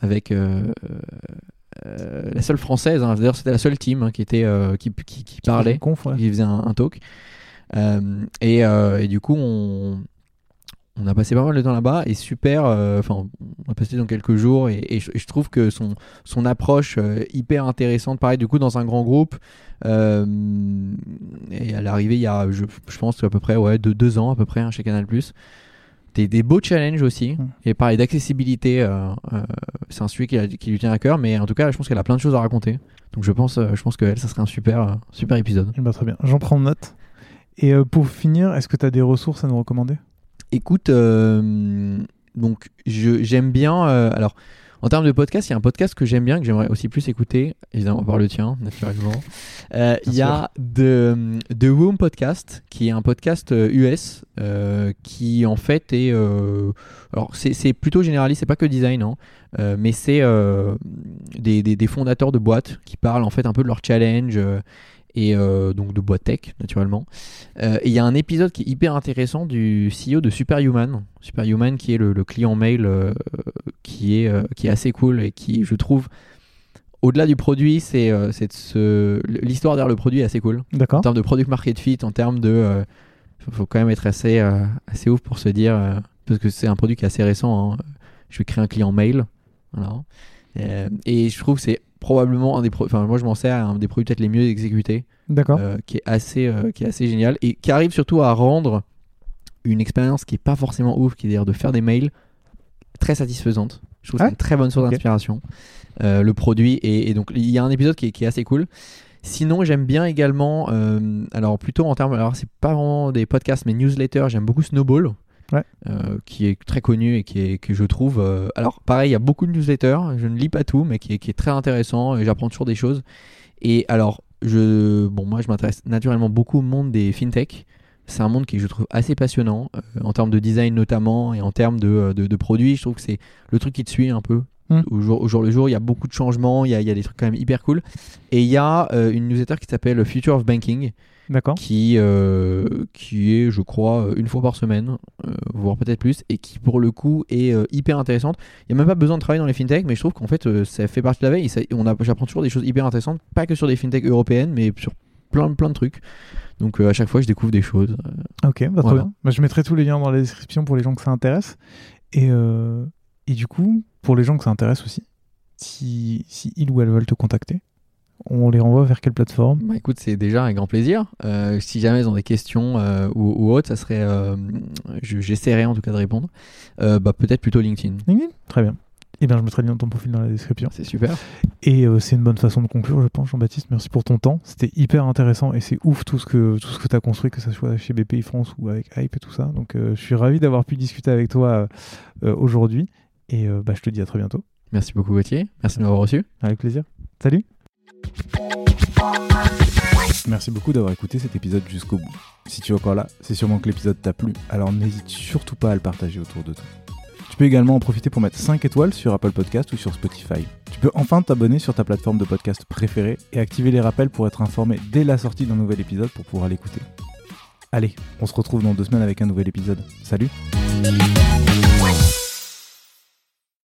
avec euh, la seule française, hein. d'ailleurs c'était la seule team hein, qui, était, euh, qui, qui, qui, parlait, qui faisait un, talk. Euh, et, et, du coup, on, on a passé pas mal de temps là-bas et super. Enfin, on a passé dans quelques jours et, je, trouve que son, son approche hyper intéressante, pareil, du coup, dans un grand groupe. et à l'arrivée, il y a, je, je, pense, à peu près ouais, de deux ans à peu près hein, chez Canal des, beaux challenges aussi. Mm. Et pareil, d'accessibilité, euh, euh, c'est un sujet qui, lui tient à cœur, mais en tout cas, je pense qu'elle a plein de choses à raconter. Donc je pense, euh, je pense qu'elle, ça serait un super, super épisode. Eh ben, très bien, j'en prends note. Et pour finir, est-ce que tu as des ressources à nous recommander? Écoute, donc j'aime bien. alors, en termes de podcast, il y a un podcast que j'aime bien, que j'aimerais aussi plus écouter, évidemment, par le tien, naturellement. Euh, il y a The, The Room Podcast, qui est un podcast US, euh, euh, qui en fait est. alors, c'est plutôt généraliste, c'est pas que design, hein, mais c'est des, des, des, fondateurs de boîtes qui parlent en fait un peu de leur challenge et euh, donc de boîte tech naturellement. Euh, et il y a un épisode qui est hyper intéressant du CEO de Superhuman, Superhuman qui est le, client mail euh, qui, est, qui est assez cool et qui je trouve au-delà du produit, c'est ce... l'histoire derrière le produit est assez cool. D'accord. En termes de product market fit, en termes de, il faut quand même être assez assez ouf pour se dire parce que c'est un produit qui est assez récent. Hein. Je vais créer un client mail, voilà. et je trouve que c'est probablement un des enfin moi je m'en sers un des produits peut-être les mieux exécutés d'accord euh, qui est assez euh, qui est assez génial et qui arrive surtout à rendre une expérience qui est pas forcément ouf qui est d'ailleurs de faire des mails très satisfaisante je trouve que c'est une très bonne source d'inspiration euh, le produit et, donc il y a un épisode qui est, qui est assez cool Sinon, j'aime bien également, alors plutôt en termes, alors c'est pas vraiment des podcasts, mais newsletters, j'aime beaucoup Snowball. Euh, qui est très connu et qui est, que je trouve. Euh, alors, pareil, il y a beaucoup de newsletters, je ne lis pas tout, mais qui est, qui est très intéressant et j'apprends toujours des choses. Et alors, je, bon, moi, je m'intéresse naturellement beaucoup au monde des fintech. C'est un monde qui je trouve assez passionnant, euh, en termes de design notamment, et en termes de, de, produits. Je trouve que c'est le truc qui te suit un peu. Hmm. Au, jour, au, jour, le jour, il y a beaucoup de changements, il y a, il y a des trucs quand même hyper cool. Et il y a une newsletter qui s'appelle Future of Banking, qui, euh, qui est, je crois, une fois par semaine, euh, voire peut-être plus, et qui pour le coup est euh, hyper intéressante. Il n'y a même pas besoin de travailler dans les fintechs, mais je trouve qu'en fait ça fait partie de la veille. on j'apprends toujours des choses hyper intéressantes, pas que sur des fintechs européennes, mais sur plein, plein de trucs. Donc à chaque fois, je découvre des choses. Ok, bah, très bien. Bah, je mettrai tous les liens dans la description pour les gens que ça intéresse. Et, et du coup, pour les gens que ça intéresse aussi, si, si ils ou elles veulent te contacter, on les renvoie vers quelle plateforme? Bah, Écoute, c'est déjà un grand plaisir. Euh, si jamais ils ont des questions euh, ou, autres, ça serait, euh, j'essaierai en tout cas de répondre. bah, peut-être plutôt LinkedIn. LinkedIn? Très bien. Eh bien, je mettrai le lien de ton profil dans la description. C'est super. Et c'est une bonne façon de conclure, je pense, Jean-Baptiste. Merci pour ton temps. C'était hyper intéressant et c'est ouf tout ce que tout ce que tu as construit, que ce soit chez BPI France ou avec Hype et tout ça. Donc, je suis ravi d'avoir pu discuter avec toi aujourd'hui. Et bah, je te dis à très bientôt. Merci beaucoup, Gauthier. Merci de m'avoir reçu. Avec plaisir. Salut. Merci beaucoup d'avoir écouté cet épisode jusqu'au bout. Si tu es encore là, c'est sûrement que l'épisode t'a plu, alors n'hésite surtout pas à le partager autour de toi. Tu peux également en profiter pour mettre 5 étoiles sur Apple Podcast ou sur Spotify. Tu peux enfin t'abonner sur ta plateforme de podcast préférée et activer les rappels pour être informé dès la sortie d'un nouvel épisode pour pouvoir l'écouter. Allez, on se retrouve dans deux semaines avec un nouvel épisode. Salut